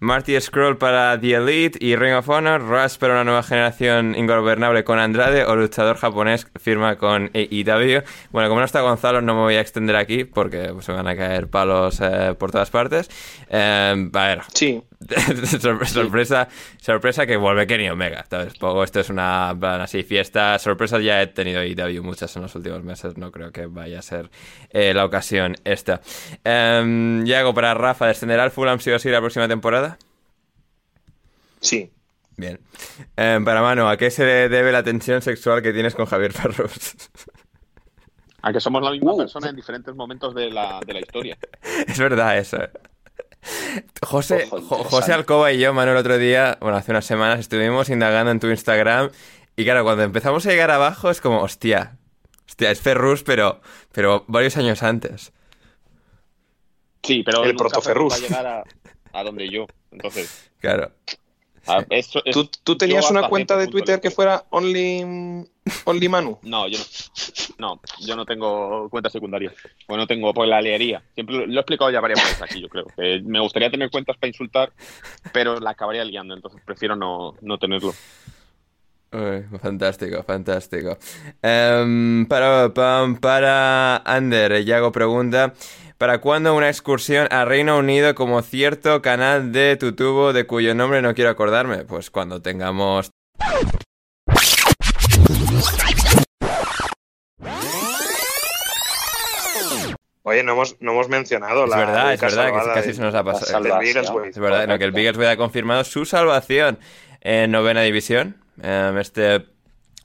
Marty Scroll para The Elite y Ring of Honor, Rush para una nueva generación ingobernable con Andrade o luchador japonés firma con AEW. Bueno, como no está Gonzalo, no me voy a extender aquí porque pues, se van a caer palos eh, por todas partes. Eh, a ver. Sí. sorpresa, sorpresa que vuelve Kenny Omega. Poco, esto es una así fiesta. Sorpresas ya he tenido AEW muchas en los últimos meses. No creo que vaya a ser eh, la ocasión esta. Um, ya hago para Rafa. ¿Descenderá el Fulham sí o sí la próxima temporada? Sí. Bien. Em, para Mano, ¿a qué se debe la tensión sexual que tienes con Javier Ferrus? A que somos la misma uh. persona en diferentes momentos de la, de la historia. Es verdad eso. Eh. José, José Alcoba y yo, Manu, el otro día, bueno, hace unas semanas estuvimos indagando en tu Instagram y claro, cuando empezamos a llegar abajo es como, hostia, hostia, es Ferrus, pero, pero varios años antes. Sí, pero el protoferrus. Va a llegar a, donde yo, entonces. Claro. ¿Tú, tenías una cuenta de Twitter que fuera Only, only Manu? No, yo no. No, yo no tengo cuenta secundaria. Bueno, no tengo, pues la leería. Siempre lo, he explicado ya varias veces aquí, yo creo. me gustaría tener cuentas para insultar, pero la acabaría liando, entonces prefiero no, tenerlo. fantástico, fantástico. Um, para, para, para Ander, Yago pregunta. ¿Para cuándo una excursión a Reino Unido como cierto canal de tubo de cuyo nombre no quiero acordarme? Pues cuando tengamos... Oye, no hemos, no hemos mencionado la. Es verdad, es verdad, que casi se nos ha pasado. Es verdad, que el Biggleswade ha confirmado su salvación en novena división. Em, este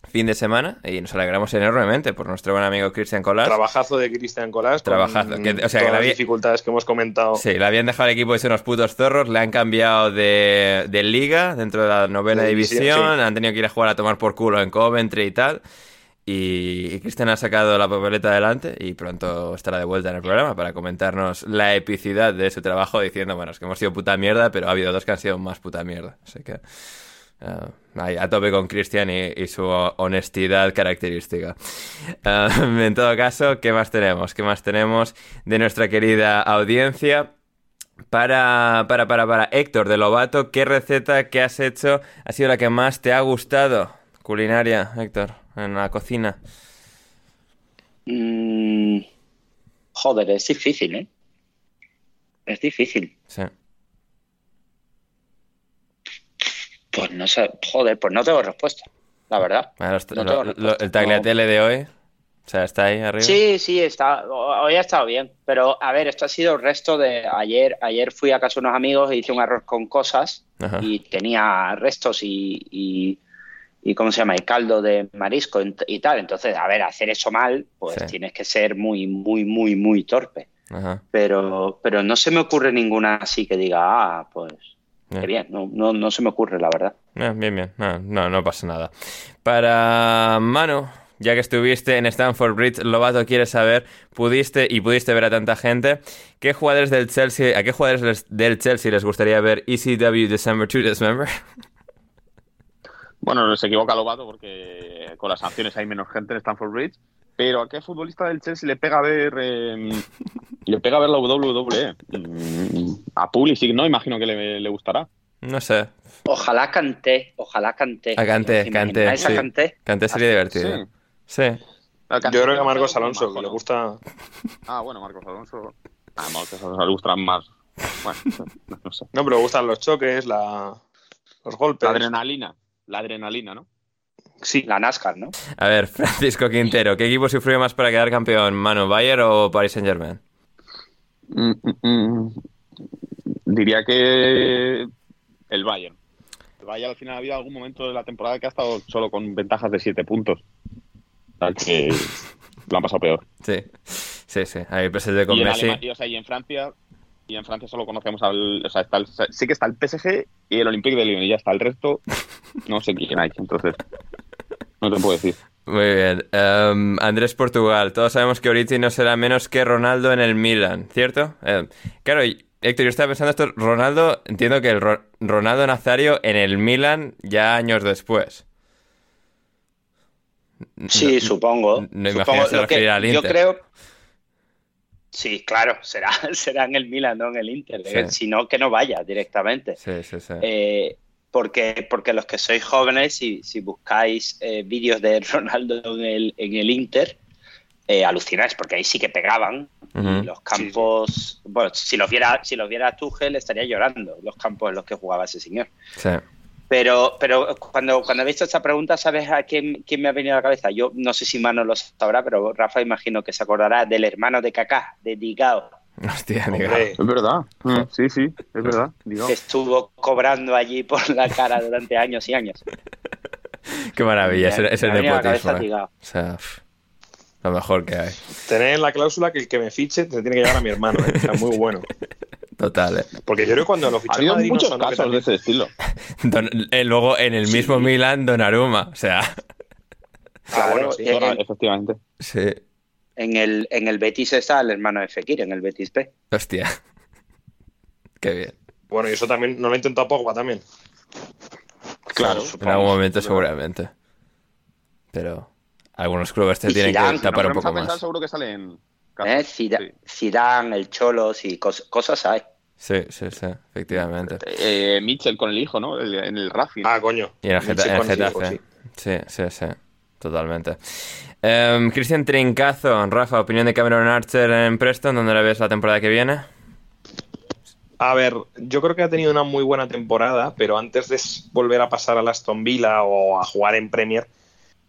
fin de semana y nos alegramos enormemente por nuestro buen amigo Cristian Colás. Trabajazo de Cristian Colás. Trabajazo. o sea, que las dificultades que hemos comentado. Sí, le habían dejado el equipo de ser unos putos zorros, le han cambiado de, liga dentro de la novena división, han tenido que ir a jugar a tomar por culo en Coventry y tal. Y, Cristian ha sacado la papeleta adelante y pronto estará de vuelta en el programa para comentarnos la epicidad de su trabajo diciendo, bueno, es que hemos sido puta mierda, pero ha habido dos que han sido más puta mierda. Así que... Uh, a tope con Cristian y, su honestidad característica. Uh, en todo caso, ¿qué más tenemos? ¿Qué más tenemos de nuestra querida audiencia? Para, para, para, para Héctor de Lobato, ¿qué receta que has hecho ha sido la que más te ha gustado? Culinaria, Héctor, en la cocina. Mm, joder, es difícil, ¿eh? Es difícil. Sí. Pues no sé, joder, pues no tengo respuesta, la verdad. el tagliatelle de hoy, o sea, está ahí arriba. Sí, sí, está, hoy ha estado bien, pero a ver, esto ha sido el resto de ayer. Ayer fui a casa de unos amigos e hice un arroz con cosas y tenía restos y, y, ¿cómo se llama? Y caldo de marisco y tal. Entonces, a ver, hacer eso mal, pues tienes que ser muy, muy, muy, muy torpe. Pero, pero no se me ocurre ninguna así que diga, ah, pues Qué bien, no, no, no, se me ocurre, la verdad. bien, bien, no, no, pasa nada. Para Mano, ya que estuviste en Stanford Bridge, Lobato quiere saber, pudiste y pudiste ver a tanta gente, ¿qué jugadores del Chelsea, ¿a qué jugadores del Chelsea les gustaría ver ECW December 2 December? Bueno, se equivoca Lobato porque con las sanciones hay menos gente en Stanford Bridge pero ¿a qué futbolista del Chelsea le pega a ver em, le pega a ver la WWE? Mm, a Pulisic, ¿no? Imagino que le, gustará. No sé. Ojalá canté, ojalá canté. A canté, canté. Sí. Canté sería divertido. Sí. Yo creo que a Marcos Alonso, que le gusta. Ah, bueno, Marcos Alonso. A Marcos Alonso le gustan más. Bueno, no sé. No, pero le gustan los choques, la, los golpes. La adrenalina, la adrenalina, ¿no? Sí. La NASCAR, ¿no? A ver, Francisco Quintero, ¿qué equipo sufrió más para quedar campeón? ¿Manu Bayer o Paris Saint Germain? Mm, mm, mm. Diría que el Bayern. El Bayern al final ha habido algún momento de la temporada que ha estado solo con ventajas de 7 puntos. O sea que lo han pasado peor. Sí, sí, sí. Ahí presente con y, en Messi. Alema- y, o sea, y en Francia y en Francia solo conocemos al o sea, está el- sí que está el PSG y el Olympique de Lyon y ya está el resto no sé quién hay entonces no te puedo decir Muy bien. Em, Andrés Portugal, todos sabemos que Origi no será menos que Ronaldo en el Milan, ¿cierto? Em, claro, y- Héctor, yo estaba pensando esto, Ronaldo, entiendo que el Ro- Ronaldo Nazario en el Milan ya años después. Sí, No- supongo. no imagino Supongo que se lo que- al Yo Inter. creo. Sí, claro, será, será en el Milan, no en el Inter. Sí. Si no, que no vaya directamente. Sí, sí, sí. Eh, porque, porque los que sois jóvenes, si, si buscáis eh, vídeos de Ronaldo en el, en el Inter, eh, alucináis, porque ahí sí que pegaban. Los campos, bueno, si los viera, si los viera Tuchel estaría llorando los campos en los que jugaba ese señor. Sí. Pero, pero cuando, cuando he visto esta pregunta, ¿sabes a quién, quién me ha venido a la cabeza? Yo no sé si Mano lo sabrá, pero Rafa imagino que se acordará del hermano de Kaká, de Digao, Hostia, diga. Hombre, es verdad Mm, sí sí es verdad digo que estuvo cobrando allí por la cara durante años y años. Qué maravilla, ese, ese nepotismo. eh. O sea, lo mejor que hay. tener en la cláusula que el que me fiche se tiene que llevar a mi hermano. ¿eh? O sea, muy bueno. Total, eh. Porque yo creo que cuando lo fichó habido Madrid muchos casos de ese estilo Don- eh, luego en el mismo Milan, Donnarumma. O sea, Ah, bueno, sí. Efectivamente sí. En el, en el Betis está el hermano de Fekir, en el Betis B. Hostia. Qué bien. Bueno, y eso también no lo ha intentado Pogba también. claro En algún momento seguramente. Pero algunos clubes te Y tienen Zidane, que tapar un poco más. seguro que salen ¿Eh? casos. Zida- Sí. Zidane, el Cholos y cos- cosas hay. Sí, sí, sí, efectivamente. Eh, Mitchell con el hijo no El- en el Racing Ah, coño. Y en el, Geta- en el Getafe. hijo, Sí, sí, sí. Totalmente. Em, Cristian Trincazo, Rafa, opinión de Cameron Archer en Preston, ¿dónde la ves la temporada que viene? A ver, yo creo que ha tenido una muy buena temporada, pero antes de volver a pasar a la Aston Villa o a jugar en Premier,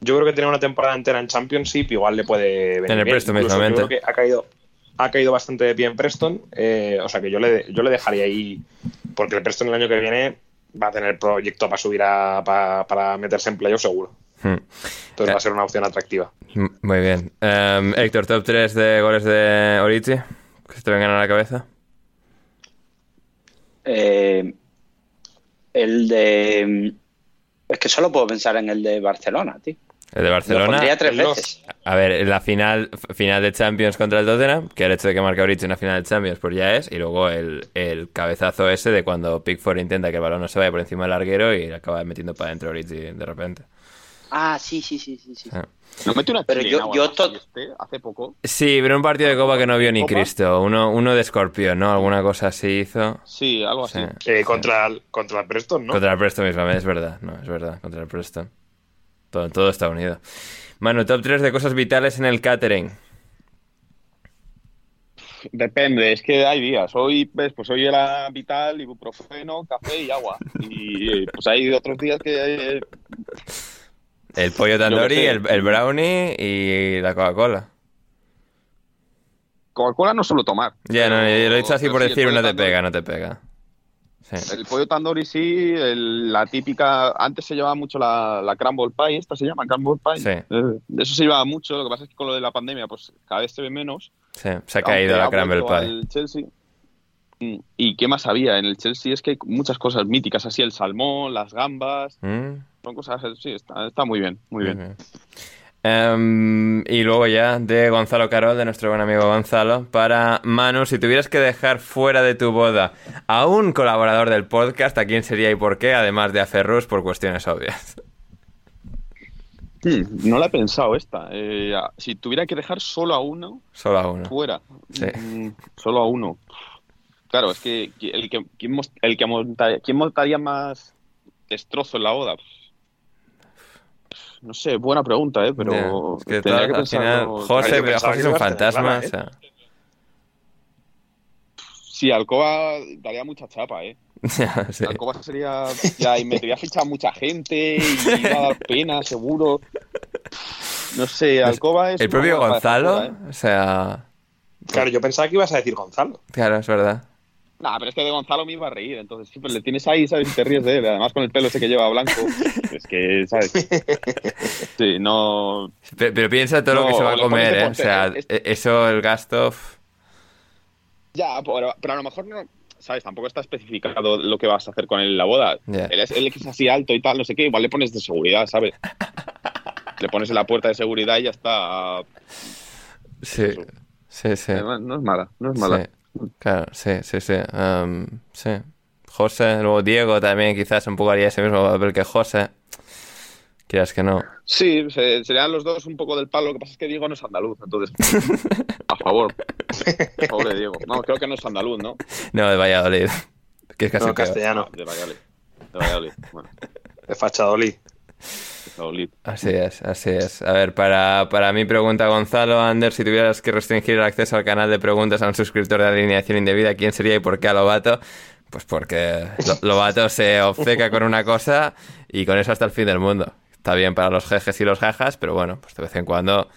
yo creo que tener una temporada entera en Championship igual le puede venir En el. Preston Incluso mismamente. Yo creo que ha caído, ha caído bastante de pie en Preston, eh, o sea que yo le, yo le dejaría ahí, porque el Preston el año que viene va a tener proyecto para subir a, pa- para meterse en playoff seguro. Entonces Eh. va a ser una opción atractiva. Muy bien. Em, Héctor, top 3 de goles de Origi, que se te vengan a la cabeza. Eh, el de. Es que solo puedo pensar en el de Barcelona, tío. El de Lo Barcelona. pondría tres veces. A ver, la final, final de Champions contra el Tottenham, que el hecho de que marque Origi en una final de Champions, pues ya es, y luego el, el cabezazo ese de cuando Pickford intenta que el balón no se vaya por encima del larguero y acaba metiendo para adentro Origi de repente. Ah, sí, sí, sí, sí. sí. Ah. no metió una Pero chilena yo- yo to- este hace poco Sí, pero un partido de Copa que no vio ni ¿Copa? Cristo, uno, uno de Escorpión, ¿no? Alguna cosa así hizo. sí algo así Sí. Eh, contra, el, contra el Preston, ¿no? Contra el Preston mismamente, es verdad, no, es verdad, contra el Preston. Todo, todo está unido. Manu, top 3 de cosas vitales en el catering. Depende, es que hay días. Hoy, ves, pues hoy era vital, ibuprofeno, café y agua. Y pues hay otros días que eh, El pollo tandoori, el, el brownie y la Coca-Cola. Coca-Cola no suelo tomar. Ya, no, yo lo he dicho así por sí, decir, no te tandoori- pega, no te pega. Sí. El pollo tandoori sí, el- la típica. Antes se llevaba mucho la, la crumble pie, esta se llama crumble pie. Sí. Eh, eso se llevaba mucho, lo que pasa es que con lo de la pandemia, pues cada vez se ve menos. Sí, se ha caído la Crumble Pie. Chelsea. ¿Y qué más había? En el Chelsea es que hay muchas cosas míticas, así el salmón, las gambas, Mm, son cosas, sí, está, está muy bien, muy bien. Em, y luego ya de Gonzalo Carol, de nuestro buen amigo Gonzalo, para Manu, si tuvieras que dejar fuera de tu boda a un colaborador del podcast, ¿a quién sería y por qué? Además de a Ferrus, por cuestiones obvias. Hmm, no la he pensado esta. Eh, si tuviera que dejar solo a uno Solo a uno. fuera, Sí. mm, solo a uno. Claro, es que el que, ¿quién, mos- el que monta- ¿quién montaría más destrozo en la boda? No sé, buena pregunta, ¿eh? Pero Ya, es que tendría que al final, pensarlo. José, pero José es un fantasma. o ¿eh? sea, Sí, Alcoba daría mucha chapa, ¿eh? Sí. Alcoba sería. Ya, y metería ficha a mucha gente y iba a dar pena, seguro. No sé, Alcoba es. El propio Gonzalo, ¿eh? o sea, Claro, yo pensaba que ibas a decir Gonzalo. claro, es verdad. Nah, pero es que de Gonzalo me iba a reír, entonces siempre le tienes ahí, ¿sabes? Y te ríes de él, además con el pelo ese que lleva blanco. Es que, ¿sabes? Sí, no. Pero, pero piensa todo lo que No, se va a comer, ¿eh? O sea, es- e- eso, el gasto... Ya, pero, pero a lo mejor no. ¿Sabes? Tampoco está especificado lo que vas a hacer con él en la boda. Ya. Él, es, él que es así alto y tal, no sé qué, igual le pones de seguridad, ¿sabes? le pones en la puerta de seguridad y ya está. Sí, Eso. sí, sí. Eh, No es mala, no es mala. Sí, claro, sí, sí, sí. Sí. José, luego Diego también quizás un poco haría ese mismo papel que José. Quieras que no. Sí, se- serían los dos un poco del palo. Lo que pasa es que Diego no es andaluz, entonces. A favor. A favor de Diego. No, creo que no es andaluz, ¿no? No, de Valladolid. Que es casi No, castellano. De Valladolid. De Valladolid. Bueno, De Fachadolí. Así es, así es. A ver, para, para mi pregunta, Gonzalo, Ander, si tuvieras que restringir el acceso al canal de preguntas a un suscriptor de alineación indebida, ¿quién sería y por qué a Lobato? Pues porque Lo- Lobato se obceca con una cosa y con eso hasta el fin del mundo. Está bien para los jejes y los jajas, pero bueno, pues de vez en cuando,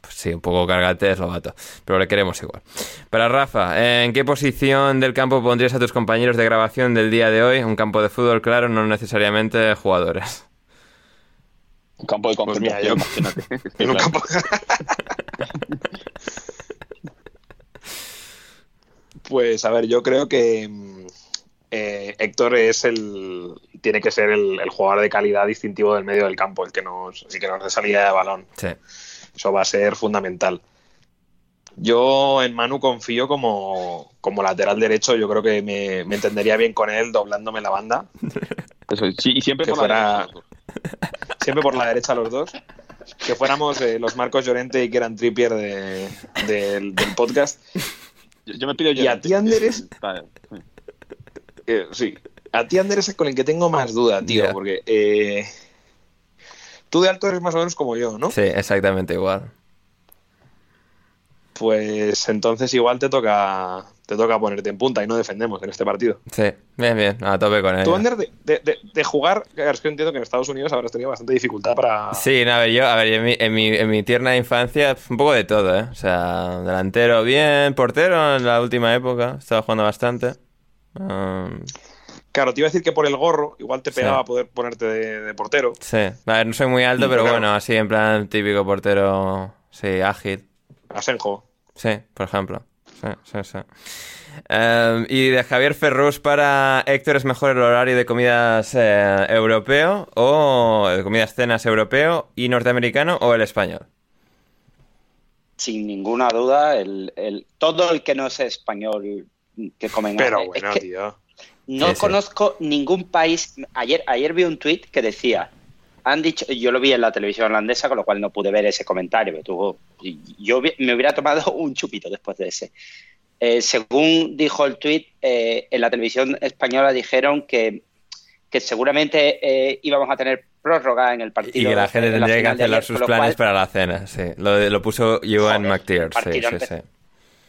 pues sí, un poco cargante es Lobato. Pero le queremos igual. Para Rafa, ¿en qué posición del campo pondrías a tus compañeros de grabación del día de hoy? Un campo de fútbol, claro, no necesariamente jugadores. Un campo de Pues mira, yo- concentración, imagínate. En un campo- Pues a ver, yo creo que mm, eh, Héctor es el. tiene que ser el, el jugador de calidad distintivo del medio del campo, el que nos, sí que nos dé salida de balón. Sí. Eso va a ser fundamental. Yo en Manu confío como, como lateral derecho, yo creo que me, me entendería bien con él doblándome la banda, Eso, sí, y siempre Que por la fuera- derecha, siempre por la derecha los dos. Que fuéramos eh, los Marcos Llorente y Kieran Trippier de- del, del podcast. Yo, yo me pido Y a ti, Ander, es- Vale. Eh, sí. A ti, Ander, es con el que tengo más duda, tío, porque eh, tú de alto eres más o menos como yo, ¿no? Sí, exactamente igual. Pues entonces igual te toca te toca ponerte en punta y no defendemos en este partido. Sí, bien, bien, a tope con Tú, ello. Ander, de, de- de- de jugar, es que entiendo que en Estados Unidos habrás tenido bastante dificultad para... Sí, no, a ver, yo, a ver, en mi, en mi, en mi tierna infancia, un poco de todo, ¿eh? O sea, delantero bien, portero en la última época, estaba jugando bastante. Um, Claro, te iba a decir que por el gorro igual te Sí. pegaba poder ponerte de, de portero. sí, a ver, no soy muy alto, Mm, pero claro. bueno, así en plan típico portero, sí, ágil. Asenjo. Sí, por ejemplo. Sí, sí, sí. Um, y de Javier Ferrus para Héctor, ¿es mejor el horario de comidas eh, europeo o de comidas cenas europeo y norteamericano o el español? Sin ninguna duda, el, el- todo el que no es español que comen Pero es bueno, que tío. No Sí, sí. conozco ningún país. Ayer, ayer vi un tuit que decía, han dicho, yo lo vi en la televisión holandesa, con lo cual no pude ver ese comentario, pero tuvo, yo me hubiera tomado un chupito después de ese. Eh, según dijo el tuit, eh, en la televisión española dijeron que, que seguramente eh, íbamos a tener prórroga en el partido. Y que la gente en tendría que cancelar sus planes cual, para la cena, sí. Lo, puso Joder, McTeer, sí, sí, sí.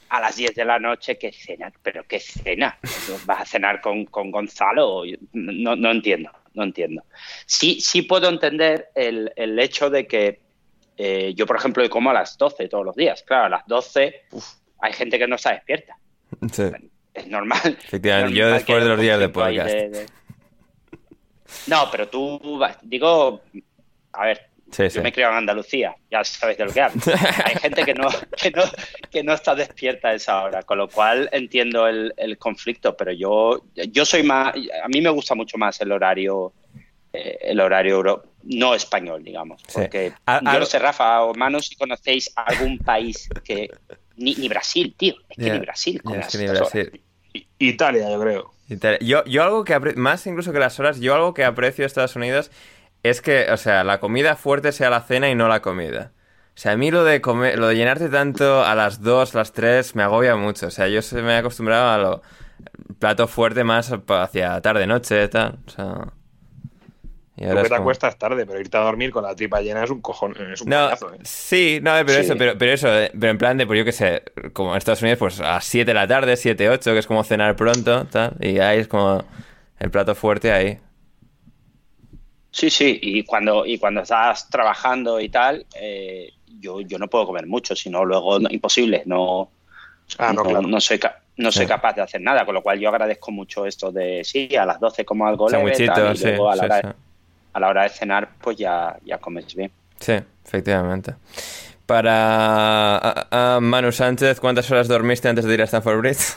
a las 10 de la noche, ¿qué cena? ¿Pero qué cena? ¿Vas a cenar con, con Gonzalo? No, no entiendo, no entiendo. Sí, sí puedo entender el, el hecho de que eh, yo, por ejemplo, como a las 12 todos los días. Claro, a las 12 hay gente que no está despierta. Sí. Es normal. Efectivamente, yo después de los días de podcast. No, pero tú, vas- digo, a ver, Sí, yo sí. me he criado en Andalucía, ya sabes de lo que hablo. Hay gente que no, que no, que no está despierta a esa hora, con lo cual entiendo el, el conflicto, pero yo, yo soy más, a mí me gusta mucho más el horario, eh, el horario euro- no español, digamos, Sí. porque A- yo algo- no sé, Rafa o Manu, si conocéis algún país que ni, ni Brasil, tío, es que ni Brasil con ya, es que ni horas. Brasil. Italia, yo creo. Yo, yo algo que apre- más incluso que las horas, yo algo que aprecio de Estados Unidos es que, o sea, la comida fuerte sea la cena y no la comida. O sea, a mí lo de comer, lo de llenarte tanto a las 2, las 3 me agobia mucho. O sea, yo se me he acostumbrado a lo plato fuerte más hacia tarde noche, tal. O sea, Y Tú ahora que te como- acuestas tarde, pero irte a dormir con la tripa llena es un cojón, es un No, ¿eh? sí, no, pero Sí. eso, pero, pero eso, eh, pero en plan de, pues yo qué sé, como en Estados Unidos, pues a 7 de la tarde, 7, 8, que es como cenar pronto, tal, y ahí es como el plato fuerte ahí. Sí, sí, y cuando, y cuando estás trabajando y tal, eh, yo, yo no puedo comer mucho, sino luego no- imposible, no, Ah, no, no, claro. no soy, ca- no soy capaz de hacer nada, con lo cual yo agradezco mucho esto de, sí, a las 12 como algo leve, tal, y sí, luego a la, sí, hora, sí. a la hora de cenar, pues ya, ya comes bien. Sí, efectivamente. Para a- a Manu Sánchez, ¿cuántas horas dormiste antes de ir a Stanford Bridge?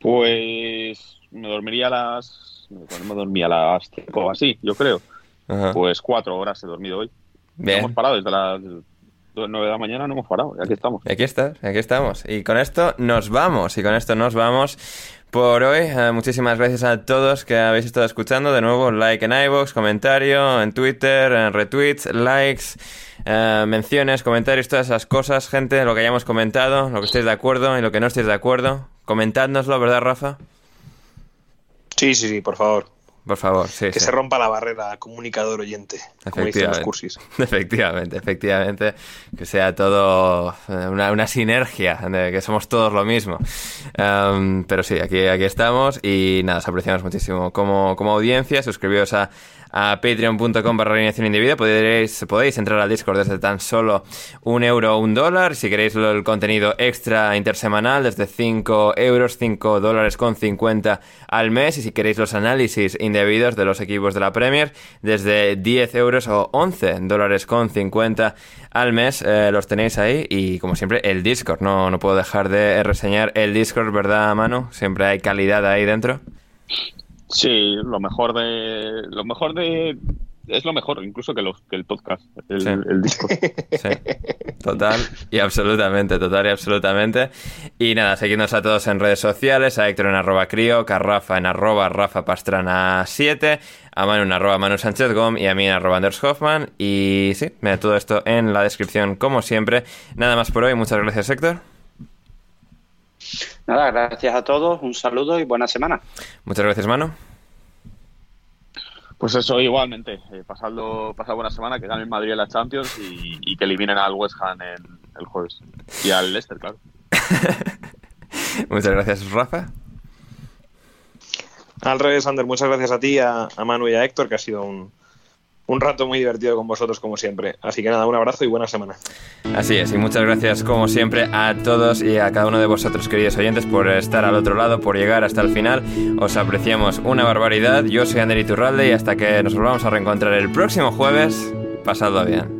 Pues me dormiría a las. Bueno, me dormía a las 5 o así, yo creo. Ajá. Pues cuatro horas he dormido hoy. No Bien. hemos parado desde las 9 de la mañana, no hemos parado, y aquí estamos. Aquí estás, aquí estamos. Y con esto nos vamos, y con esto nos vamos por hoy. Eh, muchísimas gracias a todos que habéis estado escuchando. De nuevo, like en iVoox, comentario en Twitter, en retweets, likes, eh, menciones, comentarios, todas esas cosas, gente, lo que hayamos comentado, lo que estéis de acuerdo y lo que no estéis de acuerdo. Comentádnoslo, ¿verdad, Rafa? Sí, sí, sí, por favor. Por favor, sí. Que sí. se rompa la barrera comunicador-oyente, como dicen los Efectivamente. cursis. Efectivamente, efectivamente. Que sea todo eh, una, una sinergia, de que somos todos lo mismo. Em, pero sí, aquí, aquí estamos y nada, os apreciamos muchísimo como, como audiencia. Suscribíos a, a patreon.com barra alineación indebida. Podéis, podéis entrar al Discord desde tan solo un euro o un dólar. Si queréis el contenido extra intersemanal, desde 5 euros, 5 dólares con 50 al mes. Y si queréis los análisis indebidos de los equipos de la Premier, desde 10 euros o 11 dólares con 50 al mes, eh, los tenéis ahí. Y como siempre, el Discord. No, no puedo dejar de reseñar el Discord, ¿verdad, Manu? Siempre hay calidad ahí dentro. Sí, lo mejor de. Lo mejor de. Es lo mejor, incluso que, los, que el podcast, el, Sí. el disco. Sí, total y absolutamente, total y absolutamente. Y nada, seguidnos a todos en redes sociales, a Héctor en arroba crío, a Rafa en arroba Rafa Pastrana 7, a Manu en arroba Manu Sánchez Gom y a mí en arroba Anders Hoffman. Y sí, todo esto en la descripción como siempre. Nada más por hoy, muchas gracias Héctor. Nada, gracias a todos, un saludo y buena semana. Muchas gracias Manu. Pues eso, igualmente. Eh, pasando, pasado buena semana, que gane el Madrid en la Champions y, y que eliminen al West Ham en, el jueves. Y al Leicester, claro. Muchas gracias Rafa. Al revés, Ander, muchas gracias a ti, a, a Manu y a Héctor, que ha sido un, un rato muy divertido con vosotros, como siempre. Así que nada, un abrazo y buena semana. Así es, y muchas gracias como siempre a todos y a cada uno de vosotros, queridos oyentes, por estar al otro lado, por llegar hasta el final. Os apreciamos una barbaridad. Yo soy Ander Iturralde y hasta que nos volvamos a reencontrar el próximo jueves, pasadlo bien.